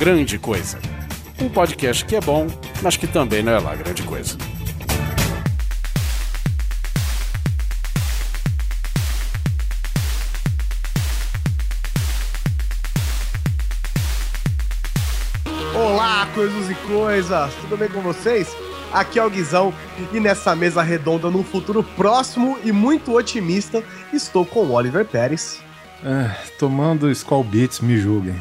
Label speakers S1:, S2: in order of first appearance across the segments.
S1: Grande Coisa. Um podcast que é bom, mas que também não é lá grande coisa.
S2: Olá, coisas e coisas! Tudo bem com vocês? Aqui é o Guizão e nessa mesa redonda, num futuro próximo e muito otimista, estou com o Oliver Pérez.
S3: É, tomando Skull Beats, me julguem.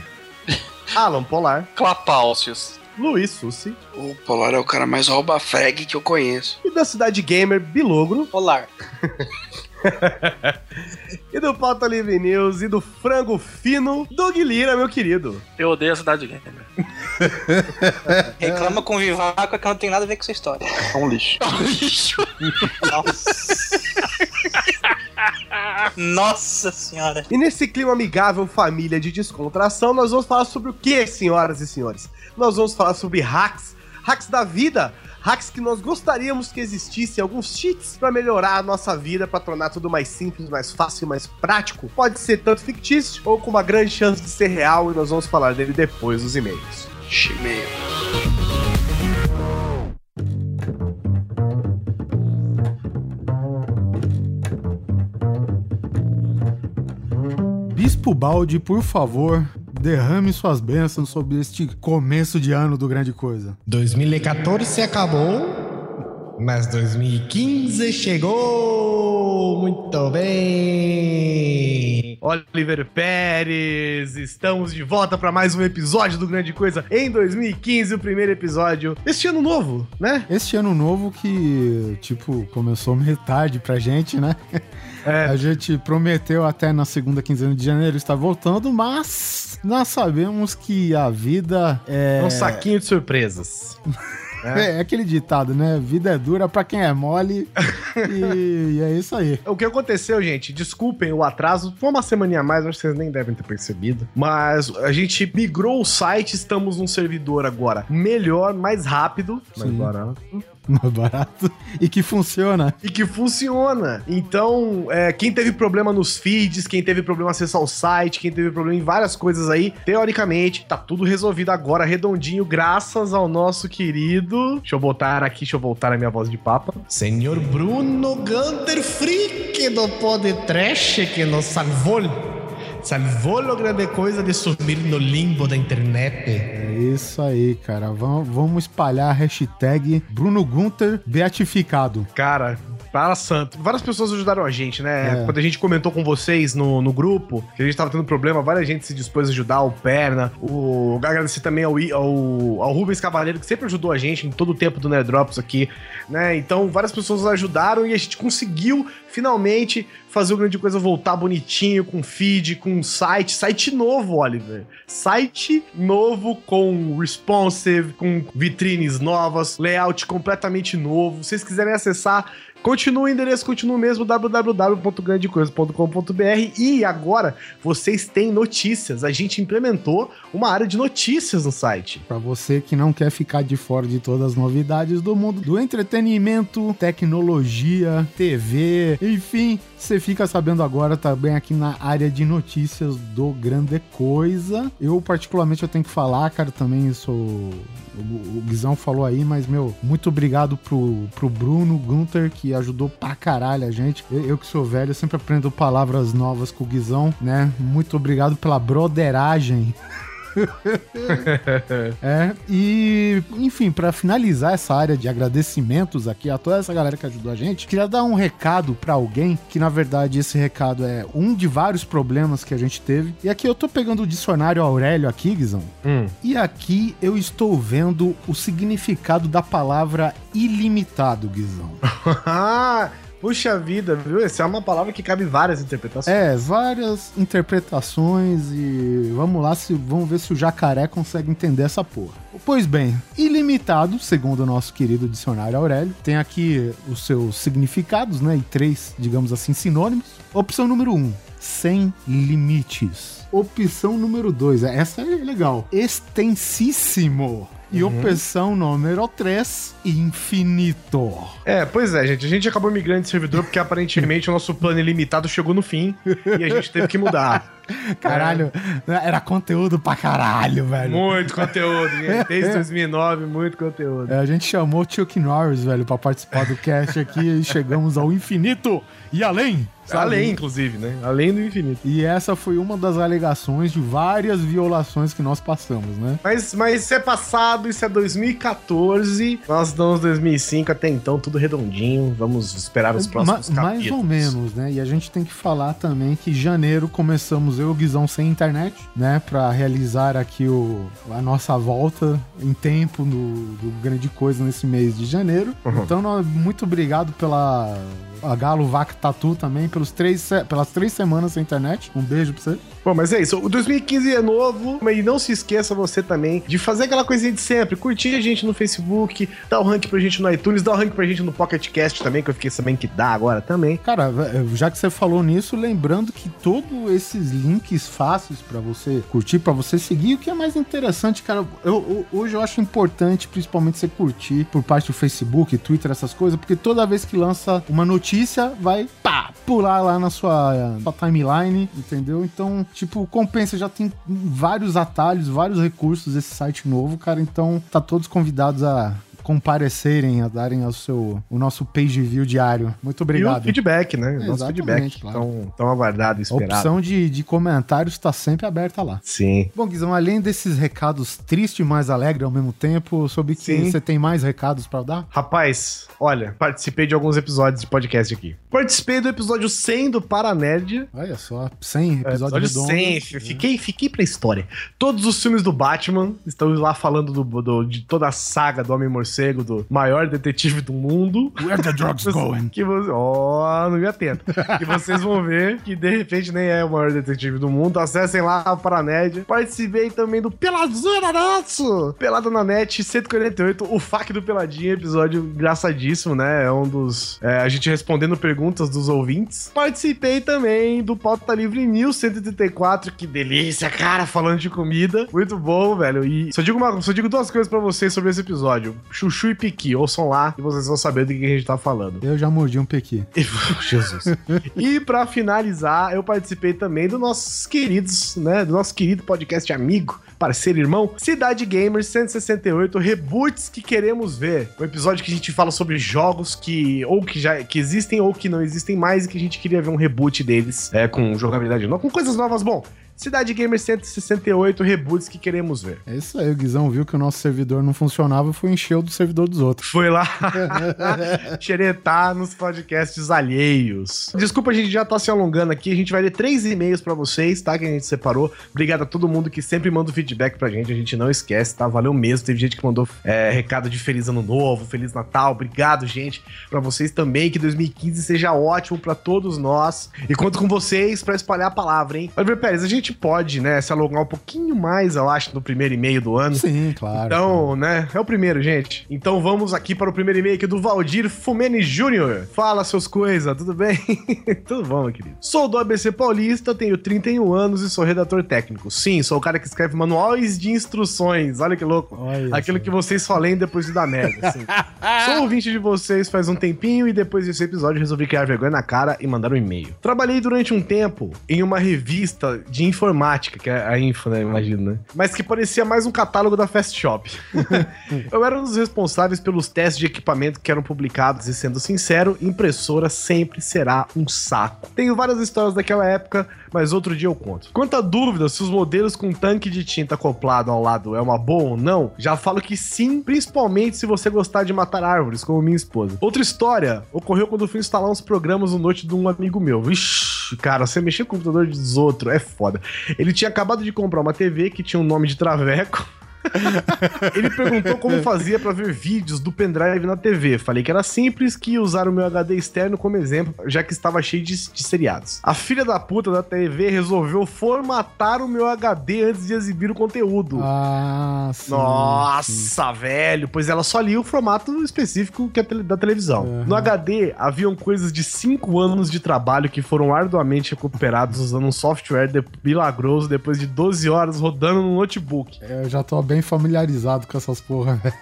S2: Alan Polar.
S4: Clapalcios.
S2: Luiz Sussi.
S5: O Polar é o cara mais rouba-frag que eu conheço.
S2: E da Cidade Gamer, Bilogro.
S4: Polar.
S2: e do Pauta Livre News e do Frango Fino, Doug Lira, meu querido.
S4: Eu odeio a Cidade Gamer.
S6: Reclama com o Vivaco que não tem nada a ver com essa história.
S4: É um lixo.
S6: É um lixo. Nossa. Nossa senhora.
S2: E nesse clima amigável, família de descontração, nós vamos falar sobre o que, senhoras e senhores? Nós vamos falar sobre hacks, hacks da vida, hacks que nós gostaríamos que existissem, alguns cheats para melhorar a nossa vida, para tornar tudo mais simples, mais fácil, mais prático. Pode ser tanto fictício ou com uma grande chance de ser real e nós vamos falar dele depois dos e-mails.
S5: E-mail.
S3: Bispo Balde, por favor, derrame suas bênçãos sobre este começo de ano do Grande Coisa.
S7: 2014 acabou, mas 2015 chegou muito bem.
S2: Oliver Pérez, estamos de volta para mais um episódio do Grande Coisa em 2015, o primeiro episódio este ano novo, né?
S3: Este ano novo que, tipo, começou meio tarde pra gente, né? É. A gente prometeu até na segunda quinzena de janeiro estar voltando, mas nós sabemos que a vida é.
S2: Um saquinho de surpresas.
S3: É. é. aquele ditado, né? Vida é dura pra quem é mole. e, e, é isso aí.
S2: O que aconteceu, gente? Desculpem o atraso. Foi uma semana a mais, acho que vocês nem devem ter percebido. Mas a gente migrou o site, estamos num servidor agora melhor, mais rápido, mais barato
S3: mais barato e que funciona.
S2: E que funciona. Então, é, quem teve problema nos feeds, quem teve problema acessar o site, quem teve problema em várias coisas aí, teoricamente, tá tudo resolvido agora, redondinho, graças ao nosso querido. Deixa eu botar aqui, deixa eu voltar a minha voz de papa.
S7: Senhor Bruno Gunter Freak do Trash que nos salvou salvou a grande coisa de subir no limbo da internet.
S3: É isso aí, cara. Vamos, vamos espalhar a hashtag Bruno Gunter beatificado.
S2: Cara, para santo. Várias pessoas ajudaram a gente, né? É. Quando a gente comentou com vocês no, no grupo, que a gente tava tendo problema, várias gente se dispôs a ajudar, o Perna, o agradecer também ao, ao, ao Rubens Cavaleiro, que sempre ajudou a gente em todo o tempo do Nerdrops aqui, né? Então, várias pessoas ajudaram e a gente conseguiu finalmente fazer o grande coisa voltar bonitinho, com feed, com site, site novo, Oliver. Site novo com responsive, com vitrines novas, layout completamente novo. Se vocês quiserem acessar Continua o endereço, continua o mesmo, www.grandecoisa.com.br e agora vocês têm notícias. A gente implementou uma área de notícias no site.
S3: Para você que não quer ficar de fora de todas as novidades do mundo do entretenimento, tecnologia, TV, enfim, você fica sabendo agora também aqui na área de notícias do Grande Coisa. Eu particularmente eu tenho que falar, cara, também sou o, Guizão falou aí, mas, meu, muito obrigado pro, pro Bruno Gunter, que ajudou pra caralho a gente. Eu, eu que sou velho, sempre aprendo palavras novas com o Guizão, né? Muito obrigado pela broderagem. é, e enfim, para finalizar essa área de agradecimentos aqui a toda essa galera que ajudou a gente, queria dar um recado para alguém, que na verdade esse recado é um de vários problemas que a gente teve. E aqui eu tô pegando o dicionário Aurélio aqui, Guizão, hum. e aqui eu estou vendo o significado da palavra ilimitado, Guizão.
S2: Puxa vida, viu? Essa é uma palavra que cabe várias interpretações.
S3: É, várias interpretações e vamos lá, se, vamos ver se o jacaré consegue entender essa porra. Pois bem, ilimitado, segundo o nosso querido dicionário Aurélio, tem aqui os seus significados, né? E três, digamos assim, sinônimos. Opção número um, sem limites. Opção número dois, essa é legal. Extensíssimo. E uhum. opção número 3, infinito.
S2: É, pois é, gente. A gente acabou migrando de servidor porque aparentemente o nosso plano ilimitado chegou no fim e a gente teve que mudar.
S3: Caralho, era conteúdo pra caralho, velho.
S2: Muito conteúdo, gente. Desde 2009, muito conteúdo.
S3: É, a gente chamou o Chuck Norris, velho, pra participar do cast aqui e chegamos ao infinito e além. sabe?
S2: Além, inclusive, né? Além do infinito.
S3: E essa foi uma das alegações de várias violações que nós passamos, né?
S2: Mas, mas isso é passado, isso é 2014. Nós estamos 2005, até então tudo redondinho. Vamos esperar os próximos
S3: Ma-
S2: capítulos.
S3: mais ou menos, né? E a gente tem que falar também que janeiro começamos eu e o Guizão sem internet, né? Pra realizar aqui o, a nossa volta em tempo do, do Grande Coisa nesse mês de janeiro.
S2: Uhum.
S3: Então, muito obrigado pela a Galo Vaca Tatu também, pelos três, pelas três semanas sem internet. Um beijo pra você.
S2: Bom, mas é isso. O 2015 é novo, e não se esqueça você também de fazer aquela coisinha de sempre. Curtir a gente no Facebook, dar o rank pra gente no iTunes, dar o rank pra gente no Pocket Cast também, que eu fiquei sabendo que dá agora também.
S3: Cara, já que você falou nisso, lembrando que todos esses links fáceis pra você curtir, pra você seguir, o que é mais interessante, cara, eu, eu- hoje eu acho importante, principalmente você curtir por parte do Facebook, Twitter, essas coisas, porque toda vez que lança uma notícia, vai pá, pular lá na sua, sua timeline, entendeu? Então, tipo, compensa, já tem vários atalhos, vários recursos esse site novo, cara, então tá todos convidados a comparecerem, a darem ao seu, o nosso page view diário. Muito
S2: E o
S3: obrigado.
S2: feedback, né? O Nosso
S3: Exatamente,
S2: feedback.
S3: claro.
S2: Tão, tão aguardado e
S3: A
S2: esperado.
S3: opção de, de comentários está sempre aberta lá.
S2: Sim.
S3: Bom, Guizão, além desses recados tristes e mais alegres ao mesmo tempo, sobre que
S2: Sim.
S3: você tem mais recados para dar?
S2: Rapaz, olha, participei de alguns episódios de podcast aqui. Participei do episódio 100 do Paranerd.
S3: Olha só, 100
S2: É,
S3: episódios
S2: Episódio
S3: redondos.
S2: 100, fiquei, fiquei pra história. Todos os filmes do Batman, estamos lá falando do, do- de toda a saga do Homem-Morcego, do maior detetive do mundo.
S3: Where the drugs going?
S2: Que você. Ó, não me atento. que vocês vão ver que de repente nem é o maior detetive do mundo. Acessem lá a Paranédia. Participei também do Peladinha Natsu! Pelada na Net 148, o FAQ do Peladinha, episódio engraçadíssimo, né? É um dos. é, a gente respondendo perguntas dos ouvintes. Participei também do Pauta Livre 1134. Que delícia, cara, falando de comida. Muito bom, velho. E só digo, uma, só digo duas coisas pra vocês sobre esse episódio: Chuchu e Piqui. Ouçam lá e vocês vão saber do que a gente tá falando.
S3: Eu já mordi um pequi.
S2: Jesus. e pra finalizar, eu participei também do nossos queridos, né? Do nosso querido podcast amigo, parceiro irmão, Cidade Gamers 168, reboots que queremos ver. Um episódio que a gente fala sobre jogos que ou que já que existem ou que não existem mais e que a gente queria ver um reboot deles, é, com jogabilidade nova, com coisas novas. Bom, Cidade Gamers 168, reboots que queremos ver.
S3: É isso aí, o Guizão viu que o nosso servidor não funcionava e foi encher o do servidor dos outros.
S2: Foi lá xeretar nos podcasts alheios. Desculpa, a gente já tá se alongando aqui. A gente vai ler três e-mails pra vocês, tá? Que a gente separou. Obrigado a todo mundo que sempre manda o feedback pra gente. A gente não esquece, tá? Valeu mesmo. Teve gente que mandou é, recado de Feliz Ano Novo, Feliz Natal. Obrigado, gente. Pra vocês também. Que 2015 seja ótimo pra todos nós. E conto com vocês pra espalhar a palavra, hein? Oliver Pérez, a gente pode, né, se alongar um pouquinho mais, eu acho, no primeiro e-mail do ano.
S3: Sim, claro.
S2: Então, né? É o primeiro, gente. Então vamos aqui para o primeiro e-mail aqui do Valdir Fumene Júnior. Fala seus coisas, tudo bem? tudo bom, meu querido. Sou do ABC Paulista, tenho 31 anos e sou redator técnico. Sim, sou o cara que escreve manuais de instruções. Olha que louco.
S3: Olha
S2: Aquilo
S3: só.
S2: que vocês só leem depois de dar merda. assim. Sou ouvinte de vocês faz um tempinho e depois desse episódio resolvi criar vergonha na cara e mandar um e-mail. Trabalhei durante um tempo em uma revista de informática, que é a Info, né? Imagino, né? Mas que parecia mais um catálogo da Fast Shop. Eu era um dos responsáveis pelos testes de equipamento que eram publicados e, sendo sincero, impressora sempre será um saco. Tenho várias histórias daquela época, mas outro dia eu conto. Quanto à dúvida se os modelos com tanque de tinta acoplado ao lado é uma boa ou não, já falo que sim, principalmente se você gostar de matar árvores, como minha esposa. Outra história ocorreu quando eu fui instalar uns programas no noite de um amigo meu. Vixe, cara, você mexer com o computador dos outros é foda. Ele tinha acabado de comprar uma TV que tinha um nome de Traveco. Ele perguntou como fazia pra ver vídeos do pendrive na TV. Falei que era simples, que ia usar o meu HD externo como exemplo, já que estava cheio de, de seriados. A filha da puta da TV resolveu formatar o meu HD antes de exibir o conteúdo.
S3: Ah, sim.
S2: Nossa, velho, pois ela só lia o formato específico que é da televisão.
S3: Uhum.
S2: No HD, haviam coisas de 5 anos de trabalho que foram arduamente recuperados usando um software de- milagroso depois de 12 horas rodando no notebook.
S3: Eu já tô bem familiarizado com essas porra, velho.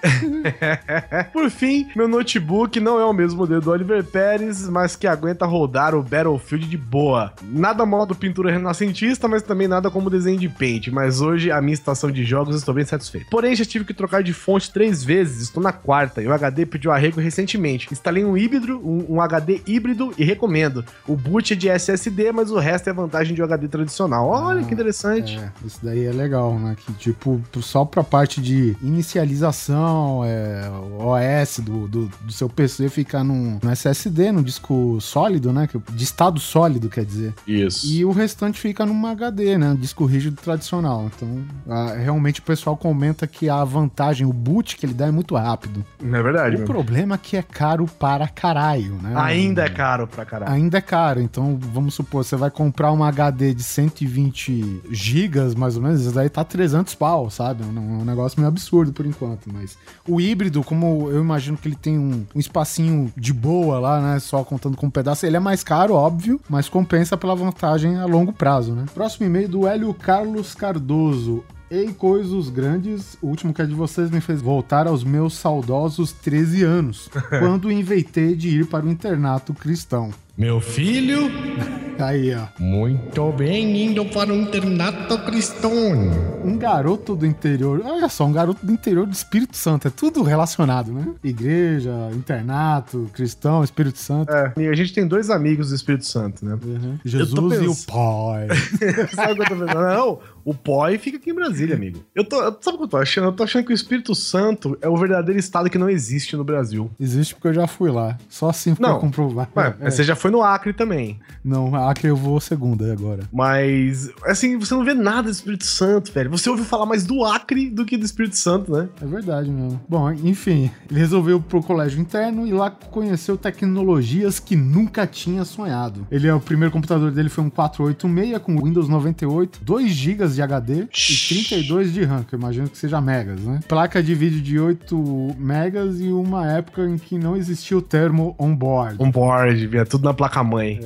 S2: Por fim, meu notebook não é o mesmo modelo do Oliver Pérez, mas que aguenta rodar o Battlefield de boa. Nada modo pintura renascentista, mas também nada como desenho de paint. Mas hoje, a minha estação de jogos, estou bem satisfeito. Porém, já tive que trocar de fonte três vezes, estou na quarta, e o HD pediu arrego recentemente. Instalei um híbrido, um, um HD híbrido e recomendo. O boot é de SSD, mas o resto é vantagem de um HD tradicional. Olha que interessante.
S3: É, isso daí é legal, né? Que, tipo, só pra parte de inicialização, é, o OS do, do, do seu PC ficar num, no SSD, no disco sólido, né? De estado sólido, quer dizer.
S2: Isso.
S3: E o restante fica numa HD, né? Disco rígido tradicional. Então, ah, realmente o pessoal comenta que a vantagem, o boot que ele dá é muito rápido.
S2: Não é verdade,
S3: O
S2: meu.
S3: problema é que é caro para caralho, né?
S2: Ainda é caro pra caralho.
S3: Ainda é caro, então vamos supor, você vai comprar uma HD de 120 gigas, mais ou menos, isso daí tá 300 pau, sabe? É um, é um negócio meio absurdo por enquanto, mas o híbrido, como eu imagino que ele tem um, um espacinho de boa lá, né, só contando com um pedaço, ele é mais caro, óbvio, mas compensa pela vantagem a longo prazo, né? Próximo e-mail do Hélio Carlos Cardoso. Ei, coisas grandes, o último que é de vocês me fez voltar aos meus saudosos 13 anos, quando inventei de ir para o internato cristão.
S7: Meu filho,
S3: Aí, ó.
S7: muito bem indo para o internato cristão.
S3: Um garoto do interior. Olha só, um garoto do interior do Espírito Santo. É tudo relacionado, né? Igreja, internato, cristão, Espírito Santo.
S2: É, e a gente tem dois amigos do Espírito Santo, né?
S3: Uhum. Jesus e o Pai.
S2: Sabe o que eu tô pensando? Não, o POI fica aqui em Brasília, amigo. Eu tô, sabe o que eu tô achando? Eu tô achando que o Espírito Santo é o verdadeiro estado que não existe no Brasil.
S3: Existe porque eu já fui lá. Só assim pra
S2: Não.
S3: comprovar.
S2: Ué,
S3: É.
S2: Você já foi no Acre também.
S3: Não, Acre eu vou segunda agora.
S2: Mas, assim, você não vê nada do Espírito Santo, velho. Você ouviu falar mais do Acre do que do Espírito Santo, né?
S3: É verdade mesmo. Bom, enfim, ele resolveu pro colégio interno e lá conheceu tecnologias que nunca tinha sonhado. Ele é o primeiro computador dele foi um 486 com Windows 98, 2 GB de HD e 32 de RAM, que eu imagino que seja megas, né? Placa de vídeo de 8 megas e uma época em que não existia o termo on-board.
S2: On board, vinha tudo na placa-mãe.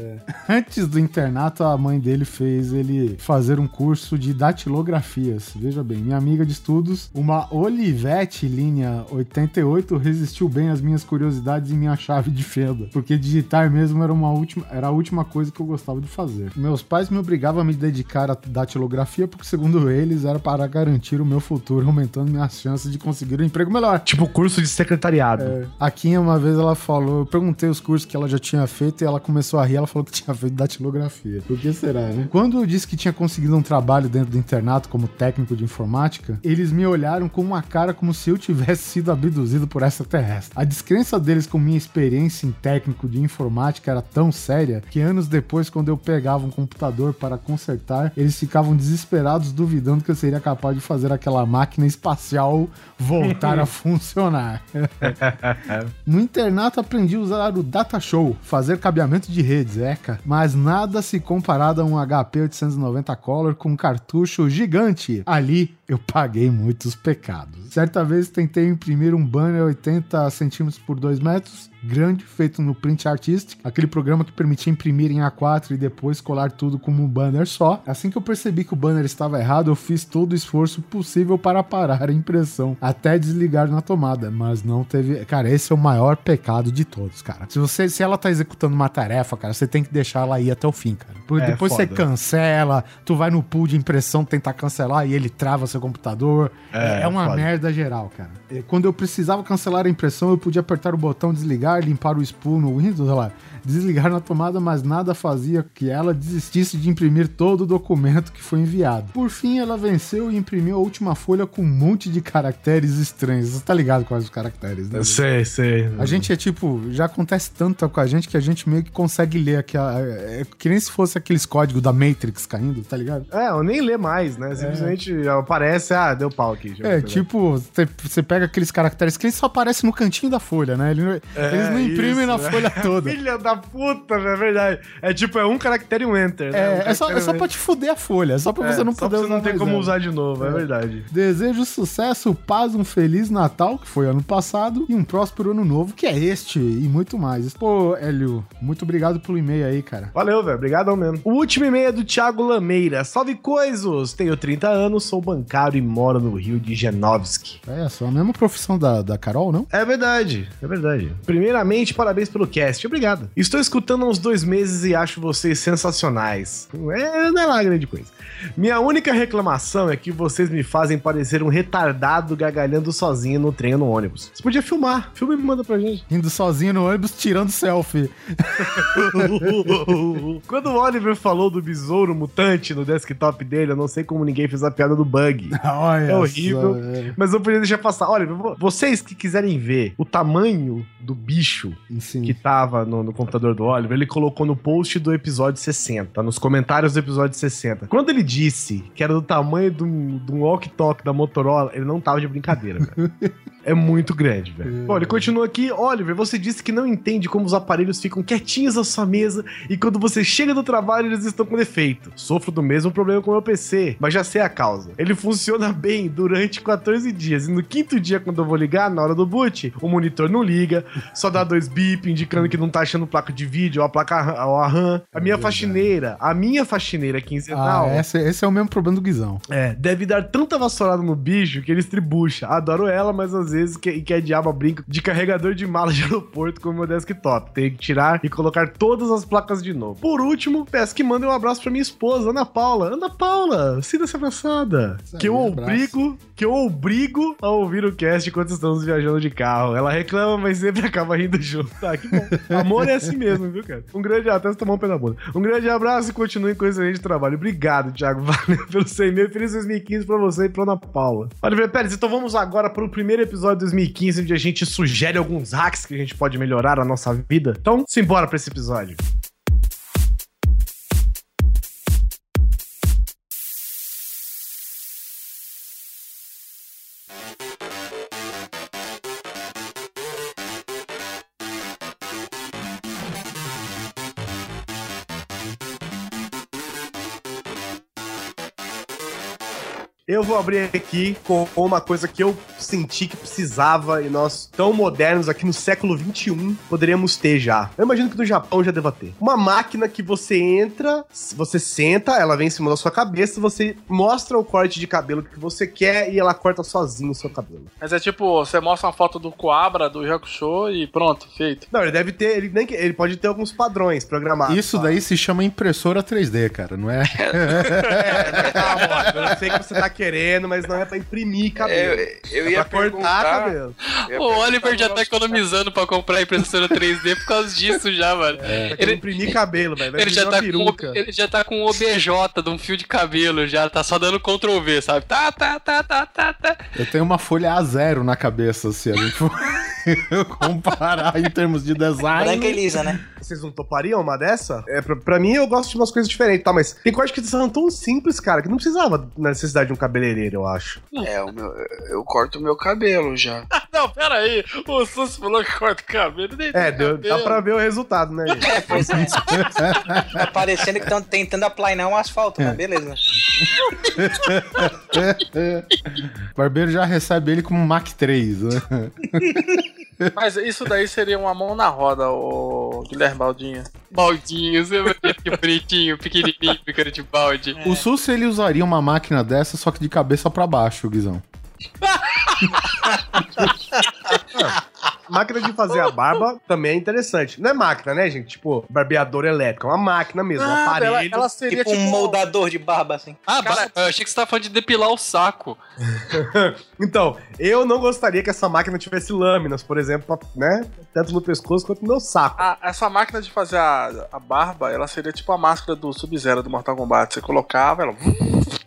S3: Antes do internato, a mãe dele fez ele fazer um curso de datilografias. Veja bem, minha amiga de estudos, uma Olivetti linha 88, resistiu bem às minhas curiosidades e minha chave de fenda, porque digitar mesmo era, uma última, era a última coisa que eu gostava de fazer. Meus pais me obrigavam a me dedicar à datilografia porque, segundo eles, era para garantir o meu futuro, aumentando minhas chances de conseguir um emprego melhor.
S2: Tipo curso de secretariado.
S3: A Kim, uma vez, ela falou, eu perguntei os cursos que ela já tinha feito e ela começou a rir, ela falou que tinha feito datilografia. Por que será, né? Quando eu disse que tinha conseguido um trabalho dentro do internato como técnico de informática, eles me olharam com uma cara como se eu tivesse sido abduzido por extraterrestre. A descrença deles com minha experiência em técnico de informática era tão séria que anos depois, quando eu pegava um computador para consertar, eles ficavam desesperados duvidando que eu seria capaz de fazer aquela máquina espacial voltar a funcionar. No internato aprendi a usar o Data Show, fazer cabeamento de redes, eca. Mas nada se comparado a um HP 890 Color com um cartucho gigante. Ali eu paguei muitos pecados. Certa vez tentei imprimir um banner 80 centímetros por 2 metros, grande, feito no Print Artistic, aquele programa que permitia imprimir em A4 e depois colar tudo como um banner só. Assim que eu percebi que o banner estava errado, eu fiz todo o esforço possível para parar a impressão, até desligar na tomada, mas não teve. Cara, esse é o maior pecado de todos, cara. Se você, se ela tá executando uma tarefa, cara, você tem que deixar ela ir até o fim, cara. Porque
S2: É,
S3: depois você
S2: foda.
S3: cancela, tu vai no pool de impressão tentar cancelar e ele trava seu computador. É,
S2: É,
S3: uma
S2: foda.
S3: merda geral, cara. Quando eu precisava cancelar a impressão, eu podia apertar o botão desligar, limpar o spool no Windows, olha lá, desligar na tomada, mas nada fazia que ela desistisse de imprimir todo o documento que foi enviado. Por fim, ela venceu e imprimiu a última folha com um monte de caracteres estranhos. Você tá ligado quais os caracteres, né?
S2: Sei, sei.
S3: A gente é tipo, já acontece tanto com a gente que a gente meio que consegue ler aqui. a- É que nem se fosse aqueles códigos da Matrix caindo, tá ligado?
S2: É, eu nem lê mais, né? Simplesmente aparece, ah, deu pau aqui. já
S3: É, tipo, você- pega aqueles caracteres que eles só aparecem no cantinho da folha, né? Ele não- eles não imprimem
S2: isso,
S3: na
S2: né?
S3: folha toda.
S2: Filha da puta, velho, é verdade. É tipo, é um caractere e um enter, né? Um
S3: É, é só,
S2: caractere
S3: é só
S2: e um
S3: pra te fuder a folha, é só pra você não
S2: É, só
S3: poder
S2: pra você não ter como usar de novo, é, verdade.
S3: Desejo sucesso, paz, um feliz Natal, que foi ano passado, e um próspero ano novo, que é este, e muito mais. Pô, Hélio, muito obrigado pelo e-mail aí, cara.
S2: Valeu, velho. Obrigadão mesmo. O último e-mail é do Thiago Lameira. Salve coisos! Tenho 30 anos, sou caro e moro no Rio de Genovski.
S3: É só a mesma profissão da, da Carol, não?
S2: É verdade, é verdade. Primeiramente, parabéns pelo cast, obrigado. Estou escutando há uns dois meses e acho vocês sensacionais. É, não é lá grande coisa. Minha única reclamação é que vocês me fazem parecer um retardado gargalhando sozinho no trem ou no ônibus. Você podia filmar, filma e me manda pra gente.
S3: Indo sozinho no ônibus, tirando selfie.
S2: Quando o Oliver falou do besouro mutante no desktop dele, eu não sei como ninguém fez a piada do bug.
S3: Olha
S2: É horrível.
S3: só.
S2: Mas eu podia deixar passar. Olha, vo- vocês que quiserem ver o tamanho do bicho
S3: Sim.
S2: que tava no, no computador do Oliver, ele colocou no post do episódio 60, nos comentários do episódio 60. Quando ele disse que era do tamanho de um, de um walkie-talkie da Motorola, ele não tava de brincadeira, velho. É muito grande, velho. Bom, ele continua aqui. Oliver, você disse que não entende como os aparelhos ficam quietinhos na sua mesa e quando você chega do trabalho eles estão com defeito. Sofro do mesmo problema com o meu PC, mas já sei a causa. Ele funciona bem durante 14 dias e no quinto dia, quando eu vou ligar, na hora do boot, o monitor não liga, só dá dois bip indicando que não tá achando placa de vídeo ou a placa ou a RAM. A minha faxineira, a minha faxineira
S3: Ah,
S2: quinzenal.
S3: esse, esse é o mesmo problema do Guizão.
S2: É, deve dar tanta vassourada no bicho que ele estribucha. Adoro ela, mas às vezes que, que é diabo brinco de carregador de mala de aeroporto com o meu desktop. Tem que tirar e colocar todas as placas de novo. Por último, peço que mandem um abraço pra minha esposa, Ana Paula. Ana Paula, sinta-se abraçada.
S3: Isso
S2: Que eu
S3: abraço.
S2: obrigo, que eu obrigo a ouvir o cast enquanto estamos viajando de carro. Ela reclama, mas sempre acaba rindo junto. Tá, que bom. Amor é assim mesmo, viu, cara? Um grande até tomar um pé na bunda. Um grande abraço e continue com esse excelente trabalho. Obrigado, Thiago. Valeu pelo 100 mil. Feliz 2015 pra você e pra Ana Paula. Oliver Pérez, então vamos agora para o primeiro episódio de 2015, onde a gente sugere alguns hacks que a gente pode melhorar a nossa vida. Então, simbora pra esse episódio. Eu vou abrir aqui com uma coisa que eu senti que precisava e nós, tão modernos aqui no século 21, poderíamos ter já. Eu imagino que no Japão já deva ter. Uma máquina que você entra, você senta, ela vem em cima da sua cabeça, você mostra o corte de cabelo que você quer e ela corta sozinho o seu cabelo.
S4: Mas é tipo, você mostra uma foto do Coabra, do Hakusho e pronto, feito.
S2: Não, ele deve ter, ele, nem, ele pode ter alguns padrões programados.
S3: Isso daí se chama impressora 3D, cara, não é?
S2: Tá, amor, eu sei que você tá querendo, mas não é pra imprimir cabelo.
S5: Eu, eu
S2: é
S5: ia
S2: pra cortar cabelo.
S4: O Oliver já tá economizando pra comprar a impressora 3D por causa disso já, mano.
S2: Pra
S4: Ele-
S2: imprimir cabelo, velho. Vai
S4: Ele já, tá com, ele já tá com o OBJ de um fio de cabelo, já tá só dando Ctrl V, sabe? Tá, tá, tá, tá, tá, tá.
S3: Eu tenho uma folha A0 na cabeça, se a gente for comparar em termos de
S6: Branca e
S3: design.
S6: lisa, né?
S2: Vocês não topariam uma dessa? É, pra, pra mim, eu gosto de umas coisas diferentes, tá? Mas tem corte que são tão simples, cara, que não precisava na necessidade de um cabeleireiro, eu acho.
S5: É, o meu, eu corto o meu cabelo já.
S4: Não, pera aí. O Sus falou que corta o cabelo. Nem
S2: É, deu, dá
S4: cabelo.
S2: pra ver o resultado, né, gente?
S6: É, pois é. Tá parecendo que estão tentando aplainar um asfalto, mas beleza.
S3: O barbeiro já recebe ele como Mac 3, né?
S4: Mas isso daí seria uma mão na roda, o Guilherme Baldinho. Baldinho, você vê que bonitinho, pequenininho, cara de balde.
S3: O SUS ele usaria uma máquina dessa, só que de cabeça pra baixo, Guizão.
S2: Máquina de fazer a barba também é interessante. Não é máquina, né, gente? Tipo, barbeador elétrico. É uma máquina mesmo, um
S4: Ah, ela,
S2: aparelho.
S4: ela seria
S6: Tipo um moldador de barba, assim.
S4: Ah, cara, eu achei que você tava falando de depilar o saco.
S2: Então, eu não gostaria que essa máquina tivesse lâminas, por exemplo, pra, né? Tanto no pescoço quanto no meu saco.
S4: Ah, essa máquina de fazer a, a barba, ela seria tipo a máscara do Sub-Zero do Mortal Kombat. Você colocava, ela.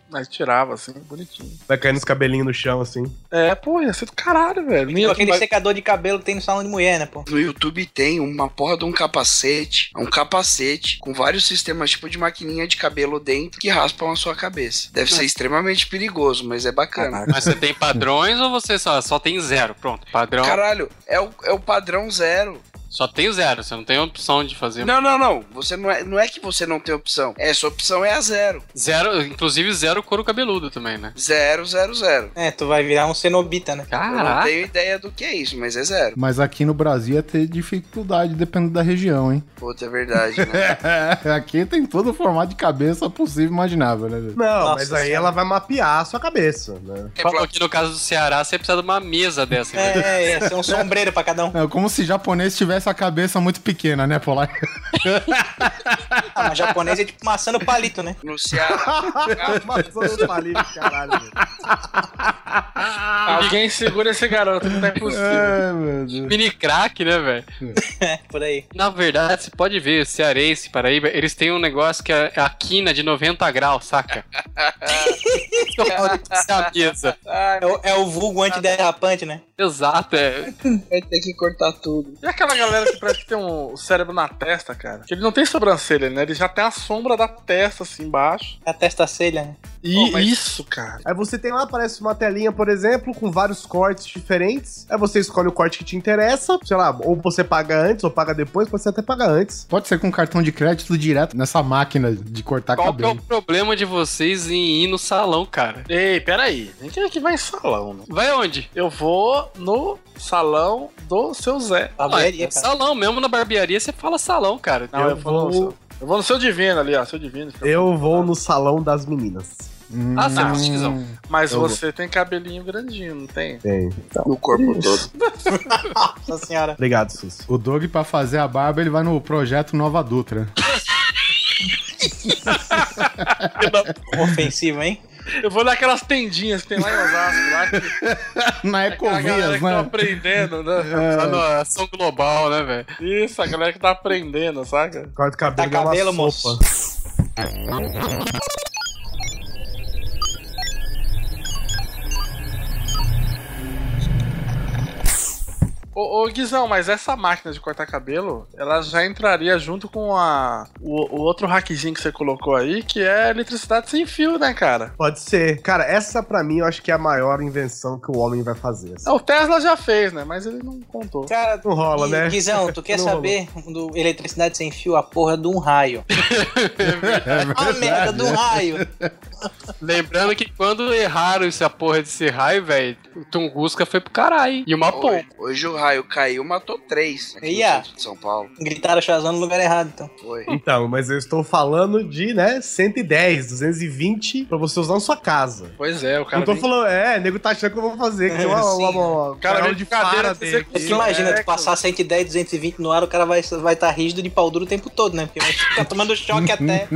S4: Mas tirava, assim, bonitinho.
S2: Vai caindo os cabelinhos no chão, assim.
S4: É, pô, ia ser do caralho, velho. Nem
S6: Tipo aquele
S4: mas-
S6: secador de cabelo que tem no salão de mulher, né, pô?
S5: No YouTube tem uma porra de um capacete, um capacete com vários sistemas tipo de maquininha de cabelo dentro que raspam a sua cabeça. Deve ser extremamente perigoso, mas é bacana.
S8: Mas você tem padrões ou você só, só tem zero? Pronto, padrão.
S5: Caralho, é o, é o padrão zero.
S4: Só tem o zero, você não tem opção de fazer.
S5: Não, não, não. Você não é, não é que você não tem opção. É, sua opção é a zero.
S4: Zero, inclusive zero couro cabeludo também, né?
S5: Zero, zero, zero.
S6: É, tu vai virar um cenobita, né?
S5: Eu não
S4: Caraca.
S5: tenho ideia do que é isso, mas é zero.
S3: Mas aqui no Brasil ia ter dificuldade dependendo da região, hein?
S5: Puta, é verdade, né?
S3: aqui tem todo o formato de cabeça possível e imaginável, né? velho?
S2: Não,
S6: Nossa
S2: mas aí
S6: Senhora.
S2: ela vai mapear a sua cabeça, né?
S4: Falou que no caso do Ceará você precisa de uma mesa dessa. né?
S6: É, ia ser um sombreiro pra cada um.
S3: É como se japonês tivesse a cabeça muito pequena, né, Polar?
S6: Ah, mas japonês é tipo maçã no palito, né?
S5: No Ceará.
S2: Maçã no palito, caralho.
S4: Alguém segura esse garoto, não é possível.
S3: É, meu Deus.
S4: Mini crack, né, velho?
S6: É, por aí.
S4: Na verdade, você pode ver, cearense, Paraíba, eles têm um negócio que é a quina de 90 graus, saca? Essa. É
S6: o, é o vulgo antiderrapante, né?
S4: Exato, é.
S5: Vai ter que cortar tudo.
S4: E aquela galera que parece que tem um cérebro na testa, cara? Que ele não tem sobrancelha, né? Ele já tem a sombra da testa assim embaixo.
S6: A testa celha, né?
S4: E
S2: mas-
S4: isso, cara.
S2: Aí você tem lá, aparece uma telinha, por exemplo, com vários cortes diferentes. Aí você escolhe o corte que te interessa. Sei lá, ou você paga antes ou paga depois, pode ser até pagar antes.
S3: Pode ser com cartão de crédito direto nessa máquina de cortar
S4: Qual que é o
S3: cabelo.
S4: problema de vocês em ir no salão, cara?
S8: Ei, peraí. Nem quem é que vai em salão, né?
S4: Vai onde?
S8: Eu vou no salão do seu Zé.
S6: Barbearia,
S4: é
S6: cara.
S4: salão, mesmo na barbearia você fala salão, cara.
S8: Não, eu,
S2: Eu
S8: vou seu, eu vou no seu divino ali, ó. Seu divino.
S2: Eu vou no salão das meninas.
S3: Hum,
S4: Ah, você é postizão.
S8: Mas
S2: Eu vou.
S8: você tem cabelinho grandinho, não tem?
S2: Tem.
S5: No corpo todo.
S6: Nossa senhora.
S2: Obrigado, Sus.
S3: O Doug, pra fazer a barba, ele vai no projeto Nova Dutra.
S6: Ofensivo, hein?
S8: Eu vou naquelas tendinhas que tem lá em Osasco, lá que
S3: Na
S8: a galera
S3: Ecovias,
S8: que tá
S3: né?
S8: aprendendo, né?
S4: Tá na ação global, né, velho?
S8: Isso, a galera que tá aprendendo, saca?
S2: Corta o cabelo,
S6: Tá
S2: é uma
S6: cabelo,
S2: sopa.
S6: moço.
S8: Ô, ô Guizão, mas essa máquina de cortar cabelo, ela já entraria junto com a o, o outro hackzinho que você colocou aí, que é eletricidade sem fio, né, cara?
S2: Pode ser. Cara, essa pra mim eu acho que é a maior invenção que o homem vai fazer. assim.
S8: É, O Tesla já fez, né? Mas ele não contou.
S6: Cara,
S2: Não rola,
S6: Gui-
S2: né?
S6: Guizão, tu quer
S2: Não
S6: saber do eletricidade sem fio? A porra de um raio. A merda de um raio.
S4: Lembrando que quando erraram essa porra desse raio, velho, o Tunguska foi pro caralho. E uma.
S5: Hoje, hoje o raio caiu, matou três aqui
S6: Ia.
S5: no centro de São Paulo.
S6: Gritaram Shazam no lugar errado, então.
S5: Foi.
S2: Então, mas eu estou falando de, né, 110, 220 pra você usar na sua casa.
S8: Pois é, o cara.
S2: não tô
S8: vem-
S2: falando, é, nego tá achando que eu vou fazer, que tem uma, uma, uma,
S8: O cara
S2: de
S8: de cadeira
S2: dele.
S6: Você imagina,
S8: é,
S6: tu passar 110, 220 no ar, o cara vai estar vai tá rígido de pau duro o tempo todo, né? Porque vai ficar tomando choque até,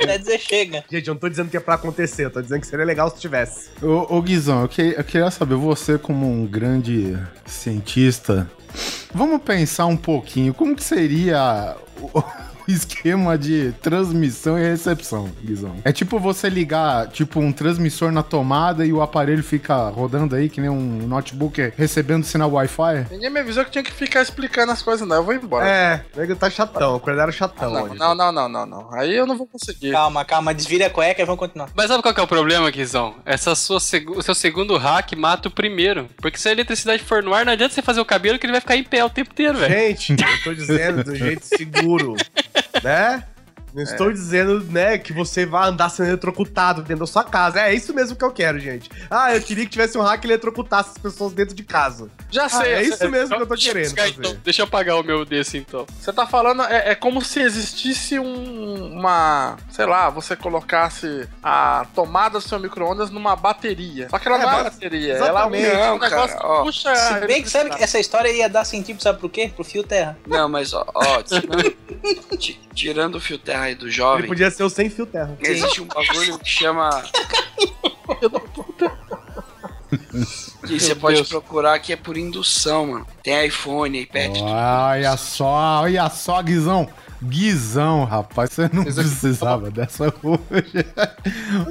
S6: até dizer chega.
S2: Gente, eu não tô dizendo que é pra acontecer, eu tô dizendo que seria legal se tivesse.
S3: Ô, ô Guizão, eu, que- eu queria saber, você como um grande cientista, vamos pensar um pouquinho, como que seria esquema de transmissão e recepção, Guizão? É tipo você ligar, tipo, um transmissor na tomada e o aparelho fica rodando aí, que nem um notebook recebendo sinal Wi-Fi?
S8: Ninguém me avisou que tinha que ficar explicando as coisas, não. Eu vou embora.
S2: É, o nego tá chatão, o Cordeiro chatão
S8: Não,
S2: hoje.
S8: não, não, não, não, não. Aí eu não vou conseguir.
S6: Calma, calma, desvira a cueca e vamos continuar.
S4: Mas sabe qual que é o problema, Guizão? Essa sua seg- o seu segundo hack mata o primeiro. Porque se a eletricidade for no ar, não adianta você fazer o cabelo que ele vai ficar em pé o tempo inteiro, velho.
S2: Gente, eu tô dizendo do jeito seguro, né? Não estou dizendo, né, que você vai andar sendo eletrocutado dentro da sua casa. É isso mesmo que eu quero, gente. Ah, eu queria que tivesse um hack que eletrocutasse as pessoas dentro de casa.
S8: Já sei.
S2: é
S8: eu
S2: isso mesmo que eu tô
S4: Deixa
S2: querendo
S4: buscar,
S2: fazer.
S4: então. Deixa eu apagar o meu desse então.
S8: Você tá falando, é, é como se existisse um, uma. Sei lá, você colocasse a tomada do seu micro-ondas numa bateria. Só que ela
S2: É,
S8: não é
S2: ba-
S8: bateria.
S2: exatamente.
S8: Ela é um
S5: Não, cara,
S8: negócio
S5: ó.
S8: puxa.
S6: Se
S8: a
S6: bem que sabe que essa história ia dar sentido, sabe por quê? Pro fio terra.
S5: Não, mas ó, ó tirando, ti- tirando o fio terra aí do
S2: Ele
S5: jovem,
S2: podia ser o sem fio terra.
S5: existe um bagulho que chama. que você pode procurar que é por indução, mano. Tem iPhone, iPad, tudo.
S3: Olha só, olha só, Guizão. Guizão, rapaz, você não precisava dessa hoje.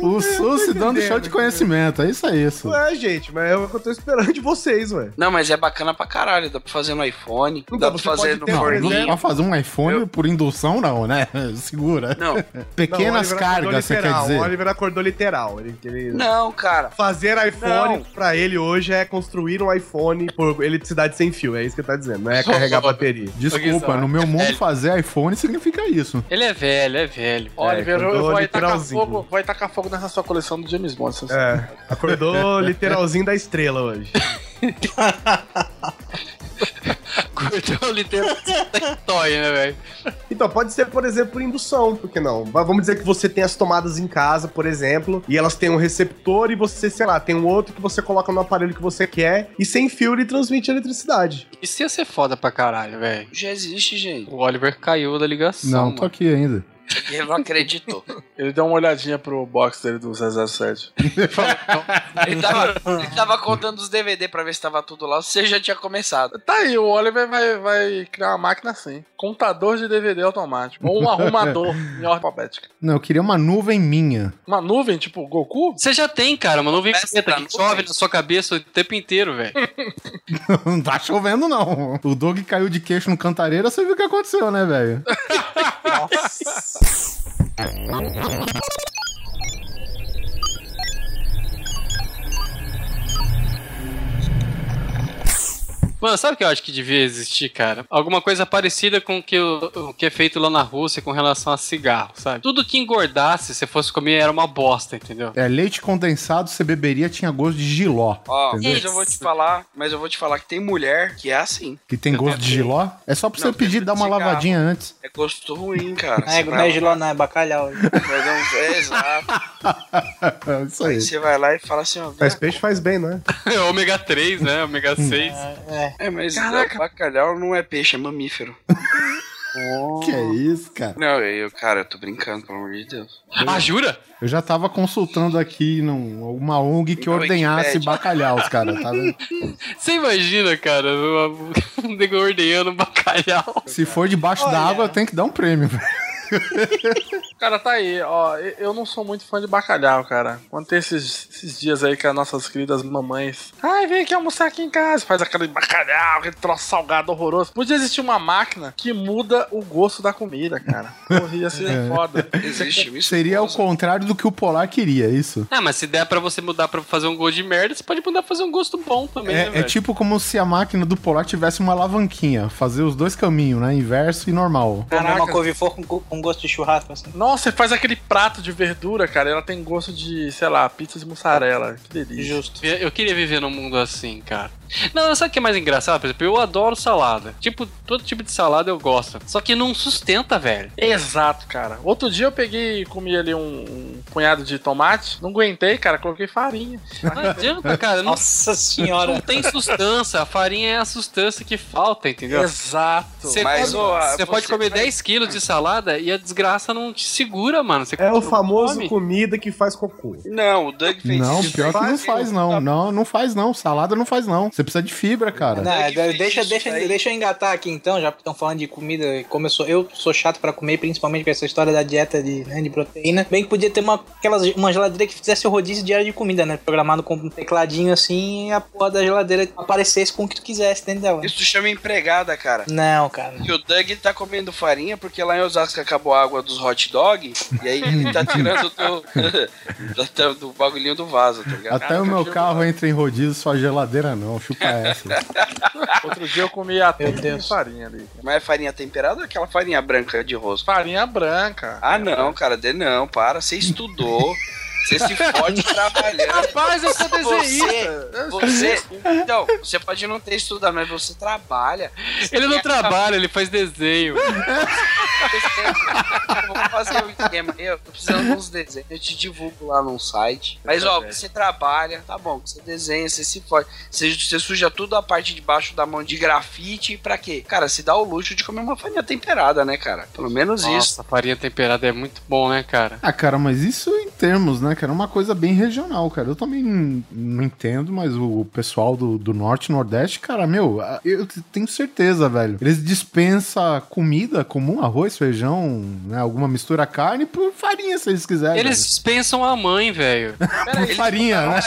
S3: o Sul se dando show de conhecimento, é isso aí, isso.
S2: Ué, gente, mas é o que eu tô esperando de vocês, ué.
S5: Não, mas é bacana pra caralho. Dá pra fazer no iPhone,
S2: Então,
S5: dá pra fazer
S2: pode
S5: no forninho.
S2: exemplo,
S3: Pra fazer um iPhone por indução, não, né? Segura.
S5: Não,
S3: Pequenas
S2: Não,
S3: cargas, você quer dizer.
S2: O Oliver acordou literal. Ele, ele-
S5: não, cara.
S2: Fazer iPhone
S5: Não.
S2: pra ele hoje é construir um iPhone por eletricidade sem fio. É isso que ele tá dizendo. Não é carregar bateria.
S3: Desculpa, no meu mundo fazer iPhone significa isso.
S4: Ele é velho, é velho.
S8: Oliver, vou aí tacar fogo, vai tacar fogo nessa sua coleção do James Bond.
S2: É, acordou literalzinho da estrela hoje.
S4: Literalmente toy, né, velho?
S2: Então, pode ser, por exemplo, por indução, por que não? Mas Vamos dizer que você tem as tomadas em casa, por exemplo, e elas têm um receptor e você, sei lá, tem um outro que você coloca no aparelho que você quer e sem fio ele transmite eletricidade.
S4: Isso ia ser foda pra caralho, velho.
S5: Já existe, gente.
S4: O Oliver caiu da ligação.
S3: Não,
S4: mano.
S3: tô aqui ainda.
S5: E ele não acreditou.
S8: Ele deu uma olhadinha pro box dele do 007.
S5: Ele tava, ele tava contando os DVD pra ver se tava tudo lá. Você já tinha começado.
S8: Tá aí, o Oliver vai, vai criar uma máquina assim. Contador de DVD automático. Ou um arrumador em ordem alfabética.
S3: Não, eu queria uma nuvem minha.
S8: Uma nuvem, tipo Goku?
S4: Você já tem, cara, uma nuvem
S5: Peça
S4: preta que chove na sua cabeça o tempo inteiro, velho.
S3: Não tá chovendo, não. O Doug caiu de queixo no cantareira, você viu o que aconteceu, né, velho? Thank you.
S4: Mano, sabe o que eu acho que devia existir, cara? Alguma coisa parecida com o que, o, o que é feito lá na Rússia com relação a cigarro, sabe? Tudo que engordasse, se fosse comer, era uma bosta, entendeu?
S3: É, leite condensado você beberia tinha gosto de giló.
S5: Ó,
S3: entendeu?
S5: mas eu vou te falar, mas eu vou te falar que tem mulher que é assim.
S3: Que tem gosto de giló. É só pra
S5: Não,
S3: você pedir dar uma
S5: cigarro.
S3: lavadinha antes.
S5: É gosto ruim, cara.
S6: É, não é giló, não, é bacalhau.
S5: É, exato.
S3: É isso aí.
S5: Aí você vai lá e fala assim, ó.
S2: Faz peixe, faz bem, não é?
S4: ômega 3, né? Ômega 6.
S6: É,
S5: É, mas
S8: Caraca.
S5: bacalhau não é peixe, é mamífero.
S3: Que é isso, cara?
S5: Não, eu, cara, eu tô brincando, pelo amor de Deus.
S4: Ah, jura?
S3: Eu já tava consultando aqui num, uma ONG que
S5: Na
S3: ordenhasse
S5: Wikipedia.
S3: bacalhaus, cara, tá vendo?
S4: Você imagina, cara, um nego ordenhando bacalhau.
S3: Se for debaixo da água, tem que dar um prêmio. velho.
S8: Cara, tá aí, ó. eu- não sou muito fã de bacalhau, cara. Quando tem esses, esses dias aí que as nossas queridas mamães. Ai, vem aqui almoçar aqui em casa. Faz aquele bacalhau, aquele troço salgado horroroso. Podia existir uma máquina que muda o gosto da comida, cara. Porra, ia ser
S3: É.
S8: foda.
S5: Existe isso.
S3: Seria o contrário do que o Polar queria, é isso?
S4: Ah, mas se der pra você mudar pra fazer um gosto de merda, você pode mudar pra fazer um gosto bom também, né,
S3: É, é
S4: velho?
S3: tipo como se a máquina do Polar tivesse uma alavanquinha, fazer os dois caminhos, né? Inverso e normal.
S6: comer uma
S8: Caraca.
S6: couve-flor com, go- com gosto de churrasco, assim.
S8: Nossa, você faz aquele prato de verdura, cara. Ela tem gosto de, sei lá, pizza de mussarela. Que delícia.
S6: Justo.
S4: Eu queria viver num mundo assim, cara. Não, sabe o que é mais engraçado? Por exemplo, eu adoro salada. Tipo, todo tipo de salada eu gosto. Só que não sustenta, velho.
S8: Exato, cara. Outro dia eu peguei e comi ali um, um punhado de tomate. Não aguentei, cara. Coloquei farinha.
S4: Não adianta, cara. Não,
S6: Nossa senhora.
S4: não tem sustância. A farinha é a sustância que falta, entendeu?
S8: Exato.
S4: Você,
S5: Mas, ó,
S4: você pode comer
S5: vai-
S4: 10 quilos de salada e a desgraça não te segura, mano. Você
S2: É o famoso
S4: come.
S2: comida que faz cocô.
S5: Não, o Doug fez
S3: Não, pior que não faz, não. Não, não faz, não. Salada não faz, não. Você precisa de fibra, cara.
S6: Não, é, deixa, deixa, deixa eu engatar aqui então, já que estão falando de comida, como eu sou, eu sou chato pra comer, principalmente com essa história da dieta de, né, de proteína. Bem que podia ter uma, aquelas, uma geladeira que fizesse o rodízio diário de comida, né? Programado com um tecladinho assim e a porra da geladeira aparecesse com o que tu quisesse dentro dela.
S5: Isso chama empregada, cara.
S6: Não, cara.
S5: E o Doug tá comendo farinha porque lá em Osasco acabou a água dos hot dog. E aí ele tá tirando do, do, do bagulhinho do vaso, tá ligado?
S3: Até o meu carro entra em rodízio, sua geladeira não. Chupa essa.
S8: Outro dia eu comi atum com
S6: Deus.
S8: farinha ali.
S5: Mas é farinha temperada ou aquela farinha branca de rosto?
S8: Farinha branca.
S5: Ah, não, cara, de não, para. Você estudou. Você se fode trabalhando.
S8: Rapaz, eu sou
S5: Você,
S8: desenhista.
S5: você, então, você pode não ter estudado, mas você trabalha. Você
S4: Ele não
S5: a
S4: trabalha, ele faz desenho.
S5: Eu vou fazer um esquema. Eu tô precisando de uns desenhos. Eu te divulgo lá num site. Mas, ó, você trabalha, tá bom. Você desenha, você se fode. Você, você suja tudo a parte de baixo da mão de grafite. Pra quê? Cara, se dá o luxo de comer uma farinha temperada, né, cara? Pelo menos isso.
S4: Nossa, farinha temperada é muito bom, né, cara?
S3: Ah, cara, mas isso termos, né, cara? Uma coisa bem regional, cara. Eu também não, não entendo, mas o pessoal do, do Norte e Nordeste, cara, meu, eu tenho certeza, velho. Eles dispensam comida comum, arroz, feijão, né, alguma mistura carne por farinha, se eles quiserem.
S4: Eles dispensam a mãe, velho.
S3: por farinha, né?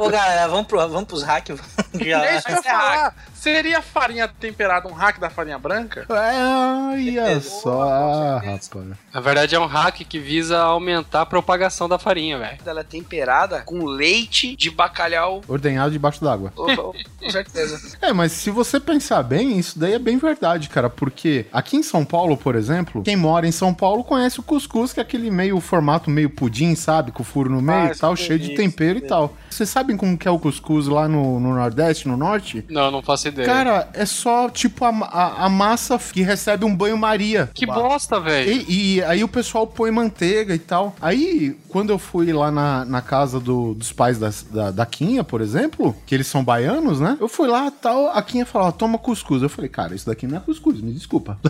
S6: Ô, galera, vamos, pro, vamos pros hacks.
S8: É que eu falar. Seria farinha temperada um hack da farinha branca?
S3: É, olha só, rapaz.
S4: Na verdade, é um hack que visa aumentar a propagação da farinha, velho.
S5: Ela é temperada com leite de bacalhau.
S3: Ordenhado debaixo d'água.
S5: Com certeza.
S3: É, mas se você pensar bem, isso daí é bem verdade, cara, porque aqui em São Paulo, por exemplo, quem mora em São Paulo conhece o cuscuz, que é aquele meio formato meio pudim, sabe? Com furo no meio
S8: Ah,
S3: e tal,
S8: isso,
S3: cheio de
S8: isso,
S3: tempero e tal. Vocês sabem como que é o cuscuz lá no, no Nordeste, no Norte?
S4: Não, não faço ideia.
S3: Cara, é só tipo a, a, a massa que recebe um banho-maria.
S4: que bosta, velho.
S3: E, e aí o pessoal põe manteiga e tal. Aí, quando eu fui lá na, na casa do- dos pais da, da, da Quinha, por exemplo, que eles são baianos, né? Eu fui lá tal, a Quinha falou, ó, toma cuscuz. Eu falei, cara, isso daqui não é cuscuz, me desculpa.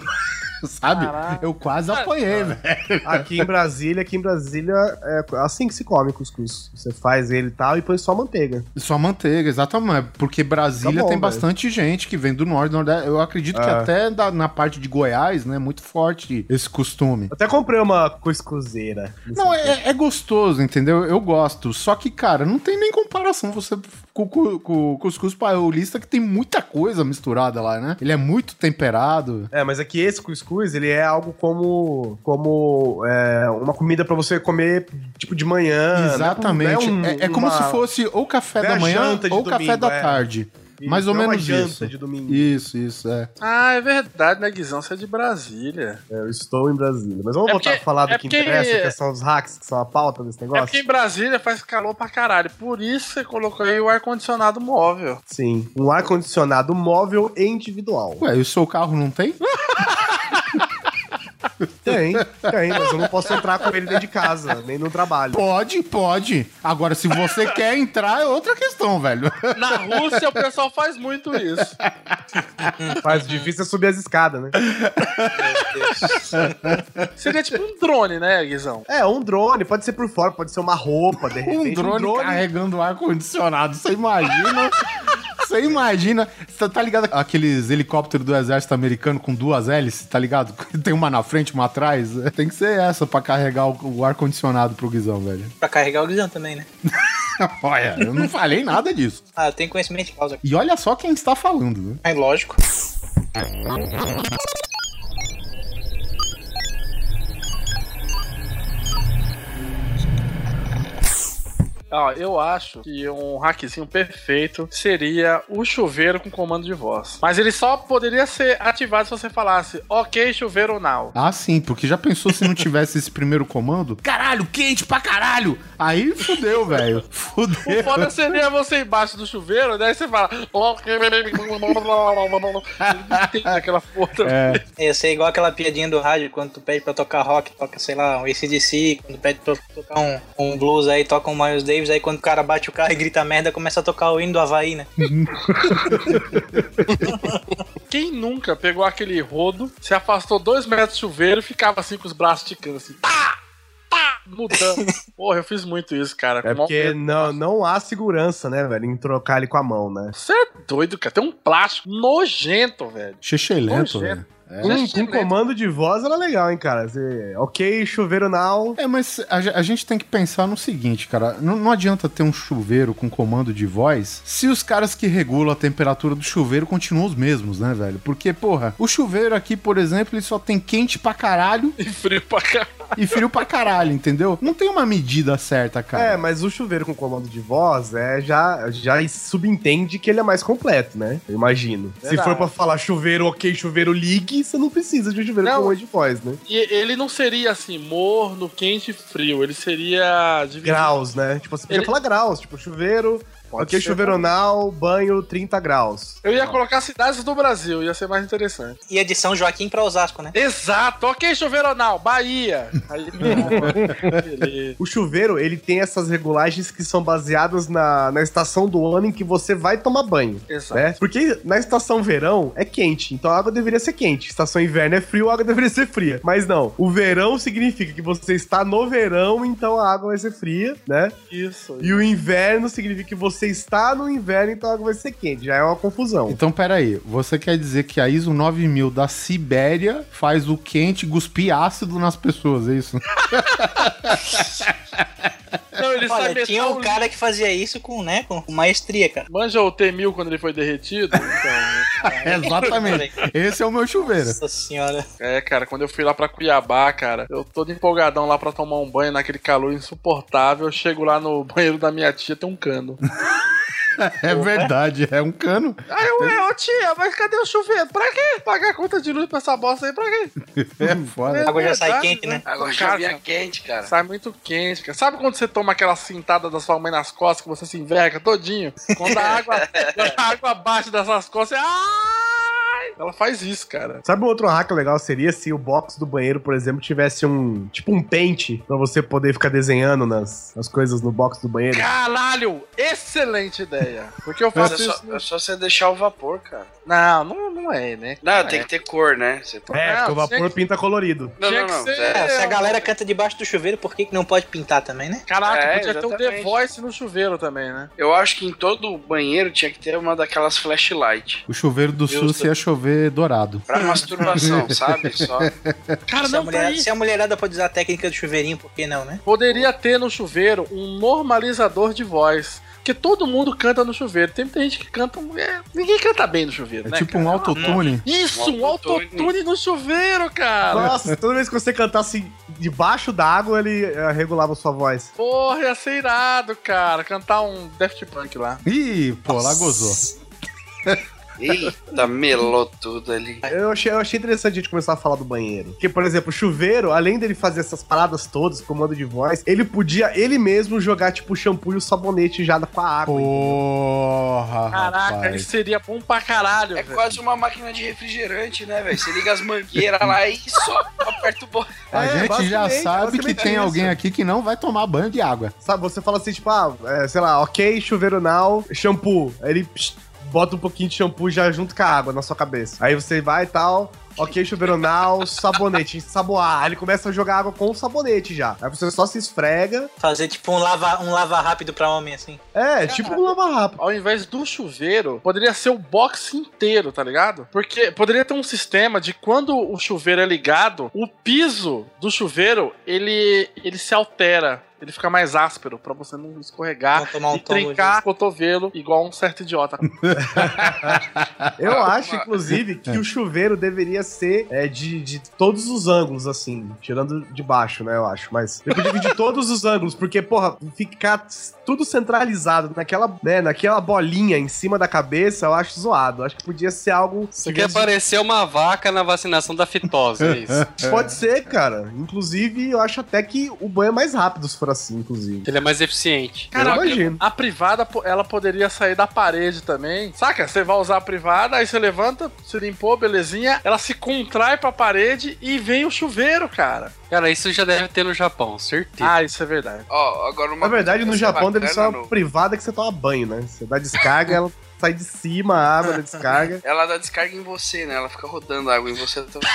S3: Sabe?
S8: Caraca.
S3: Eu quase apanhei, velho.
S2: Aqui em Brasília, aqui em Brasília, é assim que se come cuscuz. Você faz ele e tal e põe só manteiga.
S3: Só manteiga, exatamente. Porque Brasília
S2: Tá bom,
S3: tem
S2: velho.
S3: bastante gente que vem do norte, do nordeste. Eu acredito que
S2: É.
S3: até da- na parte de Goiás, né, muito forte esse costume.
S2: Eu até comprei uma cuscuzeira.
S3: Não, é, é gostoso, entendeu? Eu gosto. Só que, cara, não tem nem comparação você com, com, com o cuscuz paulista, que tem muita coisa misturada lá, né? Ele é muito temperado.
S2: É, mas aqui esse cuscuz, ele é algo como como é, uma comida pra você comer tipo de manhã.
S3: Exatamente.
S2: Não
S3: É,
S2: um-
S3: é como
S2: uma-
S3: se fosse ou café
S2: é
S3: da manhã ou café
S2: domingo,
S3: da
S2: é.
S3: tarde.
S2: Isso,
S3: Mais ou
S2: é uma
S3: menos
S2: janta
S3: isso.
S2: de domingo.
S3: Isso, isso, é.
S8: Ah, é verdade, né, Guizão? Você é de Brasília.
S2: É, eu estou em Brasília. Mas vamos
S8: É
S2: voltar
S8: porque-
S2: a falar do
S8: é
S2: que
S8: porque-
S2: interessa, que são os hacks, que são a pauta desse
S8: É
S2: negócio.
S8: porque em Brasília faz calor pra caralho. Por isso você colocou aí o ar-condicionado móvel.
S2: Sim, um ar-condicionado móvel e individual.
S3: Ué, e o seu carro não tem?
S2: Tem, tem, mas eu não posso entrar com ele dentro de casa, nem no trabalho.
S3: Pode, pode. Agora, se você quer entrar, é outra questão, velho.
S8: Na Rússia o pessoal faz muito isso.
S2: Faz difícil é subir as escadas, né?
S8: Seria tipo um drone, né, Guizão?
S2: É, um drone, pode ser por fora, pode ser uma roupa, de
S3: Um
S2: repente.
S3: drone, carregando ar-condicionado. Você imagina? Você imagina? Você tá ligado aqueles helicópteros do exército americano com duas hélices, tá ligado? Tem uma na frente, uma atrás. Tem que ser essa pra carregar o, o ar-condicionado pro Guizão, velho.
S6: Pra carregar o Guizão também, né?
S3: Olha, eu não falei nada disso.
S6: Ah, eu tenho conhecimento de causa.
S3: E olha só quem está falando, né?
S6: É lógico.
S8: Ó, eu acho que um hackzinho perfeito seria o chuveiro com comando de voz. Mas ele só poderia ser ativado se você falasse, ok, chuveiro now.
S3: Ah, sim, porque já pensou se não tivesse esse primeiro comando? Caralho, quente pra caralho! Aí fudeu, velho.
S8: O
S3: Fudeu.
S8: foda seria você embaixo do chuveiro, daí você fala, aquela porra.
S3: É,
S6: Ia ser igual aquela piadinha do rádio, quando tu pede pra tocar rock, toca, sei lá, um ACDC, quando pede pra tocar um, um blues aí, toca um Miles Davis, aí quando o cara bate o carro e grita merda, começa a tocar o hino do Havaí, né?
S8: Quem nunca pegou aquele rodo, se afastou dois metros do chuveiro e ficava assim com os braços esticando assim, pá, pá, mudando. Porra, eu fiz muito isso, cara.
S2: É porque
S8: medo.
S2: não, não há segurança, né, velho, em trocar ele com a mão, né?
S8: Você é doido, cara. Tem um plástico nojento, velho.
S3: Xexelento,
S8: Nojento.
S3: velho. É.
S2: Com, com comando de voz era legal, hein, cara? Você, ok, chuveiro now.
S3: É, mas a, a gente tem que pensar no seguinte, cara. Não, não adianta ter um chuveiro com comando de voz se os caras que regulam a temperatura do chuveiro continuam os mesmos, né, velho? Porque, porra, o chuveiro aqui, por exemplo, ele só tem quente pra caralho
S8: E frio pra caralho.
S3: e frio pra caralho, entendeu? Não tem uma medida certa,
S2: É,
S3: cara.
S2: mas o chuveiro com comando de voz é, já, já subentende que ele é mais completo, né? Eu imagino. Se for pra falar chuveiro ok, chuveiro ligue, você não precisa de um chuveiro
S8: Não.
S2: com de voz, né?
S8: E ele não seria assim, morno, quente e frio. Ele seria. dividido-
S2: Graus, né? Tipo, você podia
S8: Ele-
S2: falar graus, tipo, chuveiro
S8: Pode
S2: ok, chuveironal, banho 30 graus.
S8: Eu ia colocar cidades do Brasil, ia ser mais interessante.
S6: Ia de São Joaquim pra Osasco, né?
S8: Exato, ok, chuveironal, Bahia. Aí, beleza.
S2: O chuveiro, ele tem essas regulagens que são baseadas na, na estação do ano em que você vai tomar banho.
S8: Exato.
S2: Né? Porque na estação verão é quente, então a água deveria ser quente. Estação inverno é frio, a água deveria ser fria. Mas não, o verão significa que você está no verão, então a água vai ser fria, né?
S8: Isso.
S2: E o inverno significa que você está no inverno, então a água vai ser quente. Já é uma confusão.
S3: Então, peraí, você quer dizer que a ISO 9000 da Sibéria faz o quente cuspir ácido nas pessoas, é isso?
S8: Não, ele
S6: Olha,
S8: sabe
S6: tinha um cara que fazia isso com, né, com maestria, cara.
S8: Manja o T-1000 quando ele foi derretido? Então,
S3: Exatamente. Esse é o meu chuveiro.
S6: Nossa senhora.
S8: é, cara, quando eu fui lá pra Cuiabá, cara, eu todo empolgadão lá pra tomar um banho naquele calor insuportável, eu chego lá no banheiro da minha tia, tem um cano.
S3: É verdade, é um cano.
S8: Aí eu, é, ô tia, mas cadê o chuveiro? Pra quê? Pagar a conta de luz pra essa bosta aí, pra quê?
S3: É foda.
S6: A água já sai quente, né?
S5: Agora já
S8: Cara,
S5: vinha quente, cara.
S8: Sai muito quente, cara. Sabe quando você toma aquela cintada da sua mãe nas costas que você se enverga todinho? Quando a água, a água bate dessas costas, você... Ai! Ela faz isso, cara.
S2: Sabe um outro hack legal seria se o box do banheiro, por exemplo, tivesse um tipo um pente pra você poder ficar desenhando nas, nas coisas no box do banheiro?
S8: Caralho! Excelente ideia. Porque eu faço
S5: é só,
S8: isso...
S5: é só você deixar o vapor, cara.
S8: Não, não, não é, né?
S5: Não, tem que ter cor, né? Você
S2: É,
S8: Não,
S2: porque o vapor
S8: que-
S2: pinta colorido.
S5: Não, não, não.
S8: ser-
S5: é-
S6: É, se a galera canta debaixo do chuveiro, por que, que não pode pintar também, né?
S8: Caraca,
S5: É,
S8: podia ter um The
S5: exatamente.
S8: Voice no chuveiro também, né?
S5: Eu acho que em todo banheiro tinha que ter uma daquelas flashlight.
S3: O chuveiro do
S5: Justo.
S3: SUS ia chover dourado.
S5: Pra masturbação, sabe? Só.
S8: Cara,
S6: se, a
S8: não, tá
S6: mulherada,
S8: aí.
S6: se a mulherada pode usar a técnica do chuveirinho, por que não, né?
S8: Poderia ter no chuveiro um normalizador de voz. Porque todo mundo canta no chuveiro. Tem muita gente que canta. é, ninguém canta bem no chuveiro,
S3: É
S8: né?
S3: tipo
S8: cara?
S3: um autotune.
S8: Isso,
S5: Um autotune.
S8: no chuveiro, cara.
S2: Nossa, toda vez que você cantasse debaixo da água, ele eh, regulava a sua voz.
S8: Porra, ia ser irado, cara. Cantar um Daft Punk lá.
S3: Ih, pô, lá gozou.
S5: Eita, melou tudo ali.
S2: Eu achei, eu achei interessante a gente começar a falar do banheiro. Porque, por exemplo, o chuveiro, além dele fazer essas paradas todas, comando de voz, ele podia ele mesmo jogar, tipo, o shampoo e o sabonete já com a água.
S3: Porra,
S8: Caraca,
S3: rapaz.
S8: isso seria bom pra caralho,
S5: É
S8: velho.
S5: quase uma máquina de refrigerante, né, velho? Você liga as mangueiras lá e só aperta o botão.
S3: A
S2: É,
S3: gente já sabe que tem
S2: isso.
S3: alguém aqui que não vai tomar banho de água.
S2: Sabe, você fala assim, tipo, ah, é, sei lá, ok, chuveiro now, shampoo. Aí ele psh, bota um pouquinho de shampoo já junto com a água na sua cabeça. Aí você vai e tal, ok, chuveiro now, sabonete, ensaboar. Aí ele começa a jogar água com o sabonete já. Aí você só se esfrega.
S6: Fazer tipo um lava, um lava rápido pra homem, assim.
S2: É, tipo um lava rápido.
S8: Ao invés do chuveiro, poderia ser o box inteiro, tá ligado? Porque poderia ter um sistema de quando o chuveiro é ligado, o piso do chuveiro, ele, ele se altera. Ele fica mais áspero pra você não escorregar
S6: Não um
S8: e trincar o cotovelo igual um certo idiota.
S2: Eu acho, inclusive, que o chuveiro deveria ser é, de, de todos os ângulos, assim. Tirando de baixo, né, eu acho. Mas eu podia de todos os ângulos, porque, porra, ficar tudo centralizado naquela, né, naquela bolinha em cima da cabeça, eu acho zoado. Eu acho que podia ser algo.
S4: Você quer parecer uma vaca na vacinação da fitose, é isso.
S2: Pode ser, cara. Inclusive, eu acho até que o banho é mais rápido se for assim, inclusive.
S4: Ele é mais eficiente.
S2: eu imagino.
S8: A privada, ela poderia sair da parede também. Saca? Você vai usar a privada, aí você levanta, se limpou, belezinha. Ela se contrai pra parede e vem o chuveiro, cara.
S4: Cara, isso já deve ter no Japão, certeza.
S8: Ah, isso é verdade.
S5: Ó, agora uma
S2: Na verdade, no Japão
S5: bacana
S2: uma
S5: no-
S2: privada que você toma banho, né? Você dá descarga, ela sai de cima, a água da descarga.
S5: Ela dá descarga em você, né? Ela fica rodando água em você. Então...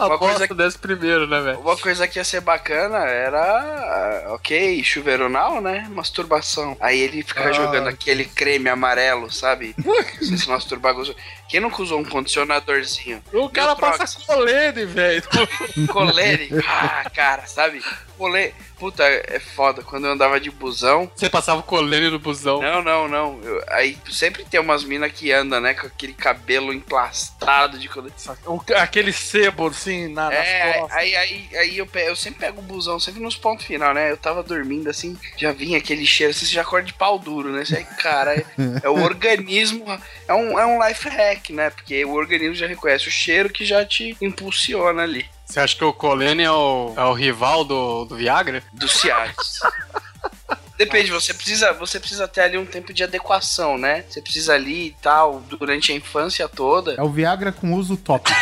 S5: uma coisa
S4: Aposto desse primeiro, né, velho?
S5: Uma coisa que ia ser bacana era, ok, chuveironal, né? Masturbação. Aí ele fica
S2: Ah.
S5: jogando aquele creme amarelo, sabe? Você se masturbar gostoso. Quem nunca usou um condicionadorzinho?
S8: O cara passa colene, velho.
S5: Colene? Ah, cara, sabe? Colene. Puta, é foda. Quando eu andava de busão.
S4: Você passava o colene no busão.
S5: Não, não, não. Eu- aí sempre tem umas minas que andam, né? Com aquele cabelo emplastado de colene.
S8: O- aquele sebo, assim, na, nas
S5: É,
S8: costas.
S5: aí, aí, aí eu, pe- eu sempre pego o busão, sempre nos pontos final, né? Eu tava dormindo assim, já vinha aquele cheiro, assim, você já acorda de pau duro, né? Você, cara, é, é o organismo, é um, é um life hack, né? Porque o organismo já reconhece o cheiro que já te impulsiona ali,
S4: Você acha que o colene é o, é o rival do, do Viagra?
S5: do Cialis. Depende, você precisa, você precisa ter ali um tempo de adequação, né? Você precisa ali e tal, durante a infância toda.
S3: É o Viagra com uso tópico.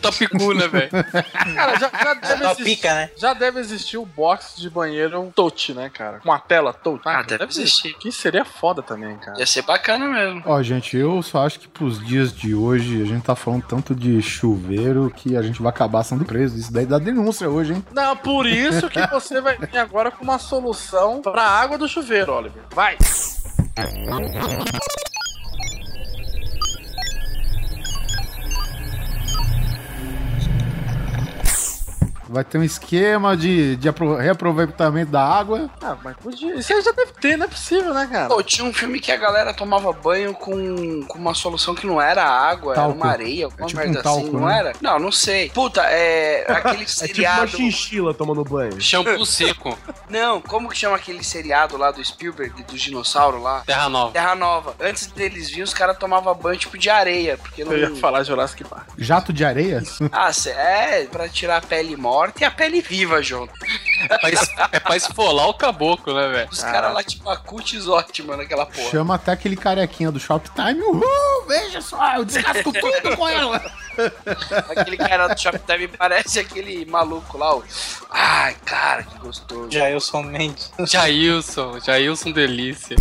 S4: Top cool, né, velho?
S8: Cara, já, já deve existir,
S6: pica, né?
S8: já deve existir o box de banheiro touch, né, cara? Com a tela touch.
S5: Ah, deve existir.
S8: Que seria foda também, cara.
S5: Ia ser bacana mesmo.
S3: Ó, gente, eu só acho que pros dias de hoje a gente tá falando tanto de chuveiro que a gente vai acabar sendo preso. Isso daí dá denúncia hoje, hein?
S8: Não, por isso que você vai vir agora com uma solução pra água do chuveiro, Oliver. Vai!
S3: Vai ter um esquema de, de apro- reaproveitamento da água.
S8: Ah, mas podia. Isso aí já deve ter, não é possível, né, cara?
S5: Pô, tinha um filme que a galera tomava banho com, com uma solução que não era água,
S3: Talco.
S5: era uma areia, alguma
S3: É tipo
S5: merda
S3: um talco,
S5: assim, não
S3: né?
S5: era? Não, não sei. Puta, é aquele
S2: É tipo uma
S5: seriado.
S2: chinchila tomando banho.
S4: Shampoo seco.
S5: não, como que chama aquele seriado lá do Spielberg, do dinossauro lá?
S4: Terra Nova.
S5: Terra Nova. Antes deles virem, os caras tomavam banho tipo de areia, porque não.
S8: Eu ia falar Jurassic Park.
S3: Jato de areia?
S5: Ah, é, pra tirar a pele morta e a pele viva junto.
S4: É pra, es- é pra esfolar o caboclo, né, velho?
S5: Os caras lá, tipo, a cutis ótima naquela porra.
S3: Chama até aquele carequinha do Shoptime. Uhul, veja só, eu descasco tudo com ela.
S5: Aquele cara do Shoptime parece aquele maluco lá, o... Ai, cara, que gostoso.
S6: Jailson Mendes.
S4: Jailson, Jailson delícia.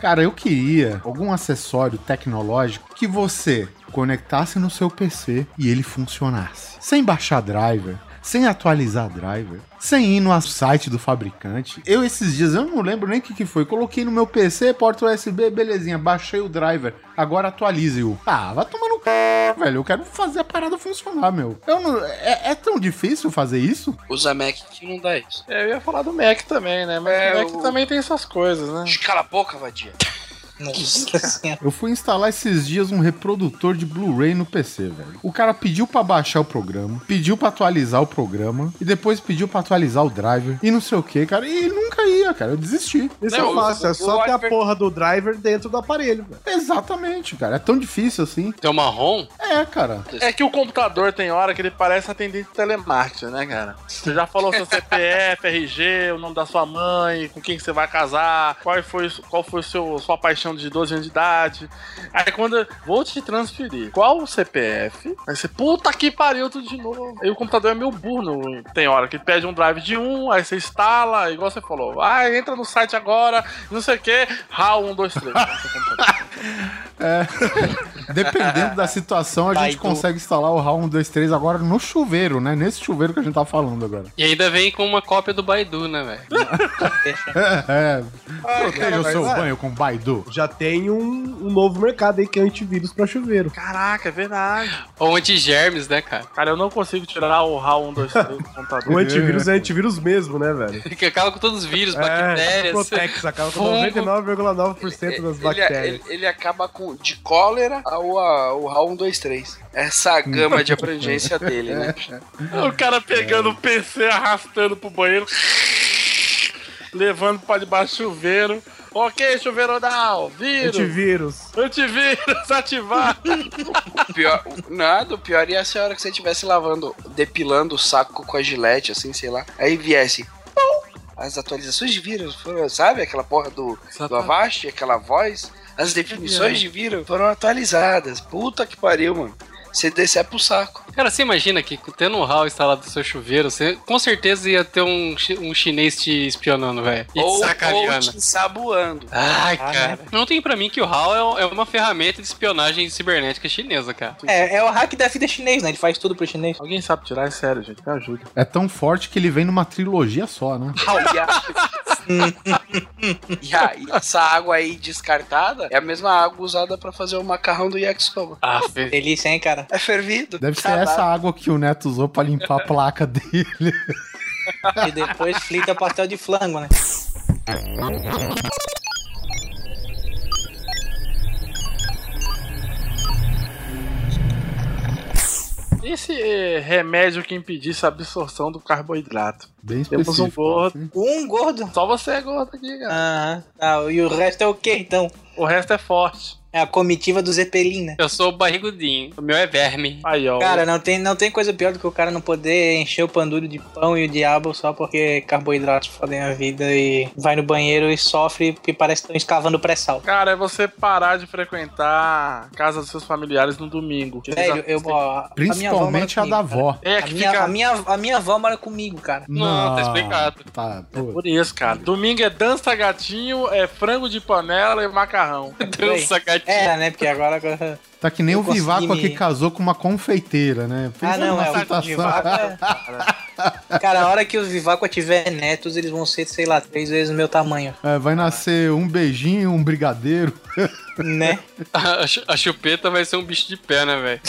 S3: Cara, eu queria algum acessório tecnológico que você conectasse no seu PC e ele funcionasse. Sem baixar driver, sem atualizar driver, sem ir no site do fabricante. Eu esses dias, eu não lembro nem o que, que foi, coloquei no meu PC, porta USB, belezinha, baixei o driver, agora atualize-o. Ah, vai tomar no c... velho, eu quero fazer a parada funcionar, meu. Eu não, é, é tão difícil fazer isso?
S5: Usa Mac que não dá isso.
S8: É, eu ia falar do Mac também, né? Mas
S5: É,
S8: o Mac
S5: o-
S8: também tem essas coisas, né?
S5: Cala a boca, vadia.
S6: Nossa.
S3: Eu fui instalar esses dias um reprodutor de Blu-ray no PC, velho. O cara pediu pra baixar o programa, pediu pra atualizar o programa e depois pediu pra atualizar o driver e não sei o que, cara. E nunca ia, cara. Eu desisti.
S2: Isso
S5: Não,
S2: é fácil, é só ter a porra do driver dentro do aparelho. velho.
S3: Exatamente, cara. É tão difícil assim.
S4: Tem uma ROM?
S3: É, cara.
S8: É que o computador tem hora que ele parece atendente de telemarketing, né, cara? Você já falou seu CPF, RG, o nome da sua mãe, com quem que você vai casar, qual foi, qual foi seu, sua paixão de 12 anos de idade. Aí quando eu vou te transferir, qual o CPF? Aí você, puta que pariu, tudo de novo. Aí o computador é meio burro. Tem hora que pede um drive de um, aí você instala, igual você falou. Ah, entra no site agora, não sei o que, RAW 1, 2, 3.
S3: Dependendo da situação, a gente
S6: Baidu.
S3: consegue instalar o RAW 123 agora no chuveiro, né? Nesse chuveiro que a gente tá falando agora.
S4: E ainda vem com uma cópia do Baidu, né, velho?
S3: É. Proteja o seu
S2: é.
S3: banho com Baidu.
S2: Já tem um, um novo mercado aí que é antivírus pra chuveiro.
S8: Caraca, é verdade.
S4: Ou antigermes, né, cara?
S8: Cara, eu não consigo tirar o RAW 1, 2, 3 do computador.
S2: O antivírus é antivírus mesmo, né, velho?
S4: Que acaba com todos os vírus,
S2: É,
S4: bactérias.
S2: Protex acaba com
S4: fungo.
S2: 99,9% das
S5: Ele,
S2: bactérias.
S5: ele, ele acaba com de cólera ao a- o RAW 123. Essa a gama de abrangência dele, né?
S8: O cara pegando o PC, arrastando pro banheiro, levando pra debaixo do chuveiro. Ok, chuveiro não, vírus,
S2: Antivírus.
S8: antivírus ativado.
S5: O pior, nada, o pior ia ser a hora que você estivesse lavando, depilando o saco com a gilete, assim, sei lá. Aí viesse. pum, As atualizações de vírus foram, sabe? Aquela porra do, do Avast, aquela voz. As definições de vírus foram atualizadas. Puta que pariu, mano. Você descer pro saco.
S4: Cara, você imagina que tendo um HAL instalado no seu chuveiro, você com certeza ia ter um, um chinês te espionando, velho. E
S5: Ou, ou te ensaboando.
S4: Ai,
S6: Ah,
S4: cara. Não tem pra mim que o HAL é, é uma ferramenta de espionagem cibernética chinesa, cara.
S6: É, é o hack da vida chinês, né? Ele faz tudo pro chinês.
S8: Alguém sabe tirar? É sério, gente, me ajuda.
S3: É tão forte que ele vem numa trilogia só, né?
S5: e, a- e essa água aí descartada é a mesma água usada pra fazer o macarrão do yakisoba.
S4: Ah,
S6: Delícia, hein, cara?
S5: É fervido.
S3: Deve ser
S5: Caralho.
S3: essa água que o Neto usou pra limpar a placa dele.
S6: E depois frita pastel de flango, né?
S8: Esse eh, remédio que impedisse a absorção do carboidrato.
S3: Bem
S8: Temos um gordo.
S3: assim.
S6: Um gordo.
S8: Só você é gordo aqui, cara.
S6: Aham. Ah, e o resto é o quê, então?
S8: O resto é forte.
S6: É a comitiva do Zeppelin, né?
S4: Eu sou o barrigudinho. O meu é verme.
S8: Aí, ó.
S6: Cara, não tem, não tem coisa pior do que o cara não poder encher o pandulho de pão e o diabo só porque carboidratos fodem a vida e vai no banheiro e sofre porque parece que estão escavando pré-sal.
S8: Cara, é você parar de frequentar a casa dos seus familiares no domingo.
S6: Velho, eu, ó,
S3: Principalmente a,
S6: minha avó mora
S3: da avó.
S6: comigo,
S8: É
S6: A minha,
S8: fica...
S6: a, minha, a minha avó mora comigo, cara.
S4: Não, tá explicado.
S3: Tá, pô.
S8: Por isso, cara. Domingo é dança gatinho, é frango de panela e macarrão.
S4: Dança gatinho.
S6: Era, né? Porque agora.
S3: Tá que nem
S6: Eu
S3: o Vivaco
S6: me-
S3: casou com uma confeiteira, né?
S6: Ah, não, é o
S3: situação-
S6: Vivaco. é- Cara, a hora que os Vivaco tiver netos, eles vão ser, sei lá, três vezes o meu tamanho,
S3: É, vai nascer um beijinho, um brigadeiro.
S6: né?
S4: A, a chupeta vai ser um bicho de pé, né, velho?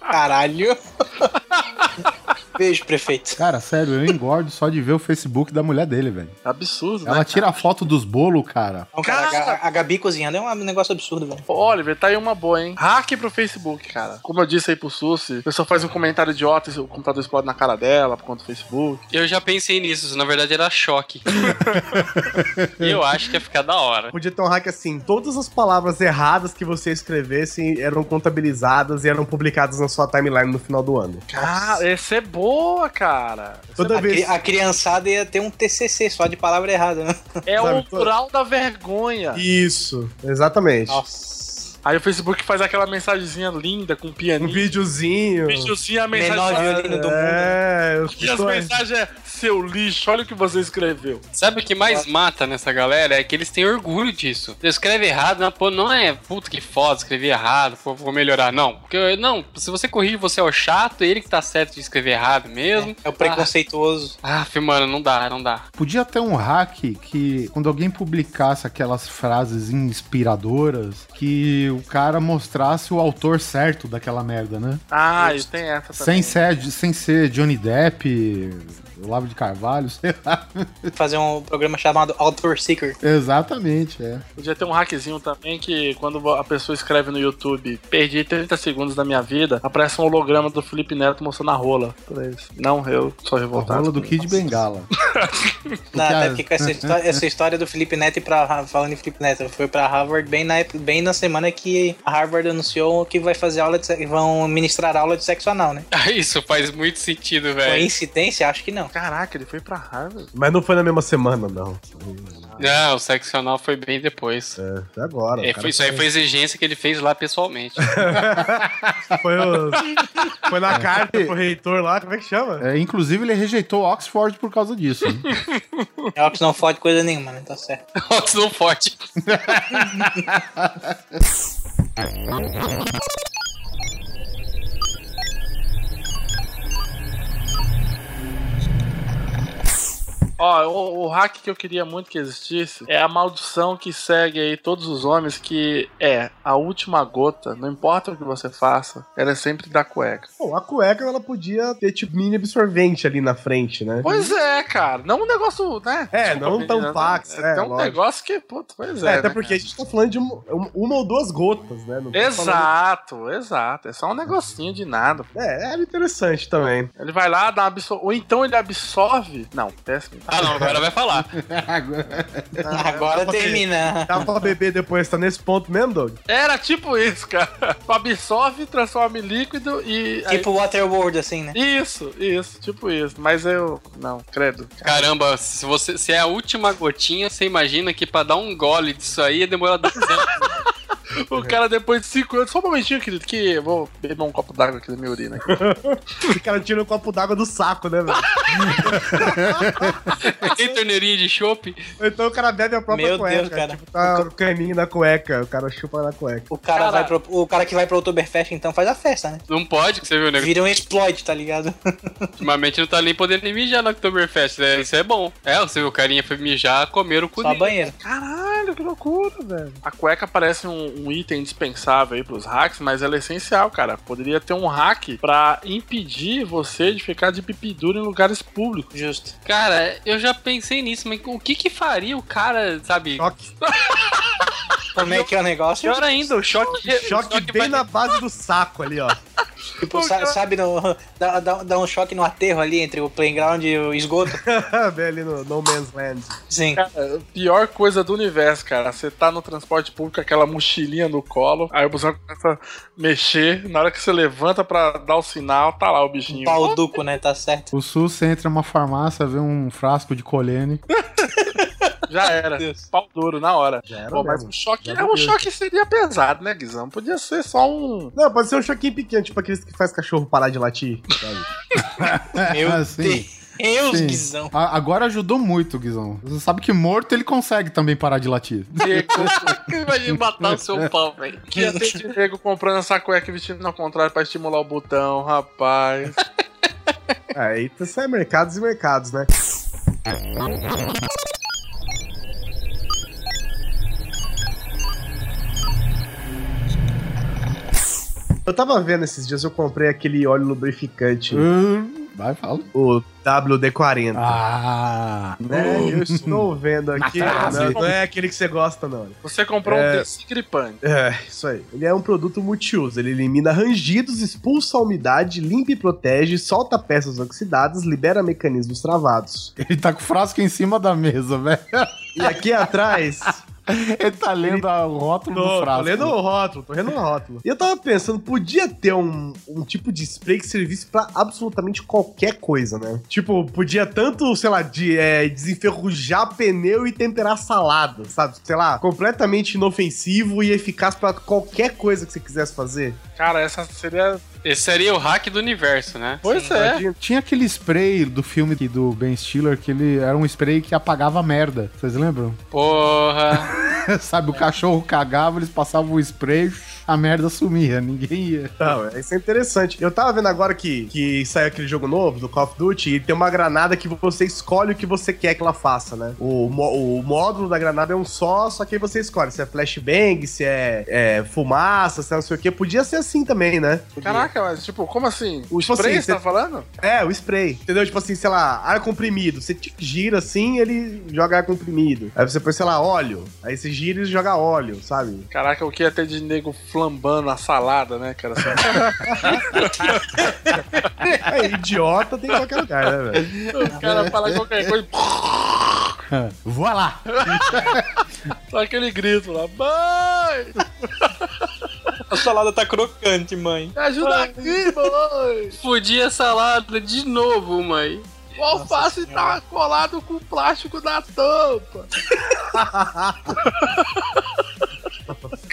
S6: Caralho. Beijo, prefeito.
S3: Cara, sério, eu engordo só de ver o Facebook da mulher dele, velho.
S8: Absurdo,
S3: Ela
S8: né?
S3: tira a foto dos bolos, cara.
S6: Não, cara, a
S8: Cara!
S6: Ga- a Gabi cozinhando é um negócio absurdo, velho.
S8: Ô, Oliver, tá aí uma boa, hein? Hack pro Facebook, cara. Como eu disse aí pro Susi, a pessoa faz um comentário idiota e o computador explode na cara dela por conta do Facebook.
S4: Eu já pensei nisso, na verdade era choque. eu acho que ia ficar da hora.
S2: Podia ter um hack assim: todas as palavras erradas que você escrevesse eram contabilizadas e eram publicadas na sua timeline no final do ano.
S8: Cara, essa é boa, cara.
S2: Toda
S6: A,
S2: vez.
S6: a criançada ia ter um TCC só de palavra errada, né?
S8: É
S2: Sabe,
S8: o plural da vergonha.
S2: Isso, exatamente.
S6: Nossa.
S8: Aí o Facebook faz aquela mensagenzinha linda com
S2: Um
S8: pianinho.
S2: videozinho.
S8: Videozinho, a
S6: Menor
S8: mensagem.
S6: violino do mundo.
S2: É, os
S8: E as mensagens é seu lixo, olha o que você escreveu.
S4: Sabe o que mais mata nessa galera? É que eles têm orgulho disso. Você escreve errado, não, pô, não é puta que foda, escrevi errado, pô, vou melhorar. Não. Porque, não, se você corrige, você é o chato, ele que tá certo de escrever errado mesmo.
S6: É o preconceituoso.
S4: Ah, ah mano, não dá, não dá.
S3: Podia ter um hack que, quando alguém publicasse aquelas frases inspiradoras, que o cara mostrasse o autor certo daquela merda, né?
S8: Ah, e tem essa
S3: Sem
S8: também.
S3: ser, sem ser Johnny Depp, Olavo de Carvalho, sei lá.
S6: Fazer um programa chamado Author Seeker.
S3: Exatamente, é.
S8: Podia ter um hackzinho também que quando a pessoa escreve no YouTube, perdi 30 segundos da minha vida, aparece um holograma do Felipe Neto mostrando a rola. Não, eu sou
S3: A
S8: revoltado.
S3: rola do Kid Bengala.
S6: Não,
S3: Porque
S6: até
S3: a-
S6: porque com essa, histó- essa história do Felipe Neto ir pra falando em Felipe Neto, foi pra Harvard bem na, bem na semana que a Harvard anunciou que vai fazer aula de vão ministrar aula de sexo anal, né?
S4: Ah, Isso faz muito sentido, velho.
S6: Coincidência? Acho que não.
S8: Caraca, ele foi pra Harvard.
S2: Mas não foi na mesma semana, não.
S4: Não, o seccional foi bem depois.
S2: É, foi agora.
S4: É, foi- isso aí foi exigência que ele fez lá pessoalmente.
S2: Foi, o- foi na carta pro reitor lá, como é que chama?
S3: É, inclusive, ele rejeitou Oxford por causa disso.
S6: É o que não fode coisa nenhuma, né? Tá certo.
S4: Oxidão forte.
S8: Ó, o, o hack que eu queria muito que existisse é a maldição que segue aí todos os homens, que é a última gota, não importa o que você faça, ela é sempre da cueca.
S2: Bom, a cueca ela podia ter tipo mini absorvente ali na frente, né?
S8: Pois é, cara. Não um negócio, né?
S2: É, não tão
S8: né?
S2: pax, é,
S8: É, um
S2: lógico.
S8: negócio que, puto, pois
S2: É,
S8: é.
S2: até
S8: né,
S2: porque a gente tá falando de uma, uma ou duas gotas, né? Não tô falando-
S8: Exato, exato. É só um negocinho de nada.
S2: É, era interessante também.
S8: Ele vai lá, dá uma absor... Ou então ele absorve. Não, péssimo.
S4: Ah, não, agora vai falar.
S6: Agora
S2: porque-
S6: termina.
S2: Dá pra beber depois, tá nesse ponto mesmo, Doug?
S8: Era tipo isso, cara. Absorve, transforma em líquido e. aí-
S6: Tipo Waterworld, assim, né?
S8: Isso, isso, tipo isso. Mas eu. Não, credo.
S4: Caramba, se, você, se é a última gotinha, você imagina que pra dar um gole disso aí ia demorar dois anos.
S8: O cara, depois de 5 anos. Só um momentinho, querido, que eu vou beber um copo d'água aqui da minha urina.
S2: O cara tira um copo d'água do saco, né, velho?
S4: Tem torneirinha de chopp.
S2: Ou então o cara bebe a própria
S6: Meu
S2: cueca.
S6: Deus, cara.
S2: Tipo, tá o caninho na cueca, o cara chupa na cueca.
S6: O cara,
S8: Cara-
S6: vai pro, o cara que vai pro Oktoberfest, então, faz a festa, né?
S4: Não pode, que você viu, né?
S6: Vira um exploit, tá ligado?
S4: Ultimamente não tá nem podendo nem mijar no Oktoberfest, né? Isso é bom. É, você viu, o carinha foi mijar, comeram o cu
S6: Só
S4: dele.
S6: banheiro.
S8: Caralho, que loucura, velho. A cueca parece um, um item indispensável aí pros hacks, mas ela é essencial, cara. Poderia ter um hack pra impedir você de ficar de pipi duro em lugares públicos.
S6: Justo.
S4: Cara, eu já pensei nisso, mas o que que faria o cara, sabe?
S2: Choque,
S6: Como é que é o negócio?
S4: Pior ainda, o choque...
S2: choque
S4: o
S2: bem
S4: vai-
S2: na base do saco ali, ó.
S6: Tipo, sa- sabe, no- dá, dá, dá um choque no aterro ali entre o playground e o esgoto.
S2: Bem ali no No Man's Land.
S6: Sim.
S8: Cara, pior coisa do universo, cara. Você tá no transporte público, aquela mochilinha no colo, aí o busão começa a mexer. Na hora que você levanta pra dar o sinal, tá lá o bichinho.
S6: Pau duco, né? Tá certo.
S3: O SUS, você entra numa farmácia, vê um frasco de colene.
S8: Já era. Pau duro na hora.
S2: Já era
S8: Pô, mas o choque,
S2: Já
S8: é,
S2: deu.
S8: choque seria pesado, né, Guizão? Podia ser só um.
S2: Não, pode ser um choquinho pequeno, tipo aqueles que faz cachorro parar de latir. sabe?
S6: Meu
S3: Assim,
S6: Deus,
S3: sim.
S6: Guizão.
S3: A- agora ajudou muito, Guizão. Você sabe que morto ele consegue também parar de latir.
S4: Imagina matar o seu pau, velho.
S8: Que ia ter de nego comprando essa cueca e vestindo ao contrário pra estimular o botão, rapaz.
S2: Aí sai mercados e mercados, né? Eu tava vendo esses dias, eu comprei aquele óleo lubrificante,
S3: Hum, Vai, fala.
S2: o WD-40.
S3: Ah,
S2: né? Eu estou vendo aqui. Não, não é aquele que você gosta, não. né?
S8: Você comprou
S2: É.
S8: um desengripante.
S2: É, isso aí. Ele é um produto multiuso. Ele elimina rangidos, expulsa a umidade, limpa e protege, solta peças oxidadas, libera mecanismos travados.
S3: ele tá com o frasco em cima da mesa, velho.
S2: E aqui atrás.
S3: Ele tá lendo o rótulo
S2: Tô,
S3: do
S2: tô
S3: frasco.
S2: lendo o rótulo, tô lendo o rótulo. E eu tava pensando, podia ter um, um tipo de spray que servisse pra absolutamente qualquer coisa, né? Tipo, podia tanto, sei lá, de, é, desenferrujar pneu e temperar salada, sabe? Sei lá, completamente inofensivo e eficaz pra qualquer coisa que você quisesse fazer.
S8: Cara, essa seria.
S4: Esse seria o hack do universo, né?
S8: Pois é.
S2: Imagina.
S3: Tinha aquele spray do filme do Ben Stiller que ele era um spray que apagava a merda. Vocês lembram?
S4: Porra.
S3: Sabe, o cachorro cagava, eles passavam o spray, a merda sumia, ninguém ia.
S2: Não, isso é interessante. Eu tava vendo agora que, que saiu aquele jogo novo do Call of Duty e tem uma granada que você escolhe o que você quer que ela faça, né? O, o módulo da granada é um só, só que aí você escolhe se é flashbang, se é, é fumaça, se é não sei o que. Podia ser assim também, né? Podia.
S8: Caraca, mas tipo, como assim? O
S2: Tipo
S8: spray
S2: assim,
S8: você tá falando?
S2: É, o spray. Entendeu? Tipo assim, sei lá, ar comprimido. Você gira assim, ele joga ar comprimido. Aí você põe, sei lá, óleo. Aí você gira e joga óleo, sabe?
S8: Caraca, o que ia ter de nego flambando a salada, né, cara?
S2: É, idiota tem em qualquer lugar, né, velho?
S8: o cara fala qualquer coisa,
S3: Voa lá!
S8: só aquele grito lá, mãe!
S6: A salada tá crocante, mãe.
S8: Me ajuda aqui, mãe!
S4: Fudi a salada de novo, mãe.
S8: O alface tá colado com o plástico da tampa.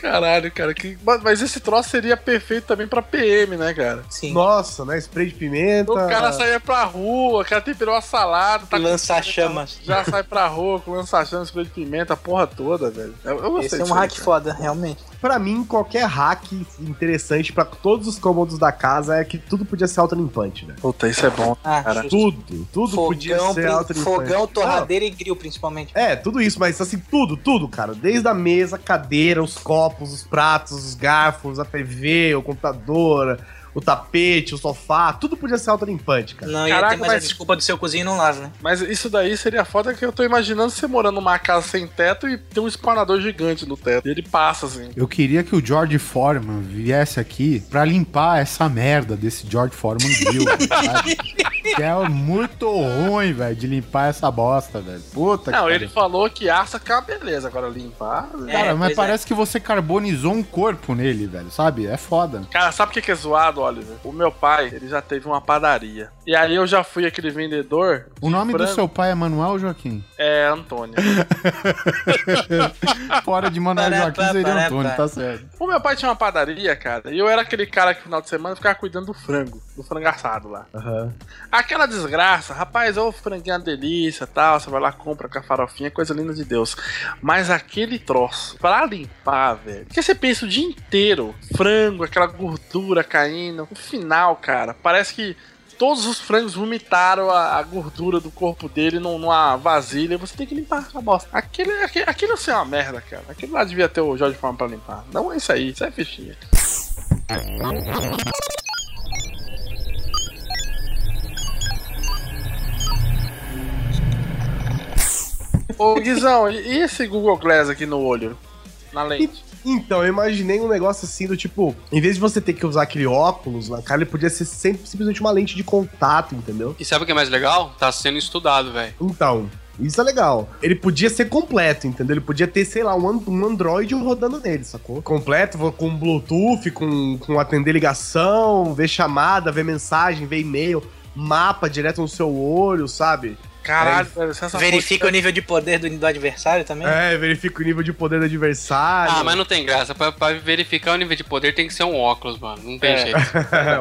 S8: Caralho, cara, que... mas- esse troço seria perfeito também pra PM, né, cara?
S6: Sim.
S2: Nossa, né? Spray de pimenta.
S8: O cara saía pra rua, o cara temperou a salada, tá
S6: Lançar chamas.
S8: Já sai pra rua com lança-chamas, spray de pimenta, a porra toda, velho. Eu, eu
S6: Esse é um hack
S8: cara.
S6: foda, realmente.
S2: Pra mim, qualquer hack interessante pra todos os cômodos da casa é que tudo podia ser autolimpante, né?
S8: Puta, isso é bom.
S6: Ah,
S8: Cara,
S6: justo.
S2: Tudo, tudo podia
S6: fogão,
S2: ser
S6: prin-
S2: autolimpante.
S6: fogão, torradeira e grill, principalmente.
S2: É, tudo isso, mas assim, tudo, tudo, cara. Desde a mesa, cadeira, os copos, os pratos, os garfos, a TV, o computador, o tapete, o sofá, tudo podia ser autolimpante, cara.
S6: Não, ia
S8: Caraca,
S6: ter mais a
S8: mas-
S6: desculpa do seu cozinho e não lava, né?
S8: Mas isso daí seria foda que eu tô imaginando você morando numa casa sem teto e tem um espanador gigante no teto. E ele passa assim.
S3: Eu queria que o George Foreman viesse aqui pra limpar essa merda desse George Foreman Grill, sabe? Que é muito ruim, velho, de limpar essa bosta, velho. Puta
S8: Não,
S3: que
S8: ele falou que assa que é uma beleza, agora limpar.
S6: É,
S3: Cara, mas
S6: pois
S3: parece que você carbonizou um corpo nele, velho, sabe? É foda.
S8: Cara, sabe o que que é zoado, Oliver? O meu pai, ele já teve uma padaria. E aí eu já fui aquele vendedor.
S3: O nome do
S8: frango.
S3: seu pai é Manuel Joaquim?
S8: É Antônio.
S3: Fora de Manuel Joaquim seria Antônio, tá certo.
S8: o meu pai tinha uma padaria, cara. E eu era aquele cara que no final de semana ficava cuidando do frango. Do frango assado lá.
S2: Aham.
S8: Aquela desgraça, rapaz, ô franguinho é uma delícia tal. Você vai lá, compra com a farofinha, coisa linda de Deus. Mas aquele troço, pra limpar, velho. Porque você pensa o dia inteiro, frango, aquela gordura caindo. No final, cara, parece que. Todos os frangos vomitaram a, a gordura do corpo dele num- numa vasilha você tem que limpar a bosta. Aquele, aquele, aquilo assim é uma merda, cara. Aquilo lá devia ter o Jorge Forma pra limpar. Não é isso aí, isso é fichinha. Ô Guizão, e esse Google Glass aqui no olho? Na lente?
S2: Então, eu imaginei um negócio assim do tipo, em vez de você ter que usar aquele óculos na cara, ele podia ser sempre, simplesmente uma lente de contato, entendeu?
S4: E sabe o que é mais legal? Tá sendo estudado, velho.
S2: Então, isso é legal. Ele podia ser completo, entendeu? Ele podia ter, sei lá, um, um Android rodando nele, sacou? Completo, com Bluetooth, com, com atender ligação, ver chamada, ver mensagem, ver e-mail, mapa direto no seu olho, sabe?
S8: Caralho, velho, se essa
S6: Verifica o nível de poder do, do adversário também.
S2: É, verifica o nível de poder do adversário.
S4: Ah, mas não tem graça. Pra, pra verificar o nível de poder tem que ser um óculos, mano. Não tem
S8: É.
S4: jeito.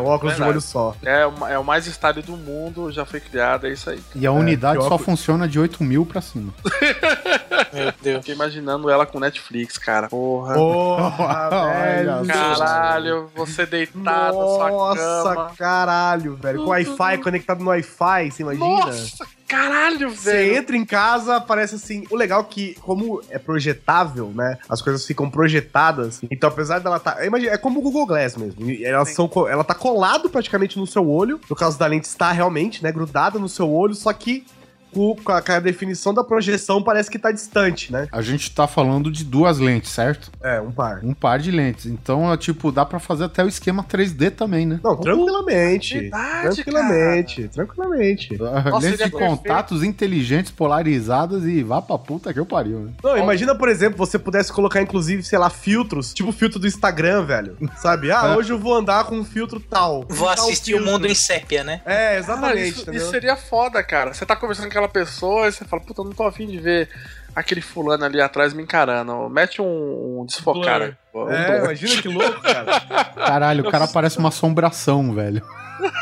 S2: o óculos de olho só.
S8: É, o- é o mais estável do mundo, já foi criado, é isso aí.
S3: E a unidade
S2: que
S3: só
S2: óculos-
S3: funciona de 8 mil pra cima.
S6: Meu Deus.
S8: Fiquei imaginando ela com Netflix, cara. Porra.
S2: Porra,
S3: Olha
S2: velho.
S8: Caralho, você deitado na sua
S2: Nossa,
S8: cama.
S2: caralho, velho. Com Wi-Fi conectado no Wi-Fi, você imagina?
S8: Nossa, caralho,
S2: Você
S8: velho.
S2: entra em casa, parece assim. O legal é que, como é projetável, né? As coisas ficam projetadas. Então, apesar dela tá. Imagina, é como o Google Glass mesmo. Elas são, ela tá colado praticamente no seu olho. No caso da lente, está realmente, né? Grudada no seu olho, só que. Com com a, com a definição da projeção parece que tá distante, né?
S3: A gente tá falando de duas lentes, certo?
S2: É, um par.
S3: Um par de lentes. Então, é, tipo, dá pra fazer até o esquema 3D também, né?
S2: Não, tranquilamente.
S8: Verdade,
S2: tranquilamente, tranquilamente.
S3: Lentes
S8: seria
S3: de
S8: perfeito.
S3: contatos inteligentes polarizadas e vá pra puta que eu pariu, né?
S2: Não, imagina, por exemplo, você pudesse colocar, inclusive, sei lá, filtros, tipo o filtro do Instagram, velho. Sabe? Ah,
S3: É.
S2: hoje eu vou andar com um filtro tal.
S6: Vou
S2: Tal
S6: assistir o
S2: filtro.
S6: mundo em sépia, né?
S2: É,
S8: Cara,
S2: exatamente,
S8: isso, isso seria foda, cara. Você tá conversando com aquela pessoa e você fala, puta, eu não tô afim de ver aquele fulano ali atrás me encarando. Mete um, um desfocar. Pô, um
S2: É, imagina que louco, cara.
S3: Caralho, o cara parece uma assombração, velho.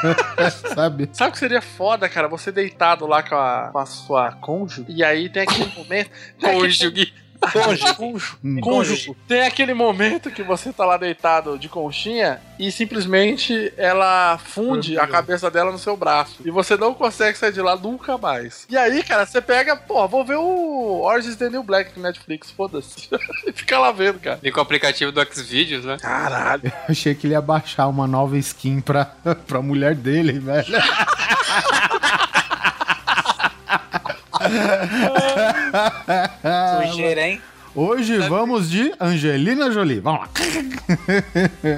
S3: Sabe?
S8: Sabe o que seria foda, cara? Você deitado lá com a, com a sua cônjuge, e aí tem aquele momento.
S4: Cônjuge.
S8: Cônjuge. Cônjuge.
S3: Hum.
S8: Cônjuge. Tem aquele momento que você tá lá deitado de conchinha e simplesmente ela funde a cabeça dela no seu braço. E você não consegue sair de lá nunca mais. E aí, cara, você pega, pô, vou ver o Orange is the New Black no Netflix, foda-se. e fica lá vendo, cara.
S4: E com o aplicativo do Xvideos, né?
S8: Caralho.
S3: Achei que ele ia baixar uma nova skin pra, pra mulher dele, velho.
S6: Sujeira, hein?
S3: Hoje vamos de Angelina Jolie. Vamos lá.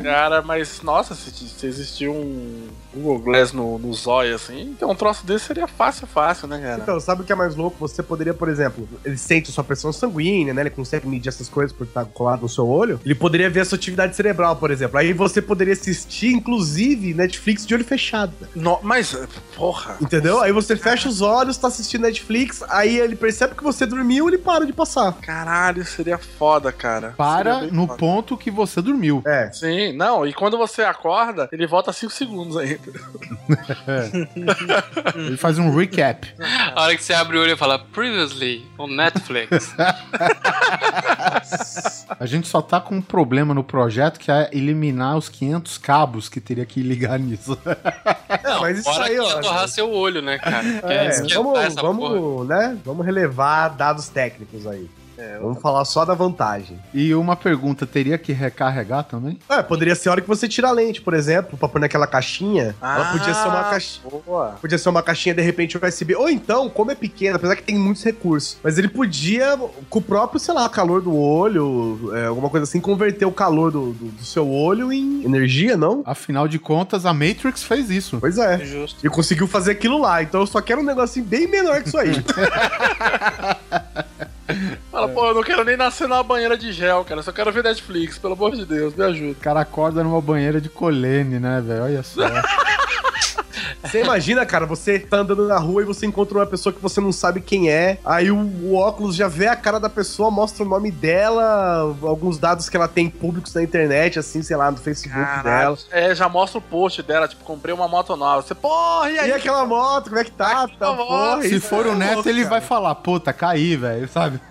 S8: Cara, mas nossa, se, se existir um Google Glass no, no zóio assim, então um troço desse seria fácil, fácil, né, cara?
S2: Então, sabe o que é mais louco? Você poderia, por exemplo, ele sente sua pressão sanguínea, né? Ele consegue medir essas coisas por estar colado no seu olho. Ele poderia ver a sua atividade cerebral, por exemplo. Aí você poderia assistir, inclusive, Netflix de olho fechado.
S8: No- mas, porra.
S2: Entendeu? Aí você fecha os olhos, tá assistindo Netflix, aí ele percebe que você dormiu, ele para de passar.
S8: Caralho, seria foda, cara.
S3: Para no
S8: foda.
S3: ponto que você dormiu.
S2: É.
S8: Sim, não, e quando você acorda, ele volta 5 segundos ainda.
S3: Ele faz um recap.
S4: A hora que você abre o olho e fala Previously on Netflix.
S3: A gente só tá com um problema no projeto que é eliminar os 500 cabos que teria que ligar nisso.
S2: É, mas isso aí, ó.
S4: torrar seu olho, né, cara?
S2: É, vamos,
S4: porra.
S2: vamos, né? Vamos relevar dados técnicos aí. Vamos falar só da vantagem.
S3: E uma pergunta, teria que recarregar também?
S2: É, poderia ser a hora que você tira a lente, por exemplo, pra pôr naquela caixinha. ela podia ser uma caixinha.
S8: Boa.
S2: Podia ser uma caixinha, de repente, USB. Ou então, como é pequeno, apesar que tem muitos recursos. Mas ele podia, com o próprio, sei lá, calor do olho, é, alguma coisa assim, converter o calor do, do- do seu olho em energia, não?
S3: Afinal de contas, a Matrix fez isso.
S2: Pois é.
S6: Justo.
S2: E conseguiu fazer aquilo lá. Então eu só quero um negocinho bem menor que isso aí.
S8: Fala, pô, eu não quero nem nascer numa banheira de gel, cara. Eu só quero ver Netflix, pelo amor de Deus, me ajuda.
S3: O cara acorda numa banheira de colene, né, velho? Olha só.
S2: Você imagina, cara, você tá andando na rua e você encontra uma pessoa que você não sabe quem é. Aí o, o óculos já vê a cara da pessoa, mostra o nome dela, alguns dados que ela tem públicos na internet, assim, sei lá, no Facebook dela.
S8: Caralho. É, já mostra o post dela, tipo, comprei uma moto nova. Você, porra, e aí?
S2: E aquela moto, como é que tá? Tá
S8: moto.
S2: porra,
S3: Se for
S2: é
S3: o Neto,
S2: louco,
S3: ele
S2: cara.
S3: vai falar, puta, caí, velho, sabe?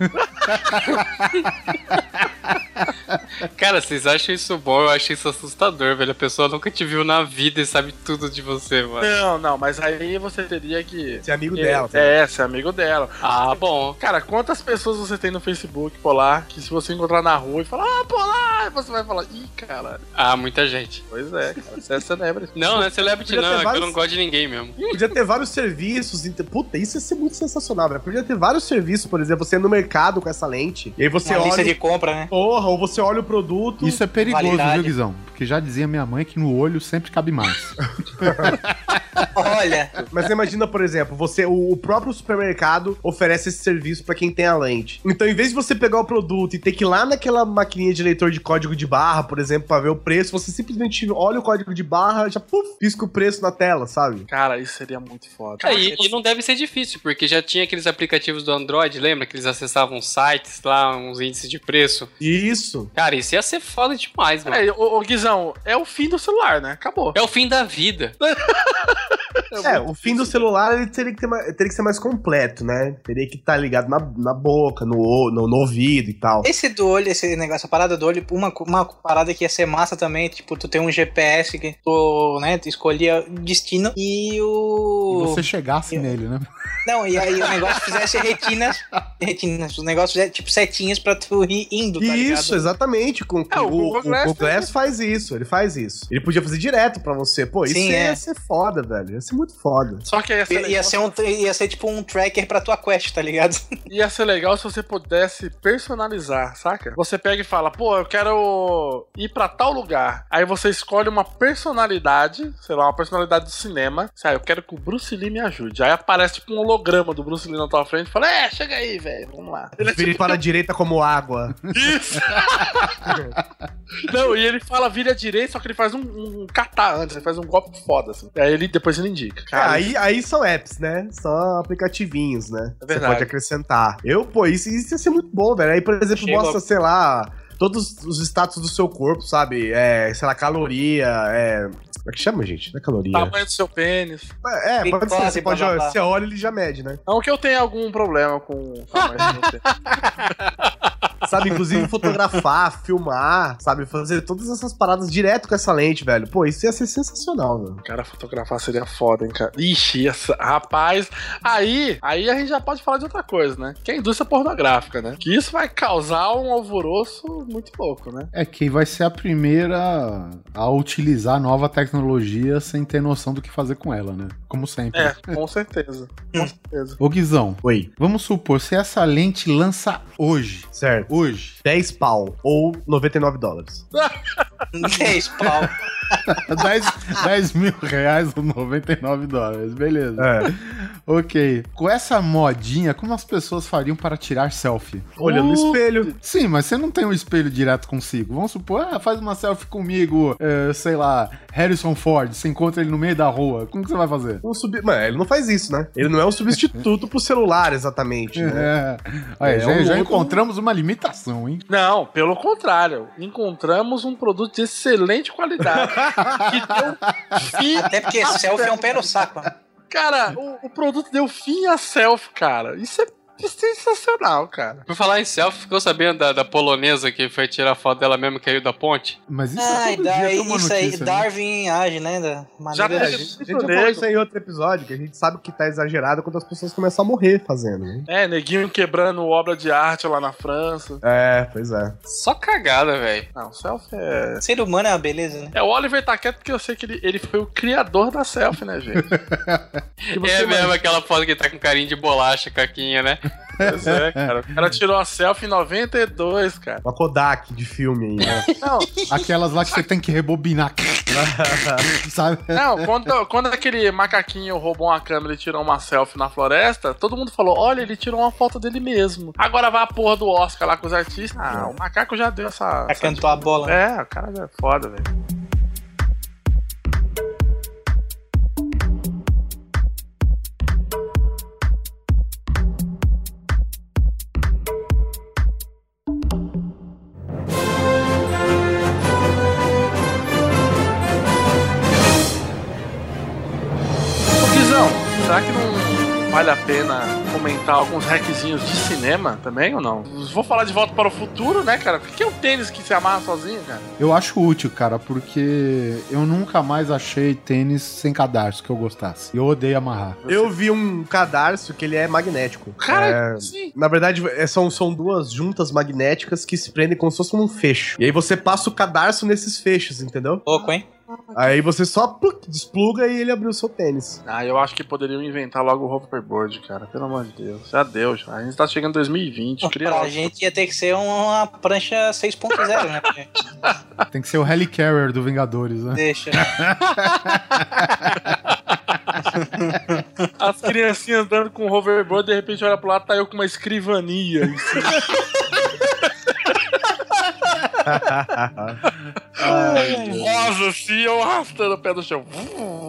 S4: Cara, vocês acham isso bom? Eu acho isso assustador, velho. A pessoa nunca te viu na vida e sabe tudo de você, mano.
S8: Não, não, mas aí você teria que.
S2: Ser amigo
S8: É,
S2: dela. tá?
S8: É, ser amigo dela.
S4: Ah, bom.
S8: Cara, quantas pessoas você tem no Facebook, Polar, que se você encontrar na rua e falar, ah, Polar, você vai falar, ih, caralho.
S4: Ah, muita gente.
S8: Pois é, cara, você é celebrity.
S4: Não, não é celebrity não,
S2: ter
S4: é que eu
S2: vários-
S4: não gosto de ninguém mesmo.
S2: Podia ter vários serviços. Puta, isso ia ser muito sensacional, velho. Podia ter vários serviços, por exemplo, você ir no mercado com essa lente. E aí você
S6: Uma
S2: olha.
S6: lista de compra, né?
S2: Porra, ou você olha o produto.
S3: Isso é perigoso,
S6: Validade.
S3: viu, Guizão? Porque já dizia minha mãe que no olho sempre cabe mais.
S6: Olha,
S2: Mas imagina, por exemplo, você, o, o próprio supermercado oferece esse serviço pra quem tem a lente. Então, em vez de você pegar o produto e ter que ir lá naquela maquininha de leitor de código de barra, por exemplo, pra ver o preço, você simplesmente olha o código de barra, já puf, pisca o preço na tela, sabe?
S8: Cara, isso seria muito foda.
S4: É, e, e não deve ser difícil, porque já tinha aqueles aplicativos do Android, lembra? Que eles acessavam sites lá, uns índices de preço.
S2: Isso.
S4: Cara, isso ia ser foda demais, mano.
S8: É, ô, ô, Guizão, é o fim do celular, né? Acabou.
S4: É o fim da vida.
S2: É, o fim do celular ele teria que, ter mais- teria que ser mais completo, né? Teria que estar ligado na, na boca, no, no, no ouvido e tal.
S6: esse do olho, esse negócio, essa parada do olho, uma, uma parada que ia ser massa também, tipo, tu tem um GPS que tu, né, tu escolhia o destino e
S3: E
S6: o...
S3: você chegasse nele, né?
S6: Não, e aí o negócio fizesse retinas, retinas, o negócio fizesse, tipo, setinhas pra tu ir indo, tá ligado?
S2: Isso, Com,
S8: É, o
S2: o,
S8: Google
S2: o
S8: Glass
S2: Google
S8: faz
S2: Glass faz isso, ele faz isso. Ele podia fazer direto pra você. Pô, isso
S6: Sim,
S2: ia
S6: é.
S2: ser foda, velho. Ia ser muito foda.
S8: Só que ia ser,
S6: Ia,
S8: legal,
S6: ia ser um, ia ser tipo um tracker pra tua quest, tá ligado?
S8: ia ser legal se você pudesse personalizar, saca? Você pega e fala, pô, eu quero ir pra tal lugar. Aí você escolhe uma personalidade, sei lá, uma personalidade do cinema. Sai, eu quero que o Bruce Lee me ajude. Aí aparece tipo um holograma do Bruce Lee na tua frente e fala, é, chega aí, velho, vamos lá. Ele é
S2: Vire para a direita como água.
S8: Isso! Não, e ele fala vira à direita, só que ele faz um, um catar antes, ele faz um golpe foda, assim. Aí ele depois ele indica.
S2: É,
S8: Cara,
S2: aí, aí são apps, né? São aplicativinhos, né?
S8: É
S2: Você
S8: verdade.
S2: pode acrescentar. Eu, pô, isso, isso ia ser muito bom, velho. Aí, por exemplo,
S6: Chega-
S2: mostra, sei lá, todos os status do seu corpo, sabe? É, sei lá, caloria, é. Como é que chama, gente? Não é caloria.
S8: tamanho do seu pênis.
S2: É, pode ser. Você, pode, você olha ele já mede, né?
S8: Não que eu tenha algum problema com o tamanho do meu pênis.
S2: Sabe, inclusive fotografar, filmar, sabe? Fazer todas essas paradas direto com essa lente, velho. Pô, isso ia ser sensacional, velho.
S8: Cara, fotografar seria foda, hein, cara. Ixi, essa, rapaz. Aí, aí a gente já pode falar de outra coisa, né? Que é a indústria pornográfica, né? Que isso vai causar um alvoroço muito louco, né?
S3: É que vai ser a primeira a utilizar nova tecnologia sem ter noção do que fazer com ela, né? Como sempre.
S8: É, com certeza. Com certeza.
S3: Ô Guizão,
S2: Oi.
S3: vamos supor, se essa lente lança hoje,
S2: Certo.
S3: Hoje,
S2: 10 pau ou 99 dólares.
S6: 10 pau.
S3: 10, 10 mil reais ou 99 dólares, beleza.
S2: É.
S3: Ok. Com essa modinha, como as pessoas fariam para tirar selfie?
S2: Olhando no
S3: Uh,
S2: espelho.
S3: Sim, mas você não tem um espelho direto consigo. Vamos supor, ah, faz uma selfie comigo, é, sei lá, Harrison Ford, você encontra ele no meio da rua. Como que você vai fazer?
S2: Um sub... Mano, ele não faz isso, né? Ele não é um substituto pro celular, exatamente, né?
S3: É. Olha,
S2: É
S3: já,
S2: um
S3: já
S2: outro-
S3: encontramos uma limitação, hein?
S8: Não, pelo contrário. Encontramos um produto de excelente qualidade. que deu fim.
S6: Até porque selfie é um pé no saco. mano.
S8: Cara, o, o produto deu fim a selfie, cara. Isso é sensacional, cara.
S4: Por falar em selfie, ficou sabendo da, da polonesa que foi tirar foto dela mesmo e caiu da ponte?
S3: Mas isso
S6: Ah,
S3: é todo dia uma
S6: isso aí,
S3: notícia, né?
S6: Darwin age, né? Da
S8: Já
S6: maneira
S2: É, a gente, a gente já falou isso aí em outro episódio, que a gente sabe que tá exagerado quando as pessoas começam a morrer fazendo, né?
S8: É, neguinho quebrando obra de arte lá na França.
S2: É, pois é.
S4: Só cagada, velho.
S8: Não, selfie é.
S6: Ser humano é uma beleza, né?
S8: É, o Oliver tá quieto porque eu sei que ele, ele foi o criador da selfie, né, gente?
S4: É mesmo aquela foto que tá com carinho de bolacha, caquinha, né?
S8: Pois é, cara. O cara tirou a selfie em 92, cara.
S2: Uma Kodak de filme aí, né?
S8: Não,
S3: Aquelas lá que você tem que rebobinar. Sabe?
S8: não quando, quando aquele macaquinho roubou uma câmera e tirou uma selfie na floresta, todo mundo falou: olha, ele tirou uma foto dele mesmo. Agora vai a porra do Oscar lá com os artistas. Ah, o macaco já deu essa.
S6: Já
S8: essa
S6: cantou a bola.
S8: É, o cara já é foda, velho. Pena comentar alguns hackzinhos de cinema também ou não? Vou falar de volta para o futuro, né, cara? O que é o tênis que se amarra sozinho, cara?
S3: Eu acho útil, cara, porque eu nunca mais achei tênis sem cadarço que eu gostasse. Eu odeio amarrar.
S2: Eu vi um cadarço que ele é magnético.
S8: Cara,
S2: É,
S8: sim.
S2: Na verdade, é- são, são duas juntas magnéticas que se prendem como se fosse um fecho. E aí você passa o cadarço nesses fechos, entendeu?
S6: Louco, hein?
S2: Aí você só pluc, despluga e ele abriu o seu tênis.
S8: Ah, eu acho que poderiam inventar logo o hoverboard, cara. Pelo amor de Deus. Já deu, já. A gente tá chegando em 2020. Cria
S6: Pra gente ia ter que ser uma prancha 6.0, né?
S3: Tem que ser o Helicarrier do Vingadores, né?
S6: Deixa.
S8: As criancinhas andando com hoverboard, de repente olha pro lado, tá eu com uma escrivania. em cima. Rosa, assim, eu arrastando o pé do chão.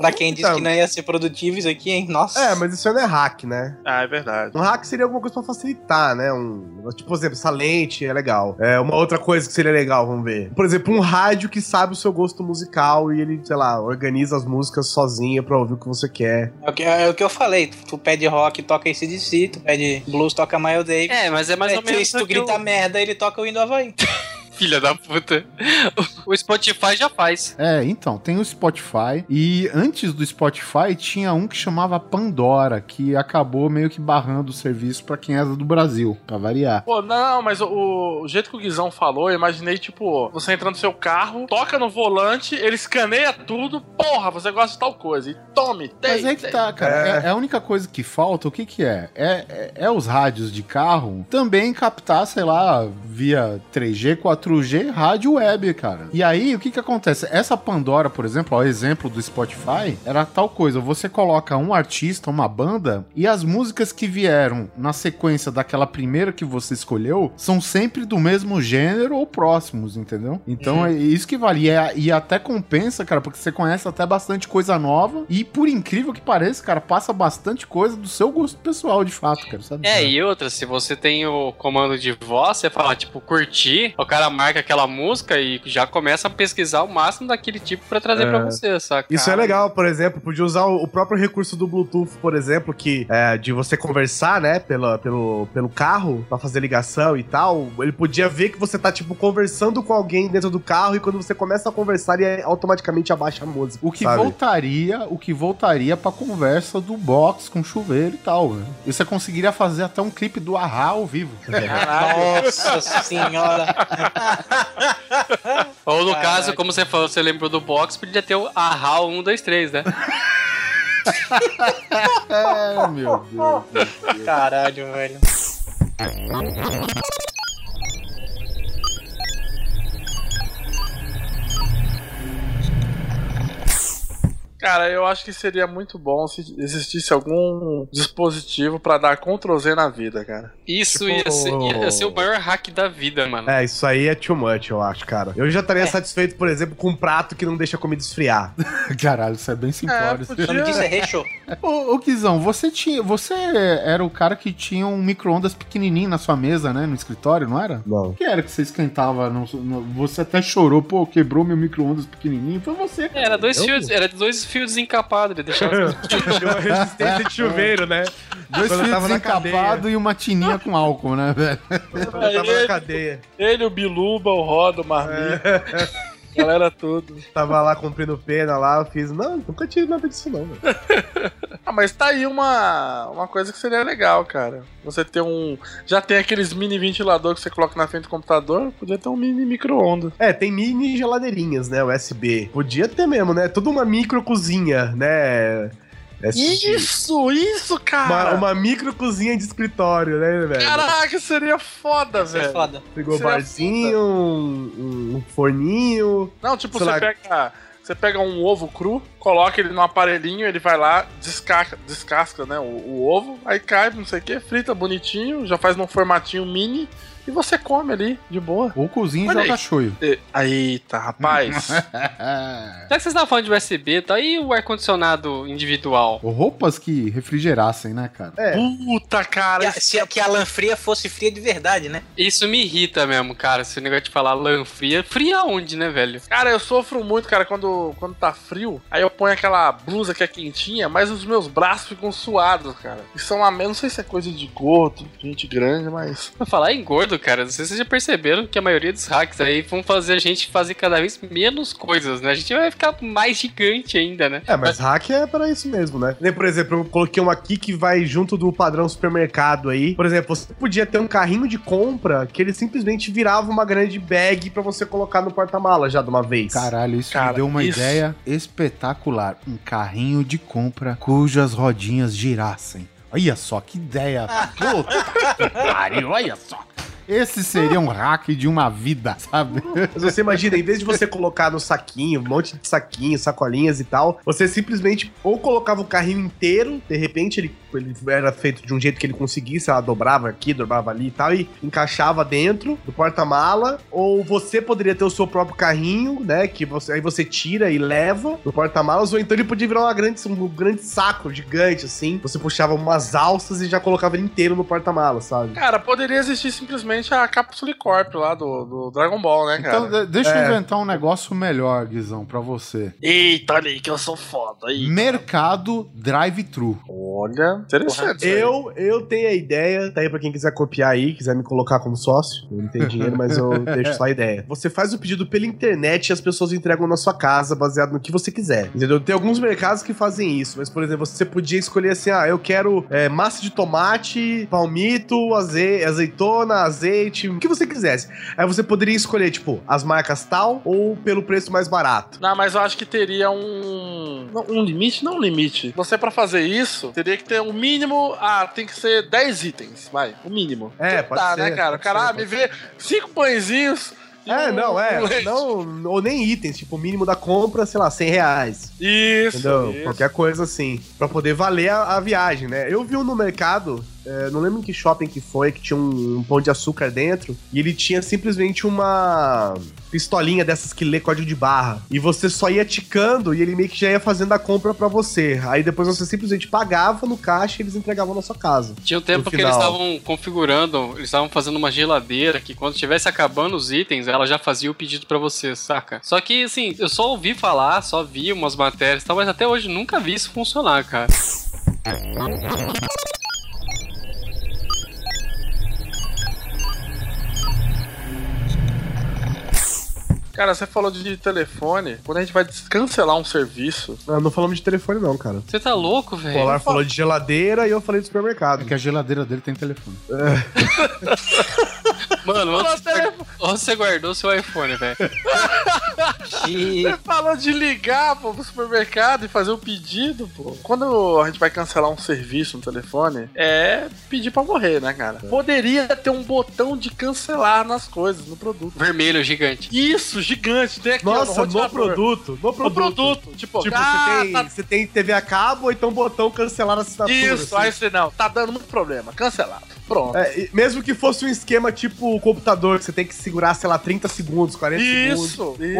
S6: Pra quem disse
S2: Então.
S6: que não ia ser produtivo isso aqui, hein? Nossa.
S2: É, mas isso não é hack, né?
S8: Ah, é verdade.
S2: Um hack seria alguma coisa pra facilitar, né? Um, tipo, por exemplo, essa lente é legal. É, uma outra coisa que seria legal, vamos ver. Por exemplo, um rádio que sabe o seu gosto musical e ele, sei lá, organiza as músicas sozinha pra ouvir o que você quer.
S6: É o, que, é o que eu falei. Tu pede rock, toca ACDC. Tu pede blues, toca Miles Davis.
S4: É, mas é mais ou
S6: É,
S4: menos.
S6: Se tu grita
S4: o-
S6: merda, ele toca o hino do Havaí.
S4: Filha da puta. O Spotify já faz.
S3: É, então, tem o Spotify. E antes do Spotify tinha um que chamava Pandora, que acabou meio que barrando o serviço pra quem era do Brasil, pra variar.
S8: Pô, não, mas o, o jeito que o Guizão falou, eu imaginei, tipo, você entra no seu carro, toca no volante, ele escaneia tudo, porra, você gosta de tal coisa, e tome, tem.
S3: Mas é que tá, cara. É. é a única coisa que falta, o que que é? É, é? é os rádios de carro também captar, sei lá, via 3G, 4G, rádio web, cara. E aí, o que que acontece? Essa Pandora, por exemplo, ó, exemplo do Spotify, era tal coisa. Você coloca um artista, uma banda, e as músicas que vieram na sequência daquela primeira que você escolheu são sempre do mesmo gênero ou próximos, entendeu? Então é isso que vale. E, é- e até compensa, cara, porque você conhece até bastante coisa nova. E por incrível que pareça, cara, passa bastante coisa do seu gosto pessoal, de fato, cara, sabe?
S4: É, e outra, se você tem o comando de voz, você fala, tipo, curtir, o cara marca aquela música e já começa a pesquisar o máximo daquele tipo pra trazer
S2: É.
S4: pra você, saca?
S2: Isso é legal, por exemplo, podia usar o próprio recurso do Bluetooth, por exemplo, que é de você conversar, né, pela, pelo, pelo carro, pra fazer ligação e tal. Ele podia ver que você tá, tipo, conversando com alguém dentro do carro e quando você começa a conversar, ele automaticamente abaixa a música.
S3: O que
S2: sabe?
S3: voltaria, o que voltaria pra conversa do box com chuveiro e tal, né? E você conseguiria fazer até um clipe do Ahá ao vivo.
S6: Nossa senhora.
S4: Ou no caso, como você falou, você lembrou do box, podia ter o AHA 1, 2, 3, né?
S3: é, meu Deus.
S6: Caralho, velho.
S8: Cara, eu acho que seria muito bom se existisse algum dispositivo pra dar Ctrl Z na vida, cara.
S4: Isso
S2: Tipo-
S4: ia, ser, ia ser o maior hack da vida, mano.
S2: É, isso aí é too much, eu acho, cara. Eu já estaria satisfeito, por exemplo, com um prato que não deixa a comida esfriar.
S3: Caralho, isso é bem simplório.
S8: podia-
S6: O nome disso é recho.
S3: Ô, ô Kizão, você tinha. Você era o cara que tinha um micro-ondas pequenininho na sua mesa, né? No escritório, não era?
S2: Não.
S3: O que era que você esquentava? no- no- você até chorou, pô, quebrou meu micro-ondas pequenininho. Foi você. cara.
S4: Era dois
S2: Eu?
S4: fios, era dois fios desencapados, ele deixava.
S2: Deu uma resistência de chuveiro, né?
S3: Dois
S2: Quando
S3: fios desencapados e uma tininha com álcool, né, velho?
S2: Quando eu tava na cadeia.
S8: Ele, o Biluba, o Roda, o Marmita, galera tudo.
S2: Tava lá cumprindo pena lá, eu fiz. Não, nunca tive nada disso, não, velho.
S8: Ah, mas tá aí uma, uma coisa que seria legal, cara. Você ter um. Já tem aqueles mini ventilador que você coloca na frente do computador, podia ter um mini micro-ondas.
S2: É, tem mini geladeirinhas, né? USB. Podia ter mesmo, né? Toda uma micro cozinha, né? É,
S8: Isso, isso,
S2: Uma,
S8: cara!
S2: uma micro cozinha de escritório, né, velho?
S8: Caraca, seria foda,
S6: Isso é
S8: velho.
S6: foda.
S2: Pegou
S8: seria
S2: barzinho, um, um forninho.
S8: Não, tipo, você
S2: lá.
S8: pega. Você pega um ovo cru, coloca ele no aparelhinho, ele vai lá, descasca, descasca né, o, o ovo, aí cai, não sei o que, frita bonitinho, já faz num formatinho mini e você come ali, de boa.
S3: Ou cozinha e joga.
S8: E- Eita, rapaz.
S4: Já que vocês estavam falando de USB, tá aí o ar-condicionado individual.
S3: Ou roupas que refrigerassem, né, cara?
S2: É.
S8: Puta, cara.
S6: Que a- Se que a lã fria fosse fria de verdade, né?
S4: Isso me irrita mesmo, cara. Esse negócio de falar lã fria. Fria onde, né, velho?
S8: Cara, eu sofro muito, cara, quando, quando tá frio. Aí eu ponho aquela blusa que é quentinha, mas os meus braços ficam suados, cara. Isso é uma. Não sei se é coisa de gordo, gente grande, mas.
S4: Pra falar em gordo, cara, não sei se vocês já perceberam que a maioria dos hacks aí vão fazer a gente fazer cada vez menos coisas, né? A gente vai ficar mais gigante ainda, né?
S2: É, mas hack é para isso mesmo, né? Nem, Por exemplo, eu coloquei um aqui que vai junto do padrão supermercado aí. Por exemplo, você podia ter um carrinho de compra que ele simplesmente virava uma grande bag pra você colocar no porta-mala já de uma vez.
S3: Caralho, isso
S8: Cara,
S3: me deu uma
S8: isso.
S3: ideia espetacular. Um carrinho de compra cujas rodinhas girassem. Olha só que ideia. Puta que pariu, olha só. Esse seria um hack de uma vida, sabe?
S2: Mas você imagina, em vez de você colocar no saquinho, um monte de saquinhos, sacolinhas e tal, você simplesmente ou colocava o carrinho inteiro, de repente ele, ele era feito de um jeito que ele conseguisse, ela dobrava aqui, dobrava ali e tal, e encaixava dentro do porta-mala, ou você poderia ter o seu próprio carrinho, né, que você, aí você tira e leva no porta-malas, ou então ele podia virar uma grande, um grande saco gigante, assim, você puxava umas alças e já colocava ele inteiro no porta-malas, sabe?
S8: Cara, poderia existir simplesmente a Capsule Corp lá do, do Dragon Ball, né, cara?
S3: Então, de- deixa eu
S2: É.
S3: inventar um negócio melhor, Guizão, pra você.
S8: Eita, olha aí que eu sou foda aí.
S3: Mercado drive-thru.
S8: Olha, interessante. aí.
S2: Eu, eu tenho a ideia, tá aí pra quem quiser copiar aí, quiser me colocar como sócio. Eu não tenho dinheiro, mas eu deixo só a ideia. Você faz o pedido pela internet e as pessoas entregam na sua casa, baseado no que você quiser. Entendeu? Tem alguns mercados que fazem isso, mas, por exemplo, você podia escolher assim: ah, eu quero é, massa de tomate, palmito, aze azeitona, azeite, o que você quisesse. Aí você poderia escolher, tipo, as marcas tal ou pelo preço mais barato.
S8: Não, mas eu acho que teria um. Um limite, não um limite. Você, pra fazer isso, teria que ter um mínimo. Ah, tem que ser 10 itens, vai. O mínimo.
S2: É, pode
S8: Tá,
S2: ser.
S8: né, cara? O cara, ah, me vê cinco pãezinhos.
S2: É, não, é.
S8: leite.
S2: Não, ou nem itens, tipo, o mínimo da compra, sei lá, 100 reais.
S8: Isso.
S2: Entendeu?
S8: isso.
S2: Qualquer coisa assim. Pra poder valer a, a viagem, né? Eu vi um no mercado, é, não lembro em que shopping que foi, que tinha um, um pão de açúcar dentro, e ele tinha simplesmente uma pistolinha dessas que lê código de barra. E você só ia ticando e ele meio que já ia fazendo a compra pra você. Aí depois você simplesmente pagava no caixa e eles entregavam na sua casa.
S4: Tinha um tempo que eles estavam configurando, eles estavam fazendo uma geladeira que quando estivesse acabando os itens, ela já fazia o pedido pra você, saca? Só que, assim, eu só ouvi falar, só vi umas matérias e tal, mas até hoje nunca vi isso funcionar, cara.
S8: Cara, você falou de telefone. Quando a gente vai cancelar um serviço.
S2: Ah, não falamos de telefone, não, cara.
S4: Você tá louco,
S2: O
S4: velho?
S2: Polar falou de geladeira e eu falei de supermercado.
S3: É que a geladeira dele tem telefone.
S4: Mano, onde,
S8: telefone.
S4: onde você guardou seu iPhone, velho?
S6: E
S8: Você falou de ligar pô, pro supermercado e fazer o pedido, pô. Quando a gente vai cancelar um serviço no telefone, é pedir pra morrer, né, cara? Poderia ter um botão de cancelar nas coisas, no produto.
S4: Vermelho, gigante.
S8: Isso, gigante. Tem aqui, ó,
S2: Nossa, no produto. No
S8: No
S2: produto.
S8: produto. Tipo,
S2: Tipo,
S8: ah,
S2: você, tem,
S8: tá-
S2: você tem TV a cabo ou então botão cancelar a assinatura.
S8: Isso,
S2: assim.
S8: aí você não, tá dando muito problema. Cancelado. Pronto.
S2: É, mesmo que fosse um esquema tipo o computador, que você tem que segurar, sei lá, 30 segundos, 40 segundos.
S8: Isso, isso.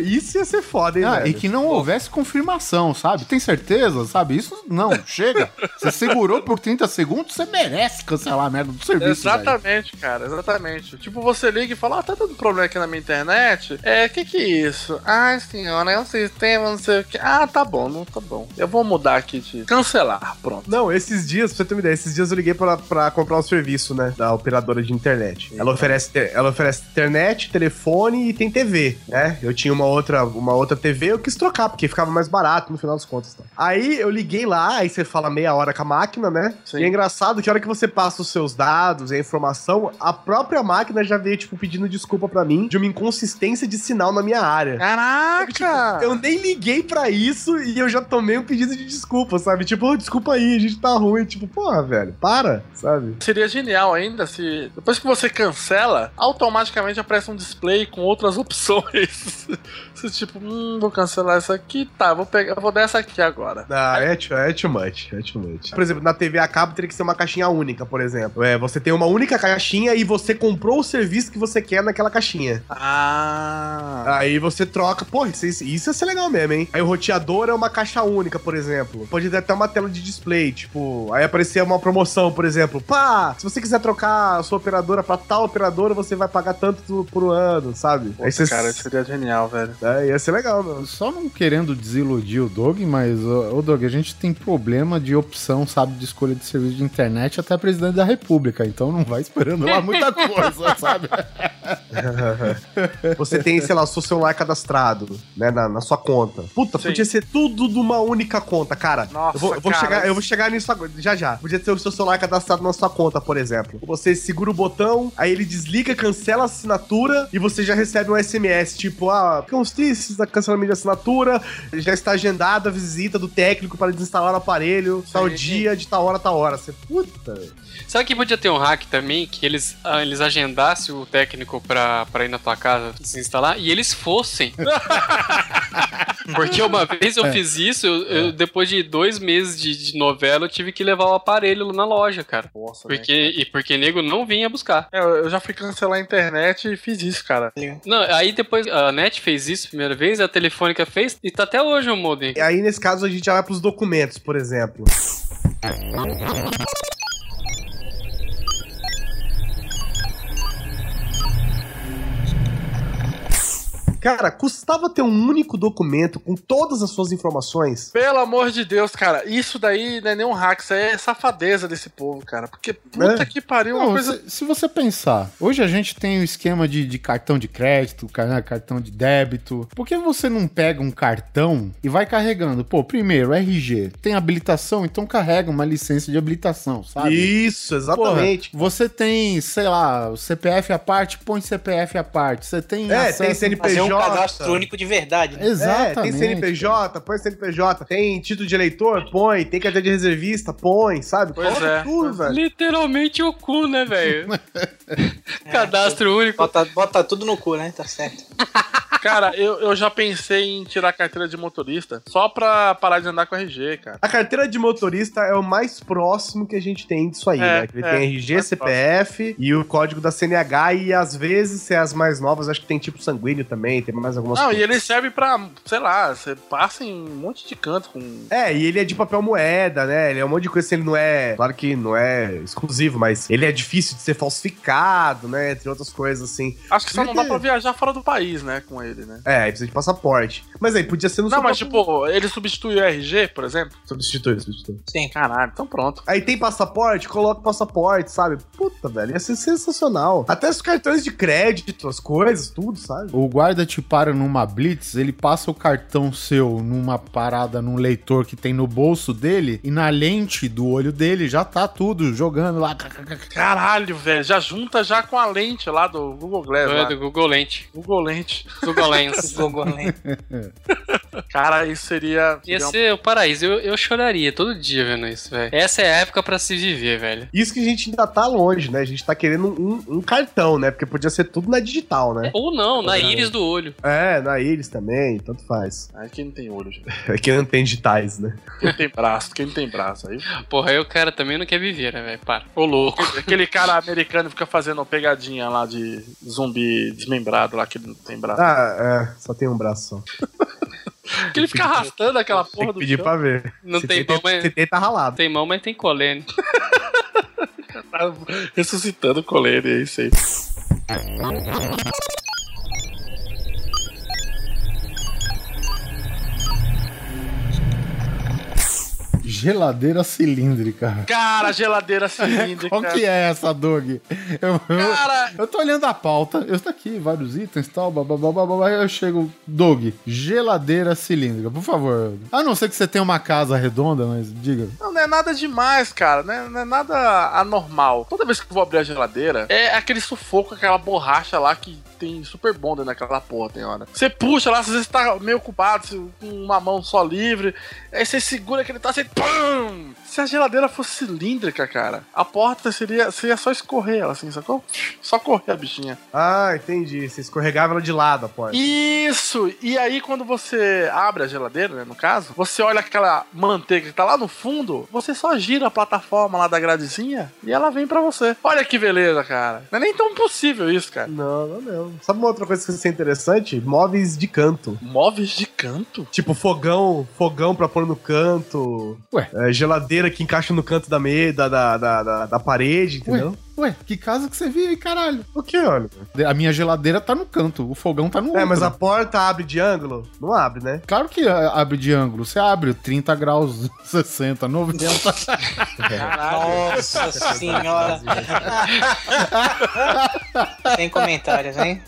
S2: Isso ia ser foda, hein,
S3: Ah,
S2: velho?
S3: e que não houvesse confirmação, sabe? Tem certeza, sabe? Isso não, chega. Você segurou por 30 segundos, você merece cancelar a merda do serviço. velho.
S8: Exatamente, cara, exatamente. Tipo, você liga e fala, ah, tá dando problema aqui na minha internet. É, que que é isso? Ah, senhora, é um sistema, não sei o que. Ah, tá bom, não tá bom. Eu vou mudar aqui de cancelar, pronto.
S2: Não, esses dias, pra você ter uma ideia, esses dias eu liguei pra, pra comprar um serviço, né, da operadora de internet. Ela oferece, ela oferece internet, telefone e tem TV, né? Eu tinha uma outra, uma outra TV, eu quis trocar, porque ficava mais barato no final das contas. Tá? Aí eu liguei lá, aí você fala meia hora com a máquina, né?
S8: Sim.
S2: E é engraçado que a hora que você passa os seus dados e a informação, a própria máquina já veio, tipo, pedindo desculpa pra mim de uma inconsistência de sinal na minha área.
S8: Caraca!
S2: Eu nem liguei pra isso e eu já tomei um pedido de desculpa, sabe? Tipo, "Ô, desculpa aí, a gente tá ruim. Tipo, porra, velho, para, sabe?
S8: Seria genial ainda se depois que você cancela, automaticamente aparece um display com outras opções. Você tipo, hum, vou cancelar essa aqui, tá, vou pegar, vou dar essa aqui agora.
S2: Ah, é too, é too much, é too much. Por exemplo, na TV a cabo teria que ser uma caixinha única, por exemplo. É, você tem uma única caixinha e você comprou o serviço que você quer naquela caixinha.
S8: Ah.
S2: Aí você troca, pô, isso, isso ia ser legal mesmo, hein? Aí o roteador é uma caixa única, por exemplo. Pode ter até uma tela de display, tipo, aí aparecer uma promoção, por exemplo. Pá, se você quiser trocar a sua operadora pra tal operadora, você vai pagar tanto por ano, sabe?
S8: Puta,
S2: aí você,
S8: cara, isso seria genial, velho.
S2: é, ia ser legal, meu.
S3: Só não querendo desiludir o Doug, mas, ô ô, Doug, a gente tem problema de opção, sabe, de escolha de serviço de internet até presidente da república, então não vai esperando lá muita coisa, sabe?
S2: você tem, sei lá, o seu celular cadastrado, né, na, na sua conta. Puta,
S8: Sim.
S2: podia ser tudo numa única conta, cara.
S8: Nossa,
S2: eu vou, eu vou
S8: cara,
S2: chegar, eu vou chegar nisso agora, já já. Podia ter o seu celular cadastrado na sua conta, por exemplo. Você segura o botão, aí ele desliga, cancela a assinatura e você já recebe um SMS, tipo, ah, constisse da cancelamento de assinatura, já está agendada a visita do técnico para desinstalar o aparelho, tal dia, de tal hora, tal hora. Você, puta.
S4: Sabe que podia ter um hack também, que eles, ah, eles agendassem o técnico pra, pra ir na tua casa desinstalar e eles fossem. Porque uma vez eu
S3: É.
S4: fiz isso, eu, eu, depois de dois meses de, de novela, eu tive que levar o aparelho lá na loja, cara.
S8: Nossa,
S4: Porque,
S8: né,
S4: e porque nego não vinha buscar.
S8: cara? É, eu já fui cancelar a internet e fiz isso, cara.
S4: Não, aí depois a NET fez isso a primeira vez, a Telefônica fez, e tá até hoje o modem.
S2: E aí, nesse caso, a gente já vai pros documentos, por exemplo. Cara, custava ter um único documento com todas as suas informações?
S8: Pelo amor de Deus, cara, isso daí não é nem um hack, isso aí é safadeza desse povo, cara. Porque puta
S2: É.
S8: que pariu, uma
S3: Não,
S8: coisa.
S3: se, se você pensar, hoje a gente tem o esquema de, de cartão de crédito, né, cartão de débito. Por que você não pega um cartão e vai carregando? Pô, primeiro, RG, tem habilitação, então carrega uma licença de habilitação, sabe?
S2: Isso, exatamente.
S3: Porra, você tem, sei lá, o CPF à parte, põe CPF à parte. Você tem
S2: É,
S3: acesso...
S2: tem CNPJ.
S6: Um cadastro único de verdade. Né?
S2: É,
S3: Exatamente.
S2: tem CNPJ, põe CNPJ. Tem título de eleitor, põe. Tem carteira de reservista, põe, sabe?
S8: Pois
S2: Coloca
S8: é.
S2: tudo, velho.
S4: Literalmente o cu, né, velho? Cadastro único.
S6: Bota, bota tudo no cu, né? Tá certo.
S8: Cara, eu, eu já pensei em tirar a carteira de motorista só pra parar de andar com RG, cara.
S2: A carteira de motorista é o mais próximo que a gente tem disso aí,
S8: É,
S2: né? Ele
S8: é,
S2: tem RG, CPF e o código da CNH e às vezes, se é as mais novas, acho que tem tipo sanguíneo também, tem mais algumas
S8: Não, e
S2: coisas.
S8: ele serve pra, sei lá, você passa em um monte de canto com.
S2: É, e ele é de papel moeda, né? Ele é um monte de coisa, assim, ele não é. Claro que não é exclusivo, mas ele é difícil de ser falsificado, né? Entre outras coisas, assim.
S8: Acho que só não dá pra viajar fora do país, né, com ele, né?
S2: É, aí precisa de passaporte. Mas aí podia ser no
S8: Não,
S2: seu
S8: mas
S2: próprio-
S8: tipo, ele substitui o RG, por exemplo?
S2: Substitui, substitui.
S6: Sim.
S8: Caralho, então pronto.
S2: Aí tem passaporte, coloca o passaporte, sabe? Puta, velho, ia ser sensacional. Até os cartões de crédito, as coisas, tudo, sabe?
S3: O guarda te para numa blitz, ele passa o cartão seu numa parada, num leitor que tem no bolso dele, e na lente do olho dele já tá tudo jogando lá.
S8: Caralho, velho, já junta já com a lente lá do Google Glass.
S4: É
S8: lá.
S4: do Google Lente.
S8: Google Lente.
S4: Google Lens.
S6: Google Lens.
S8: Cara, isso seria.
S4: Ia ser o paraíso. Eu, eu choraria todo dia vendo isso, velho. Essa é a época pra se viver, velho.
S2: Isso que a gente ainda tá longe, né? A gente tá querendo um, um cartão, né? Porque podia ser tudo na digital, né?
S4: Ou não, na íris do olho.
S2: É, na Iris também, tanto faz.
S8: Aí quem não tem olho, gente.
S2: Aqui não tem digitais, né?
S8: Quem não tem braço, quem não tem braço. Aí
S4: Porra, aí o cara também não quer viver, né, velho? Para. Ô, louco.
S8: Aquele cara americano fica fazendo pegadinha lá de zumbi desmembrado lá que ele não tem braço.
S2: Ah, é, só tem um braço só.
S8: que ele fica arrastando aquela
S2: Tem
S8: porra
S2: que
S8: do
S2: pedir
S8: chão.
S2: pra ver.
S4: Não
S2: Se
S4: tem mão, mas-
S2: Se tem, tá ralado.
S4: Tem mão, mas tem colene.
S8: Tá ressuscitando o colene, é isso aí.
S3: Geladeira cilíndrica.
S8: Cara, geladeira cilíndrica.
S3: Qual que é essa, Doug? Eu, eu,
S8: Cara,
S3: eu tô olhando a pauta, eu tô aqui, vários itens e tal, bababá, bababá, eu chego, Doug, geladeira cilíndrica, por favor. A não ser que você tenha uma casa redonda, mas diga.
S8: Não, não é nada demais, cara. Não é, não é nada anormal. Toda vez que eu vou abrir a geladeira, é aquele sufoco, aquela borracha lá que tem super bom dentro daquela porra, tem hora. Você puxa lá, às vezes tá meio ocupado, você- com uma mão só livre. Aí você segura aquele taço e pum! Se a geladeira fosse cilíndrica, cara, a porta seria, seria só escorrer ela, assim, sacou? Só correr a bichinha.
S2: Ah, entendi. Você escorregava ela de lado a porta.
S8: Isso! E aí, quando você abre a geladeira, né, no caso, você olha aquela manteiga que tá lá no fundo, você só gira a plataforma lá da gradezinha e ela vem pra você. Olha que beleza, cara. Não é nem tão possível isso, cara.
S2: Não, não, não. Sabe uma outra coisa que ser interessante? Móveis de canto.
S8: Móveis de canto?
S2: Tipo fogão, fogão pra pôr no canto.
S3: Ué.
S2: É, geladeira que encaixa no canto da, me, da, da, da, da- da parede, entendeu?
S3: Ué, que casa que você vive aí, caralho?
S2: O que, olha?
S3: A minha geladeira tá no canto, o fogão tá no
S2: É,
S3: outro.
S2: mas a porta abre de ângulo? Não abre, né?
S3: Claro que abre de ângulo. Você abre 30 graus, 60, 90.
S6: Nossa senhora. Sem comentários, hein?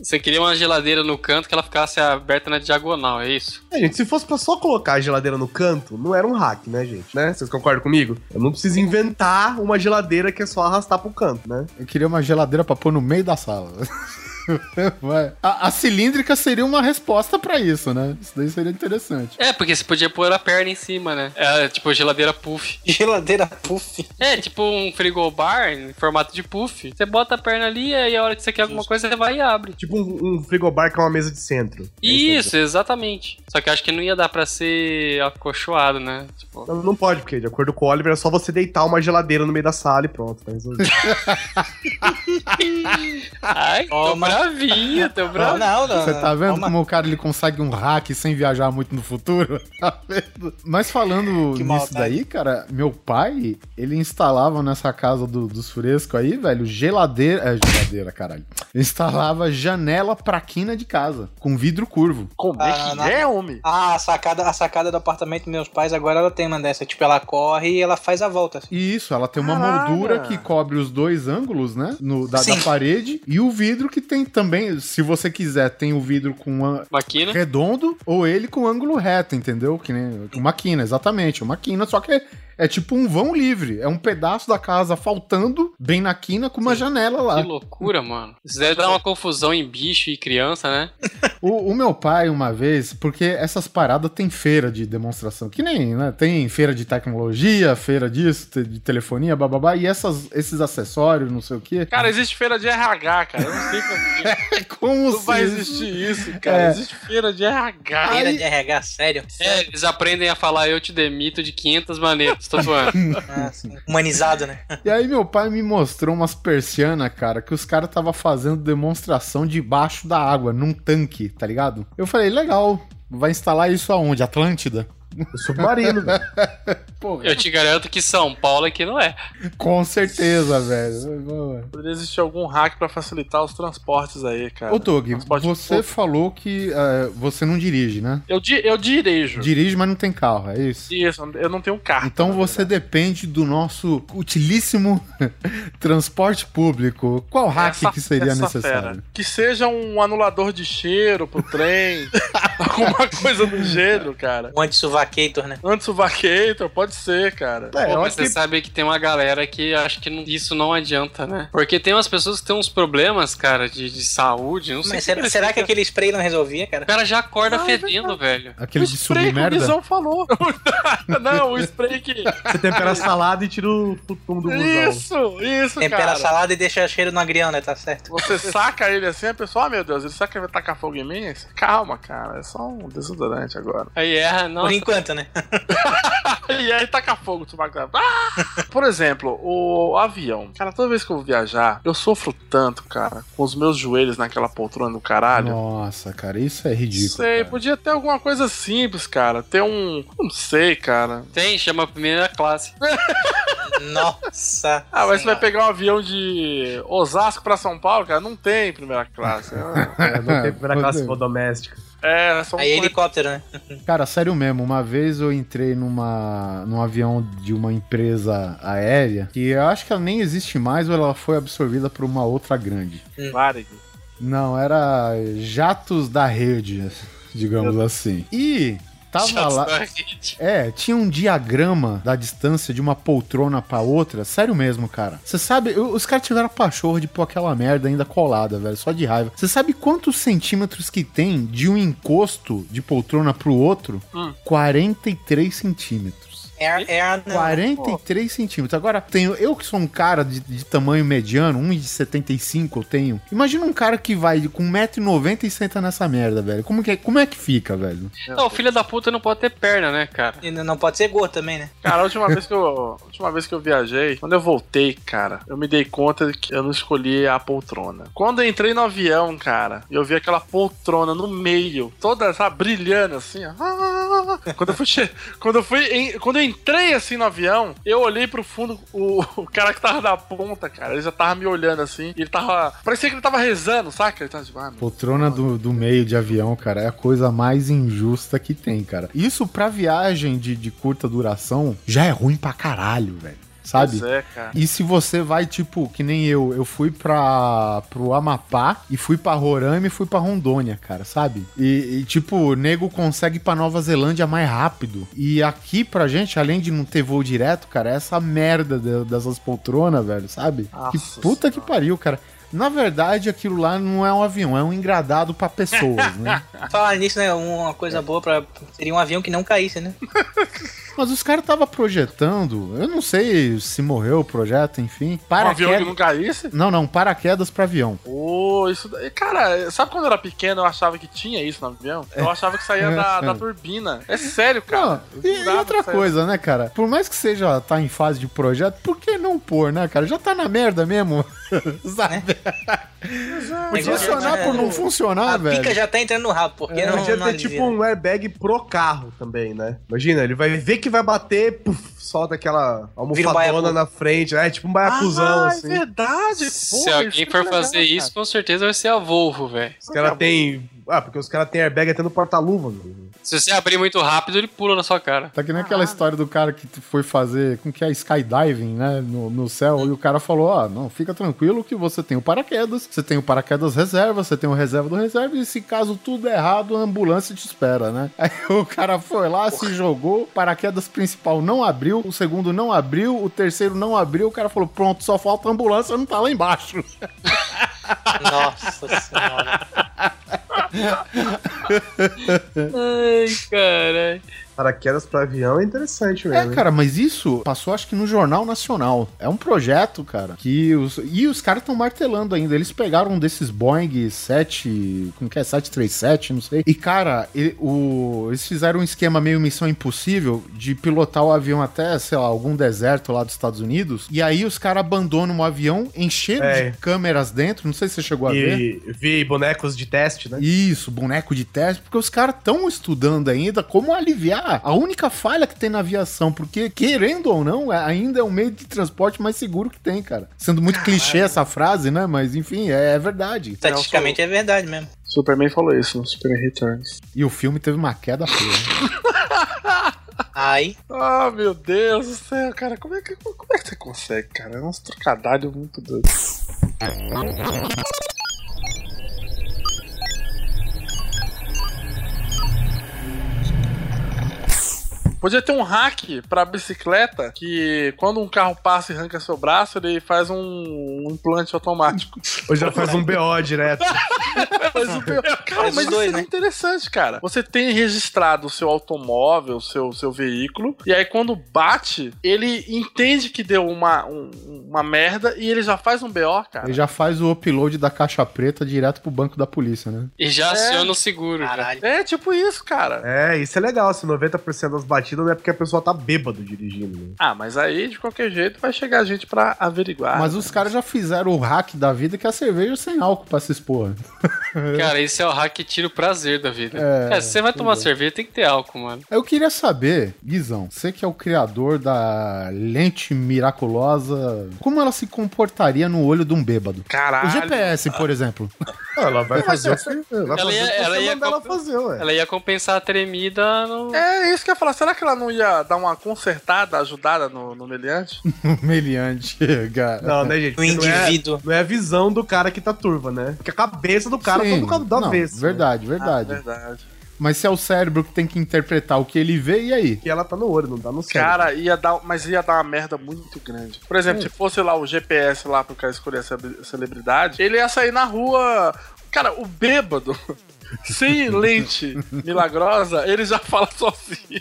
S4: Você queria uma geladeira no canto que ela ficasse aberta na diagonal, é isso?
S2: É, gente, se fosse pra só colocar a geladeira no canto, não era um hack, né, gente? Né? Vocês concordam comigo? Eu não preciso inventar uma geladeira que é só arrastar pro canto, né?
S3: Eu queria uma geladeira pra pôr no meio da sala. Vai. A, a cilíndrica seria uma resposta pra isso, né? Isso daí seria interessante.
S4: É, porque você podia pôr a perna em cima, né? É tipo geladeira puff.
S6: Geladeira puff.
S4: É, tipo um frigobar em formato de puff. Você bota a perna ali e aí a hora que você quer alguma coisa, você vai e abre.
S2: Tipo um, um frigobar que é uma mesa de centro.
S4: Isso, exatamente. Só que eu acho que não ia dar pra ser acolchoado, né? Tipo,
S2: Não, não pode, porque de acordo com o Oliver é só você deitar uma geladeira no meio da sala e pronto, tá resolvido.
S4: ai,
S6: Toma.
S4: Bravinho, tô
S6: Não,
S4: bravinho.
S6: não, não.
S3: Você tá vendo
S6: Calma.
S3: como o cara ele consegue um hack sem viajar muito no futuro? Tá vendo? Mas falando
S6: Que
S3: nisso
S6: maldade.
S3: daí, cara, meu pai, ele instalava nessa casa do- dos frescos aí, velho, geladeira. É, geladeira, caralho. Instalava janela pra quina de casa, com vidro curvo.
S8: Como é
S6: Ah,
S8: que
S6: não.
S8: é, homem?
S6: Ah, a sacada, a sacada do apartamento dos meus pais agora ela tem uma dessa. Tipo, ela corre e ela faz a volta. assim.
S3: E isso, ela tem uma
S8: Caralho.
S3: moldura que cobre os dois ângulos, né? No, da, da parede. E o vidro que tem também, se você quiser, tem o vidro com a-
S4: Maquina.
S3: redondo ou ele com ângulo reto, entendeu? Que nem uma quina, exatamente. Uma quina, só que é tipo um vão livre. É um pedaço da casa faltando bem na quina com uma janela lá.
S4: Que loucura, mano. Isso deve dar uma confusão em bicho e criança, né?
S3: O, o meu pai, uma vez, porque essas paradas tem feira de demonstração, que nem, né? Tem feira de tecnologia, feira disso, de telefonia, bababá, e essas, esses acessórios, não sei o quê.
S8: Cara, existe feira de RH, cara. Eu não sei como que
S3: Como
S8: não vai
S3: se-
S8: existir isso, cara.
S3: É.
S8: Existe feira de RH.
S6: Feira de RH, sério.
S4: É, eles aprendem a falar eu te demito de 500 maneiras, tô zoando.
S6: Ah. Humanizado, né?
S3: E aí meu pai me mostrou umas persianas, cara, que os caras tava fazendo demonstração debaixo da água, num tanque, tá ligado? Eu falei, legal, vai instalar isso aonde? Atlântida?
S2: Submarino, velho.
S4: Eu te garanto que São Paulo aqui não é.
S3: com certeza, velho.
S8: Poderia existir algum hack pra facilitar os transportes aí, cara.
S3: Ô, Doug,
S8: Transporte
S3: você falou que eh, você não dirige, né?
S8: Eu, di eu dirijo.
S3: Dirige, mas não tem carro, é isso?
S8: Isso, eu não tenho carro.
S3: Então você depende do nosso utilíssimo transporte público. Qual hack
S8: Essa-
S3: que seria necessário?
S8: fera. Que seja um anulador de cheiro pro trem. alguma coisa do gênero, cara.
S6: Um anti-suvacator, né?
S8: Anti-vacator, pode ser, cara.
S2: É,
S4: Pô, mas
S2: acho
S4: você
S2: que
S4: sabe que tem uma galera que acha que não- isso não adianta, né? Porque tem umas pessoas que têm uns problemas, cara, de, de saúde, não sei
S6: Mas
S4: o que
S6: será, será que aquele spray não resolvia, cara?
S4: O cara já acorda fedendo, velho.
S3: Aquele
S8: o
S3: de
S8: spray que o? Guizão falou. não, o spray que...
S2: você tempera a salada e tira o fumo do busão.
S8: Isso, isso,
S6: Tempera a
S8: cara.
S6: salada e deixa cheiro no agrião, né? Tá certo.
S8: Você saca ele assim, a pessoa, ah, meu Deus, ele sabe que vai tacar fogo em mim? Calma, cara, é só um desodorante agora.
S4: Aí erra, não.
S6: Por enquanto, né?
S8: E aí taca fogo, tu vai... Ah! Por exemplo, o avião. Cara, toda vez que eu vou viajar, eu sofro tanto, cara, com os meus joelhos naquela poltrona do caralho.
S3: Nossa, cara, isso é ridículo.
S8: sei,
S3: cara.
S8: podia ter alguma coisa simples, cara. Ter um. Não sei, cara.
S4: Tem, chama a primeira classe.
S6: Nossa.
S8: Ah, mas você vai
S6: Senhora.
S8: pegar um avião de Osasco pra São Paulo, cara? Não tem primeira classe.
S2: É, não tem primeira classe doméstica.
S8: É, são
S6: Aí helicóptero, né?
S3: Cara, sério mesmo, uma vez eu entrei numa, num avião de uma empresa aérea que eu acho que ela nem existe mais ou ela foi absorvida por uma outra grande.
S8: Varig.
S3: Não, era Jatos da Rede, digamos assim. E tava lá.
S4: rede.
S3: É, tinha um diagrama da distância de uma poltrona pra outra. Sério mesmo, cara. Você sabe, eu- os caras tiveram pachorra de pôr aquela merda ainda colada, velho, só de raiva. Você sabe quantos centímetros que tem de um encosto de poltrona pro outro?
S8: Hum.
S3: 43 centímetros.
S6: É, é a. não.
S3: 43 centímetros. Agora, tenho eu que sou um cara de, de tamanho mediano, 1,75 eu tenho. Imagina um cara que vai com 1,90m e senta nessa merda, velho. Como que, é- como é que fica, velho?
S4: Não, o filho da puta não pode ter perna, né, cara?
S6: E Não pode ser gordo também, né?
S8: Cara, a última vez que eu. a última vez que eu viajei, quando eu voltei, cara, eu me dei conta de que eu não escolhi a poltrona. Quando eu entrei no avião, cara, e eu vi aquela poltrona no meio, toda, sabe, brilhando assim, ó. Quando eu fui, quando eu fui, em- quando eu entrei assim no avião, eu olhei pro fundo, o, o cara que tava na ponta, cara, ele já tava me olhando assim, ele tava, parecia que ele tava rezando, saca? Ele tava tipo, ah,
S3: Poltrona do, do meio de avião, cara, é a coisa mais injusta que tem, cara. Isso pra viagem de, de curta duração já é ruim pra caralho, velho. Sabe?
S8: É, cara.
S3: E se você vai, tipo, que nem eu, eu fui pra, pro Amapá e fui pra Roraima e fui pra Rondônia, cara, sabe? E, e, tipo, o nego consegue ir pra Nova Zelândia mais rápido. E aqui pra gente, além de não ter voo direto, cara, é essa merda de- dessas poltronas, velho, sabe? que
S8: Nossa
S3: puta que pariu, cara. Na verdade, aquilo lá não é um avião, é um engradado pra pessoas, né?
S6: Falar nisso, né? Uma coisa boa pra. Seria um avião que não caísse, né?
S3: Mas os caras estavam projetando, eu não sei se morreu o projeto, enfim.
S8: Um avião que não caísse?
S3: Não, não, paraquedas pra avião.
S8: Ô, isso daí. Cara, sabe quando eu era pequeno eu achava que tinha isso no avião? Eu achava que saía da, da turbina. É sério, cara.
S3: Não, e, e outra coisa, né, cara? Por mais que seja tá em fase de projeto, por que não pôr, né, cara? Já tá na merda mesmo. Sabe? Por
S6: Negócio
S3: funcionar
S6: é-
S3: por não funcionar,
S6: A
S3: velho.
S6: pica já tá entrando no rabo, porque
S2: É,
S6: não.
S2: podia ter tipo um airbag pro carro também, né? Imagina, ele vai ver que vai bater, puf, solta aquela
S6: Vira um
S2: almofadona na frente, é tipo um baiacuzão,
S8: ah,
S2: assim.
S8: é verdade.
S4: Se
S8: Porra,
S4: alguém
S8: isso
S4: for
S8: é legal,
S4: fazer
S8: cara.
S4: isso, com certeza vai ser a Volvo, velho.
S2: Os caras têm. Ah, porque os caras têm airbag até no porta-luva. mano.
S4: Se você abrir muito rápido, ele pula na sua cara.
S3: Tá que nem aquela história do cara que foi fazer com que é skydiving, né, no, no céu, e o cara falou: Ó, não, fica tranquilo que você tem o paraquedas, você tem o paraquedas reserva, você tem o reserva do reserva, e se caso tudo é errado, a ambulância te espera, né? Aí o cara foi lá, se jogou, o paraquedas principal não abriu, o segundo não abriu, o terceiro não abriu, o cara falou: pronto, só falta a ambulância, não tá lá embaixo.
S6: Nossa senhora.
S4: Ai, caralho.
S2: Paraquedas pra avião é interessante
S3: É,
S2: mesmo. hein?
S3: cara, mas isso passou acho que no Jornal Nacional. É um projeto, cara, que os... E os caras estão martelando ainda. Eles pegaram um desses Boeing 7... Como que é? 737, não sei. E, cara, e- o... eles fizeram um esquema meio missão impossível de pilotar o avião até, sei lá, algum deserto lá dos Estados Unidos. E aí os caras abandonam o avião, encheram
S2: É.
S3: de câmeras dentro. Não sei se você chegou a ver.
S2: E vi bonecos de teste, né?
S3: Isso, boneco de teste, porque os caras estão estudando ainda como aliviar a única falha que tem na aviação, porque, querendo ou não, é- ainda é o meio de transporte mais seguro que tem, cara. Sendo muito clichê essa frase, né? Mas enfim, é, é verdade.
S6: Estatisticamente é verdade mesmo.
S8: Superman falou isso no Superman Returns.
S3: E o filme teve uma queda feia.
S6: Ai.
S8: Ah, meu Deus do céu, cara. Como é que, como é que você consegue, cara? É uns trocadilhos muito doidos. Podia ter um hack pra bicicleta que quando um carro passa e arranca seu braço, ele faz um, um implante automático.
S2: Ou já faz um BO direto.
S8: Mas o pior- Cara,
S6: Faz
S8: mas
S6: dois,
S8: isso é interessante, cara. Você tem registrado o seu automóvel, o seu, seu veículo, e aí quando bate, ele entende que deu uma, um- uma merda e ele já faz um BO, cara.
S3: Ele já faz o upload da caixa preta direto pro banco da polícia, né?
S4: E já
S8: É.
S4: aciona o seguro.
S6: Caralho.
S8: É tipo isso, cara.
S2: É, isso é legal. Se 90% das batidas não é porque a pessoa tá bêbado dirigindo. né?
S8: Ah, mas aí, de qualquer jeito, vai chegar gente pra averiguar.
S3: Mas os caras já fizeram o hack da vida que é a cerveja sem álcool pra se expor.
S4: Cara, esse é o hack que tira o prazer da vida.
S3: É,
S4: Cara, se você vai tomar
S3: tudo.
S4: cerveja, tem que ter álcool, mano.
S3: Eu queria saber, Guizão, você que é o criador da lente miraculosa, como ela se comportaria no olho de um bêbado?
S8: Caralho.
S3: O GPS, por exemplo.
S2: Ela vai fazer o que,
S4: Ela ia- ela ia
S2: fazer, ué.
S4: Ela ia compensar a tremida no.
S8: É isso que eu ia falar. Será que ela não ia dar uma consertada, ajudada no, no meliante?
S3: Meliante, cara.
S2: Não, né, gente?
S6: O
S2: Porque não é-
S6: indivíduo.
S2: Não é a visão do cara que tá turva, né? Porque a cabeça do cara
S3: Sim,
S2: tá do,
S3: não,
S2: avesso. né?
S3: Verdade, verdade.
S8: Ah, verdade.
S3: Mas se é o cérebro que tem que interpretar o que ele vê, e aí?
S2: Que ela tá no olho, não tá no cérebro.
S8: Cara, ia dar, mas ia dar uma merda muito grande. Por exemplo, se fosse lá o GPS lá pro cara escolher a ce- celebridade, ele ia sair na rua. Cara, o bêbado, sem lente milagrosa, ele já fala sozinho.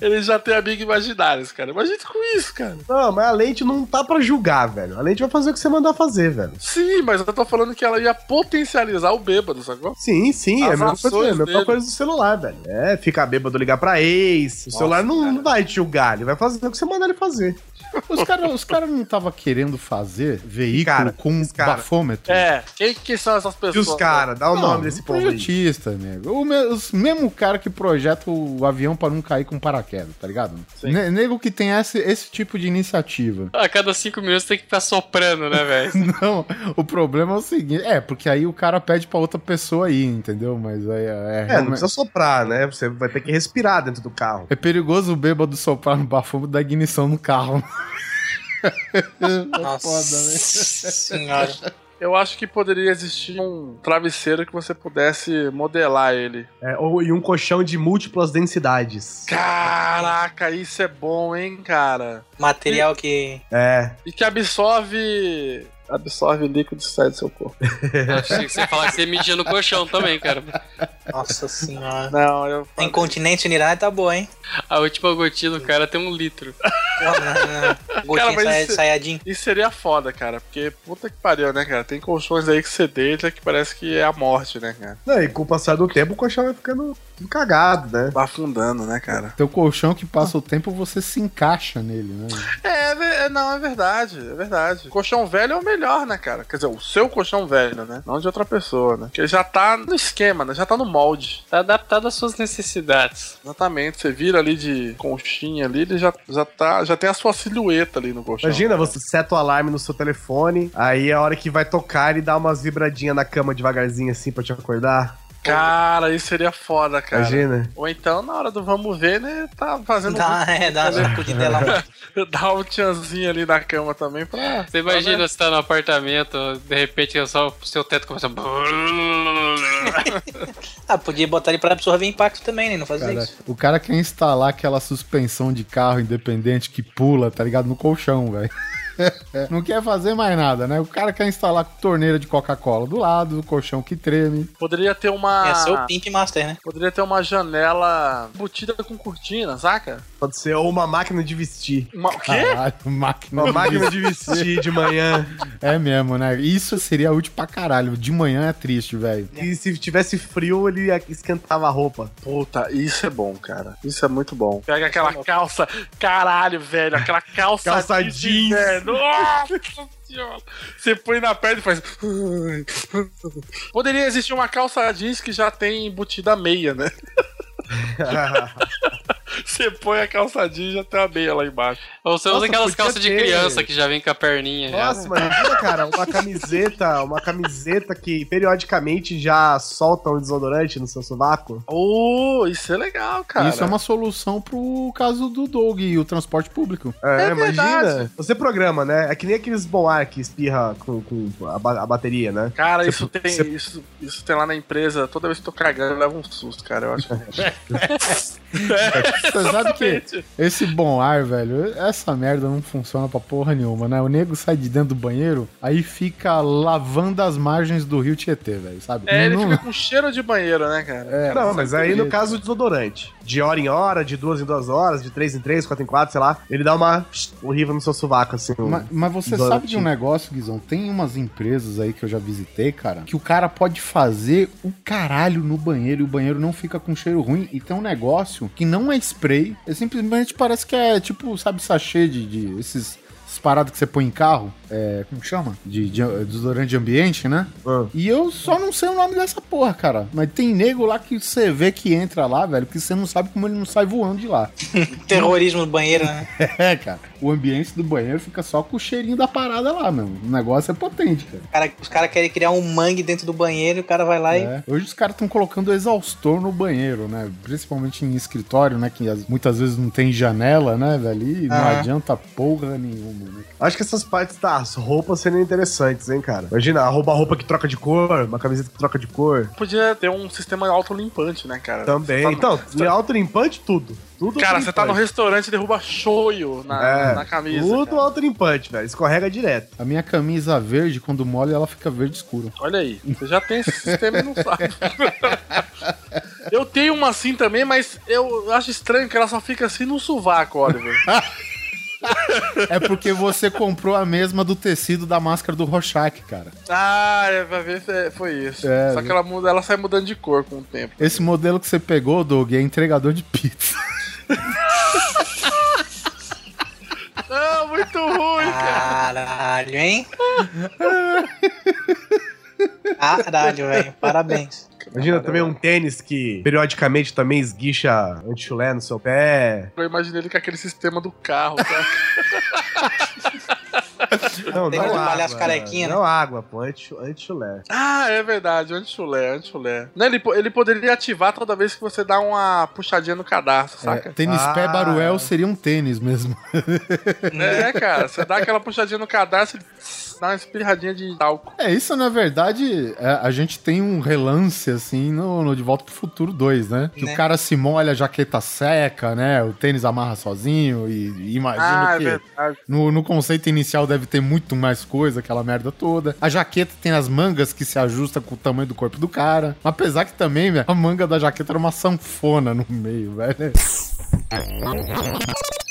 S8: Ele já tem amigo imaginários, cara. Imagina com isso, cara.
S2: Não, mas a lente não tá pra julgar, velho. A lente vai fazer o que você mandar fazer, velho.
S8: Sim, mas eu tô falando que ela ia potencializar o bêbado, sacou?
S2: Sim, sim, é a
S8: As
S2: mesma, coisa, é a mesma coisa do celular, velho. É, ficar bêbado ligar pra ex. O celular não, não vai te julgar, ele vai fazer o que você mandar ele fazer.
S3: Os caras os cara não estavam querendo fazer veículo
S2: Cara,
S3: com
S2: cara-
S3: bafômetro?
S8: É, quem que são essas
S2: E
S8: pessoas?
S2: os caras? Dá o
S3: Não,
S2: nome desse povo aí.
S3: projetista, nego. O me- os mesmo cara que projeta o avião pra não cair com paraquedas, tá ligado?
S8: Sim.
S3: Ne- Nego que tem esse, esse tipo de iniciativa.
S4: A cada cinco minutos tem que ficar soprando, né, velho?
S3: Não, o problema é o seguinte, é, porque aí o cara pede pra outra pessoa ir, entendeu? Mas aí é, é,
S2: É, não precisa soprar, né? Você vai ter que respirar dentro do carro.
S3: é perigoso o bêbado soprar no bafômetro da ignição no carro.
S6: Nossa
S3: foda, né?
S6: senhora.
S8: Eu acho que poderia existir um travesseiro que você pudesse modelar ele.
S2: É, ou, e um colchão de múltiplas densidades.
S8: Caraca, isso é bom, hein, cara?
S6: Material que.
S2: É.
S8: E que absorve. Absorve líquido que sai do seu corpo.
S4: Achei que você ia falar que você media no colchão também, cara.
S6: Nossa senhora.
S8: Não, eu.
S6: Tem continente unidade tá boa, hein?
S4: A última gotinha do cara tem um litro.
S6: Porra, não, não. Gotinha
S8: mas
S6: saia-
S8: isso-
S6: saiadinho.
S8: Isso seria foda, cara. Porque puta que pariu, né, cara? Tem colchões aí que você deita que parece que é a morte, né, cara?
S2: Não, e com o passar do tempo o colchão vai ficando cagado, né?
S8: Vai afundando, né, cara?
S3: Teu colchão que passa o tempo, você se encaixa nele, né?
S8: É, é é, não, é verdade, é verdade. Colchão velho é o melhor, né, cara? Quer dizer, o seu colchão velho, né? Não de outra pessoa, né? Que ele já tá no esquema, né? Já tá no molde.
S4: Tá adaptado às suas necessidades.
S8: Exatamente. Você vira ali de conchinha ali, ele já, já tá. Já tem a sua silhueta ali no colchão.
S2: Imagina, você seta o alarme no seu telefone, aí a hora que vai tocar, ele dá umas vibradinhas na cama devagarzinho assim pra te acordar.
S8: Cara, isso seria foda, cara.
S2: Imagina.
S8: Ou então, na hora do vamos ver, né? Tá fazendo
S6: Dá, é, dá uma sacudida lá.
S8: Dá um tchanzinho ali na cama também pra.
S4: Você imagina você tá no apartamento, de repente é só o seu teto começa a.
S6: Ah, podia botar ele pra absorver impacto também, né? Não fazer
S3: Cara,
S6: isso.
S3: o cara quer instalar aquela suspensão de carro independente que pula, tá ligado? No colchão, velho. Não quer fazer mais nada, né? O cara quer instalar torneira de Coca-Cola do lado, o colchão que treme.
S8: Poderia ter uma.
S6: É ser o Pimp Master, né?
S8: Poderia ter uma janela embutida com cortina, saca?
S2: Pode ser ou uma máquina de vestir.
S8: Uma, o quê?
S3: Caralho, máquina.
S2: Uma
S3: de
S2: máquina de vestir de manhã.
S3: É mesmo, né? Isso seria útil pra caralho. De manhã é triste, velho.
S2: E se tivesse frio, ele esquentava a roupa.
S8: Puta, isso é bom, cara. Isso é muito bom. Pega aquela calça, caralho, velho, aquela calça,
S2: Calça jeans.
S8: velho. Nossa senhora. Você põe na perna e faz. Poderia existir uma calça jeans que já tem embutida meia, né? Você põe a calça jeans e já tem a meia lá embaixo.
S4: Ou você usa
S2: Nossa,
S4: aquelas
S2: podia
S4: calças de
S2: ter.
S4: criança que já vem com a perninha. já.
S2: Nossa, mas imagina, cara, uma camiseta, uma camiseta que periodicamente já solta um desodorante no seu sovaco.
S8: Oh, isso é legal, cara.
S3: Isso é uma solução pro caso do Doug e o transporte público.
S2: É,
S8: É
S2: imagina.
S8: verdade.
S2: Você programa, né? É que nem aqueles bom ar que espirra com, com a, a bateria, né?
S8: Cara,
S2: Você-
S8: isso tem,
S2: você-
S8: isso, isso tem lá na empresa. Toda vez que eu tô cagando, eu levo um susto, cara. Eu acho.
S3: Você sabe que esse bom ar, velho, essa merda não funciona pra porra nenhuma, né? O nego sai de dentro do banheiro, aí fica lavando as margens do rio Tietê, velho, sabe?
S8: É, ele
S3: Não-
S8: fica com cheiro de banheiro, né, cara?
S3: É,
S2: Não, mas aí no
S3: jeito.
S2: caso do desodorante, de hora em hora, de duas em duas horas, de três em três, quatro em quatro, sei lá, ele dá uma horrível no seu sovaco, assim.
S3: Mas, mas você sabe de um negócio, Guizão? Tem umas empresas aí que eu já visitei, cara, que o cara pode fazer o caralho no banheiro e o banheiro não fica com cheiro ruim. E tem um negócio que não é spray, é simplesmente parece que é tipo, sabe, sachê de, de esses, paradas que você põe em carro. É, como chama? De, de desodorante de ambiente, né?
S2: Ah.
S3: E eu só não sei o nome dessa porra, cara. Mas tem nego lá que você vê que entra lá, velho, que você não sabe como ele não sai voando de lá.
S6: Terrorismo do banheiro, né?
S3: É, cara. O ambiente do banheiro fica só com o cheirinho da parada lá, meu. O negócio é potente, cara.
S6: Cara, os caras querem criar um mangue dentro do banheiro e o cara vai lá e.
S3: É. Hoje os caras estão colocando exaustor no banheiro, né? Principalmente em escritório, né? Que as- muitas vezes não tem janela, né, velho? E não adianta porra nenhuma, né?
S2: Acho que essas partes das roupas seriam interessantes, hein, cara? Imagina, a roupa, a roupa que troca de cor, uma camiseta que troca de cor.
S8: Podia ter um sistema autolimpante, né, cara?
S2: Também.
S8: Tá no-
S2: Então,
S8: você tá-
S2: autolimpante, tudo. Tudo
S8: Cara, você tá no restaurante e derruba shoyu na,
S2: É,
S8: na camisa.
S2: Tudo autolimpante, velho. Escorrega direto.
S3: A minha camisa verde, quando molha, ela fica verde escuro.
S8: Olha aí, você já tem esse sistema e não sabe. eu tenho uma assim também, mas eu acho estranho que ela só fica assim no sovaco, Oliver.
S3: É porque você comprou a mesma do tecido da máscara do Rorschach, cara.
S8: ah, é, vai ver se é- foi isso.
S3: É,
S8: só que ela, muda, ela sai mudando de cor com o tempo.
S3: Esse modelo que você pegou, Doug, é entregador de pizza.
S8: Não, muito muito ruim, cara.
S6: Caralho, hein? Caralho, velho. Parabéns.
S2: Imagina também um tênis que periodicamente também esguicha anti-chulé no seu pé.
S8: Eu imaginei ele com aquele sistema do carro, cara.
S2: Não,
S6: Tem
S2: não água.
S6: as carequinhas, né?
S2: Não água, pô, anti- anti-chulé.
S8: ah, é verdade, anti-chulé, anti-chulé. Né, Ele, ele poderia ativar toda vez que você dá uma puxadinha no cadastro, saca?
S3: É, tênis
S2: Ah.
S3: pé Baruel seria um tênis mesmo.
S8: É, cara, você dá aquela puxadinha no cadastro e dá uma espirradinha de talco.
S3: É, isso na verdade, é, a gente tem um relance assim no, no De Volta pro Futuro 2, né? Que
S6: Né?
S3: o cara se molha, a jaqueta seca, né? O tênis amarra sozinho e, e imagino
S8: Ah, é
S3: que
S8: verdade.
S3: no, no conceito inicial deve ter muito mais coisa, aquela merda toda. A jaqueta tem as mangas que se ajustam com o tamanho do corpo do cara. Apesar que também, velho, a manga da jaqueta era uma sanfona no meio, velho.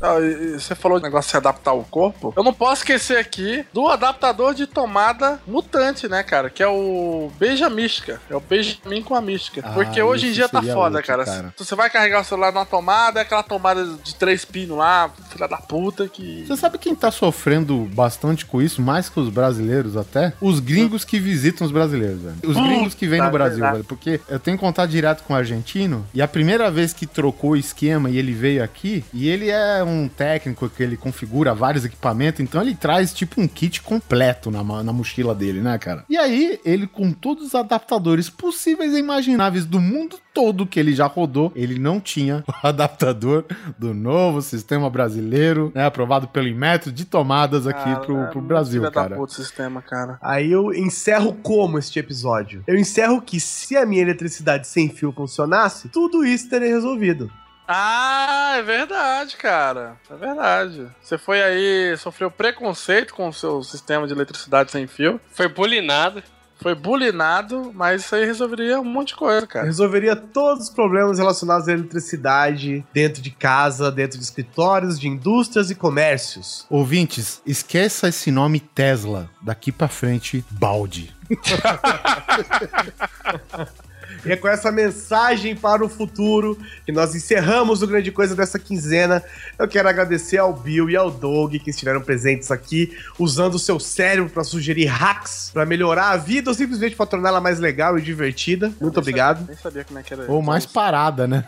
S8: Você falou de negócio de se adaptar ao corpo. Eu não posso esquecer aqui do adaptador de tomada mutante, né, cara? Que é o Beija Mística. É o Benjamin com a mística.
S3: Ah,
S8: Porque hoje em dia tá foda,
S3: outro,
S8: cara.
S3: cara.
S8: Você vai carregar o celular numa tomada, é aquela tomada de três pinos lá, filha da puta, que.
S3: Você sabe quem tá sofrendo bastante com isso, mais que os brasileiros até? Os gringos que visitam os brasileiros, velho. Os gringos que vêm no Brasil, velho. Porque eu tenho contato direto com o argentino, e a primeira vez que trocou o esquema e ele veio aqui, e ele é um técnico que ele configura vários equipamentos, então ele traz tipo um kit completo na, na mochila dele, né, cara? E aí, ele com todos os adaptadores possíveis e imagináveis do mundo todo que ele já rodou, ele não tinha o adaptador do novo sistema brasileiro, né, aprovado pelo Inmetro de tomadas aqui
S8: Cara,
S3: pro,
S8: é
S3: pro Brasil, cara.
S8: puta o sistema, cara.
S2: Aí eu encerro como este episódio? Eu encerro que se a minha eletricidade sem fio funcionasse, tudo isso teria resolvido.
S8: Ah, é verdade, cara. É verdade. Você foi aí, sofreu preconceito com o seu sistema de eletricidade sem fio.
S4: Foi bulinado.
S8: Foi bulinado, mas isso aí resolveria um monte de coisa, cara.
S2: Resolveria todos os problemas relacionados à eletricidade dentro de casa, dentro de escritórios, de indústrias e comércios.
S3: Ouvintes, esqueça esse nome Tesla. Daqui pra frente, balde.
S2: E é com essa mensagem para o futuro que nós encerramos o grande coisa dessa quinzena. Eu quero agradecer ao Bill e ao Doug que estiveram presentes aqui, usando o seu cérebro para sugerir hacks para melhorar a vida ou simplesmente para torná-la mais legal e divertida. Muito obrigado.
S8: Nem sabia como é que era
S3: Ou mais parada, né?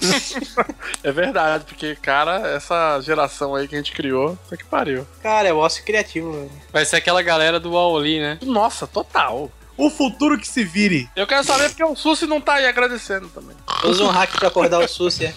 S8: É verdade, porque, cara, essa geração aí que a gente criou, tá que pariu.
S6: Cara, é o ócio criativo, velho.
S4: Vai ser aquela galera do Auli, né?
S8: Nossa, total.
S2: O futuro que se vire.
S8: Eu quero saber porque o Susi não tá aí agradecendo também.
S6: Usa um hack pra acordar o Susi, é.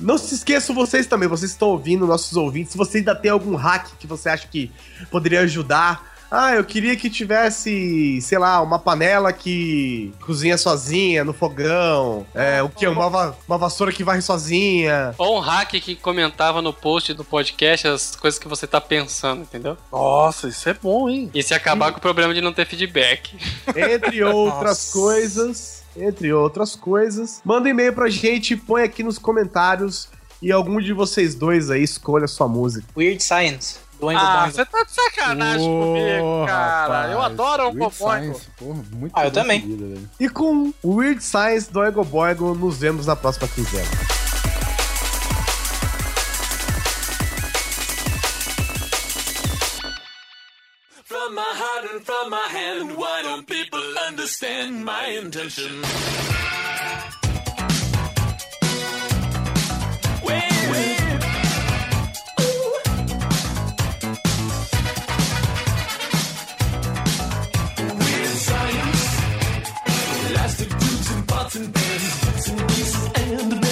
S2: Não se esqueçam vocês também, vocês estão ouvindo, nossos ouvintes, se você ainda tem algum hack que você acha que poderia ajudar. Ah, eu queria que tivesse, sei lá, uma panela que cozinha sozinha no fogão. É, o que? Uma, va- uma vassoura que varre sozinha.
S4: Ou um hack que comentava no post do podcast as coisas que você tá pensando, entendeu?
S8: Nossa, isso é bom, hein?
S4: E se acabar com o problema de não ter feedback.
S2: Entre outras coisas. Entre outras coisas. Manda um e-mail pra gente, põe aqui nos comentários. E algum de vocês dois aí escolha a sua música.
S6: Weird Science. Do Oingo
S8: Ah,
S6: Boingo.
S8: você tá de sacanagem comigo, cara. eu adoro o Boboingo.
S3: Porra, muito
S6: Ah, eu também.
S3: seguida, velho.
S2: E com o Weird Science do Ego Boigo, nos vemos na próxima quinzena.
S9: From my heart and from my hand, why don't people understand my intention? Tubes and pots and pans, bits and pieces, and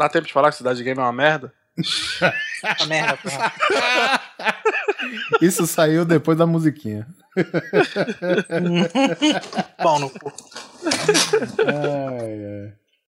S8: Dá tempo de falar que Cidade Game é uma merda?
S6: É a merda, porra.
S3: Isso saiu depois da musiquinha.
S6: Pau no cu.
S3: Ai,